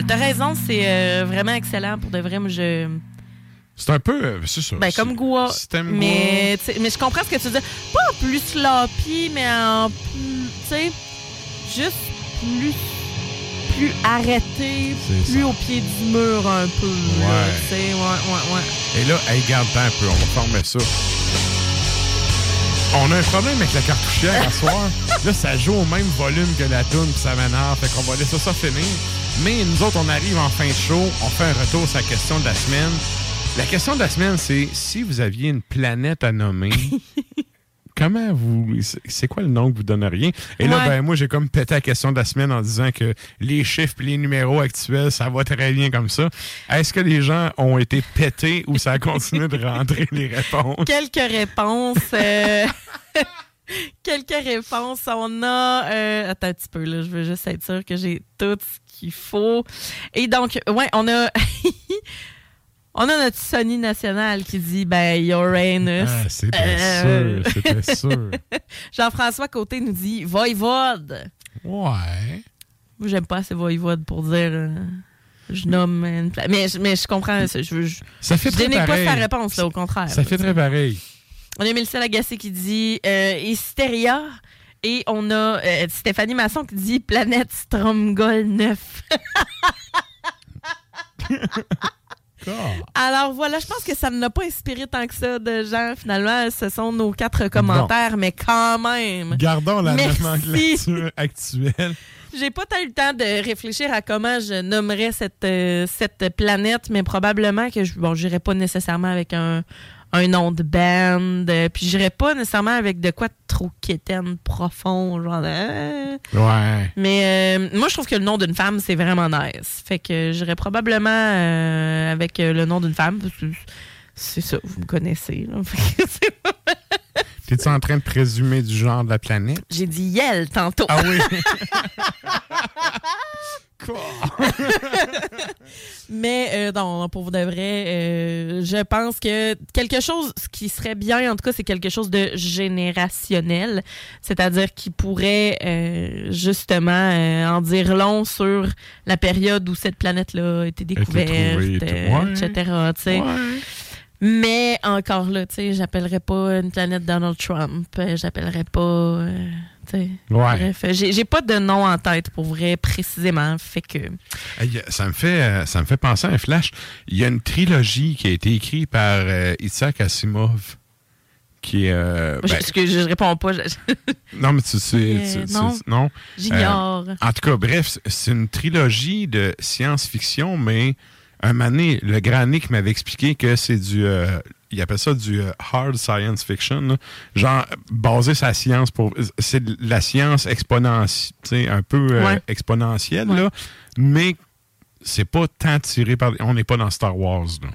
Mal. T'as raison, c'est euh, vraiment excellent pour de vrai. Moi, je. C'est un peu. euh, c'est ça. Ben, comme Goua. Mais, mais je comprends ce que tu dire. Pas en plus sloppy, mais en plus. Tu sais, juste plus. Plus arrêté, plus au pied du mur un peu. là, Ouais. Tu sais, ouais, ouais, ouais. Et là, hey, garde un peu, on va former ça. On a un problème avec la cartouchière à soir. Là, ça joue au même volume que la toune, puis ça m'énerve. Fait qu'on va laisser ça finir. Mais nous autres, on arrive en fin de show, on fait un retour sur la question de la semaine. La question de la semaine, c'est si vous aviez une planète à nommer, comment vous. c'est- quoi le nom que vous donneriez? Et là, Ouais. ben, moi, j'ai comme pété la question de la semaine en disant que les chiffres et les numéros actuels, ça va très bien comme ça. Est-ce que les gens ont été pétés ou ça a continué de rentrer les réponses? Quelques réponses. euh, Quelques réponses. On a. euh, Attends un petit peu, là. Je veux juste être sûr que j'ai tout ce qu'il faut. Et donc, ouais, on a. on a notre Sony national qui dit ben, Uranus. Ah, c'était Euh, sûr, c'était sûr. Jean-François Côté nous dit Voivode. Ouais. Moi, j'aime pas assez Voivode pour dire. euh, je nomme une pla- mais, je- mais je comprends. Je, je, Ça fait je très pareil. pas sa réponse, là, au contraire. Ça là, fait très pareil. on a Mélissa Lagacé qui dit euh, Hystéria. Et on a euh, Stéphanie Masson qui dit Planète Stromgol 9. Alors voilà, je pense que ça ne l'a pas inspiré tant que ça de gens. Finalement, ce sont nos quatre commentaires, mais quand même. Gardons la Merci. nomenclature actuelle. J'ai pas eu le temps de réfléchir à comment je nommerais cette, euh, cette planète, mais probablement que je bon, j'irai pas nécessairement avec un, un nom de band, euh, puis j'irai pas nécessairement avec de quoi de trop quétaine profond, genre. euh. Ouais. Mais euh, moi, je trouve que le nom d'une femme, c'est vraiment nice. Fait que j'irai probablement euh, avec euh, le nom d'une femme, parce que c'est ça, vous me connaissez. là. T'es-tu en train de présumer du genre de la planète? J'ai dit Yel tantôt. Ah oui? Mais euh, non, pour vous de vrai, euh, je pense que quelque chose ce qui serait bien, en tout cas, c'est quelque chose de générationnel. C'est-à-dire qui pourrait euh, justement euh, en dire long sur la période où cette planète-là a été découverte, Ouais. etc. Mais encore là, tu sais, j'appellerais pas une planète Donald Trump. euh, J'appellerais pas. euh, tu sais. Ouais. Bref, j'ai pas de nom en tête pour vrai précisément. Fait que. Ça, me fait, euh, ça me fait penser à un flash. Il y a une trilogie qui a été écrite par euh, Isaac Asimov. Qui est. euh, Je- ben, je réponds pas. je- Non, mais tu sais. Euh, non. non. J'ignore. Euh, en tout cas, bref, c'est une trilogie de science-fiction, mais un moment donné, le grand Nick m'avait expliqué que c'est du. euh, il appelle ça du euh, hard science fiction, là. genre basé la science pour. C'est de la science exponentielle, un peu euh, Ouais. exponentielle, là, mais c'est pas tant tiré par. On n'est pas dans Star Wars, là.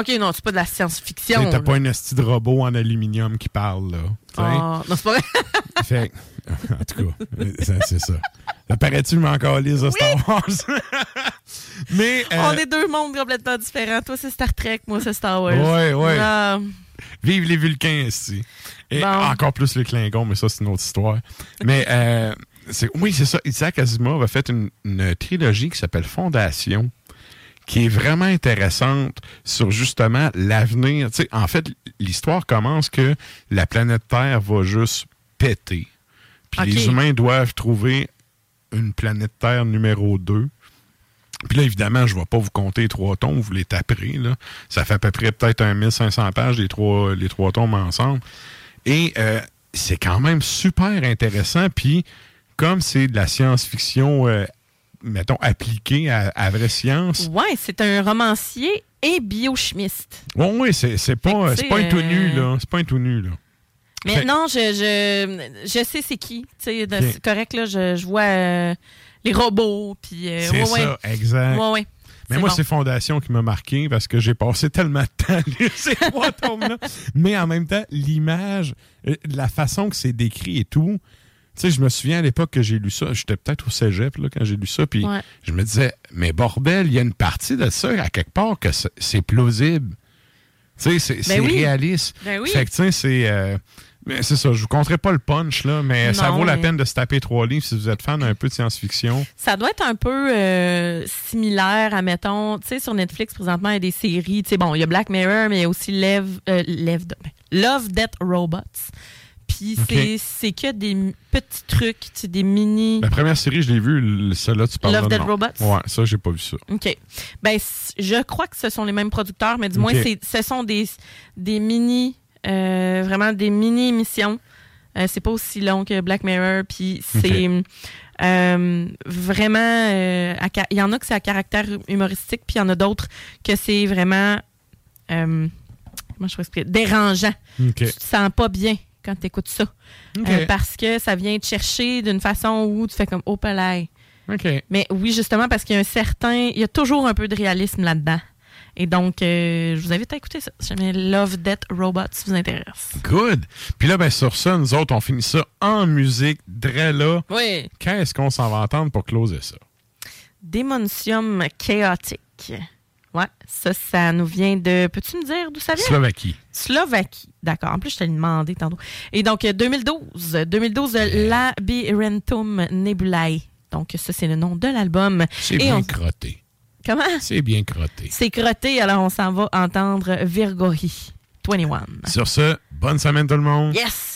Ok, non, c'est pas de la science-fiction. T'as pas un esti de robot en aluminium qui parle, là. Ah, non, c'est pas vrai. Fait en tout cas, c'est ça. Ça paraît-tu mais encore lise de Star Wars? mais. euh, On est deux mondes complètement différents. Toi, c'est Star Trek, moi, c'est Star Wars. Ouais, ouais. Ah, Vive les Vulcains ici. Et Bon. encore plus les Klingons, mais ça, c'est une autre histoire. mais euh, oui, c'est ça. Isaac Asimov a fait une, une trilogie qui s'appelle Fondation, qui est vraiment intéressante sur justement l'avenir. Tu sais, en fait, l'histoire commence que la planète Terre va juste péter. Puis les humains doivent trouver une planète Terre numéro 2. Puis là, évidemment, je ne vais pas vous compter les trois tombes, vous les taperez. Là. Ça fait à peu près peut-être un 1500 pages, les trois, les trois tombes ensemble. Et euh, c'est quand même super intéressant. Puis, comme c'est de la science-fiction, euh, mettons, appliquée à, à vraie science, Ouais, c'est un romancier et biochimiste. oui, oui, c'est pas, c'est pas un tout nu, euh, là. C'est pas un tout nu, là. Mais non, je, je, je sais c'est qui. C'est correct, là. Je, je vois euh, les robots. Puis, euh, C'est ouais, ça, ouais. exact. Ouais, ouais. Mais moi, bon. c'est Fondation qui m'a marqué parce que j'ai passé tellement de temps à lire ces trois tomes-là. Mais en même temps, l'image, euh, la façon que c'est décrit et tout. Sais, je me souviens à l'époque que j'ai lu ça, j'étais peut-être au cégep là, quand j'ai lu ça, puis Ouais. je me disais, mais bordel, il y a une partie de ça à quelque part que c'est- plausible. Tu sais, c'est Ben oui. réaliste. Ben oui. Fait que, tu sais, c'est. euh, Mais c'est ça, je vous compterai pas le punch, là, mais ça vaut la peine de se taper trois livres si vous êtes fan un peu de science-fiction. Ça doit être un peu euh, similaire à, mettons, tu sais, sur Netflix, présentement, il y a des séries. Tu sais, bon, il y a Black Mirror, mais il y a aussi Lev, euh, Lev- ben, Love, Death, Robots. Puis c'est- que des petits trucs, des mini... La première série, je l'ai vue, le- celle-là, tu parles Love, de Death, non. Robots? Ouais, ça, j'ai pas vu ça. OK. Ben, je crois que ce sont les mêmes producteurs, mais du moins, ce sont des, des mini, euh, vraiment des mini-émissions. Euh, c'est pas aussi long que Black Mirror, puis c'est euh, vraiment... euh, il y en a que c'est à caractère humoristique, puis il y en a d'autres que c'est vraiment... comment je peux expliquer? Dérangeant. Tu te sens pas bien quand tu écoutes ça. Euh, parce que ça vient te chercher d'une façon où tu fais comme « Oh, palais ». Mais oui, justement, parce qu'il y a un certain. Il y a toujours un peu de réalisme là-dedans. Et donc, euh, je vous invite à écouter ça. Si jamais Love, Death, Robots vous intéresse. Good. Puis là, ben, sur ça, nous autres, on finit ça en musique, dre là. Oui. Qu'est-ce qu'on s'en va entendre pour closer ça? Démontium chaotique. Ouais, ça, ça nous vient de. Peux-tu me dire d'où ça vient? Slovaquie. Slovaquie. D'accord. En plus, je te l'ai demandé tantôt. Et donc, euh, 2012. 2012, euh, Labyrinthum Nebulae. Donc, ça, c'est le nom de l'album. C'est bien on- crotté. Comment? C'est bien crotté. C'est crotté, alors on s'en va entendre Virgori 21. Sur ce, bonne semaine tout le monde. Yes!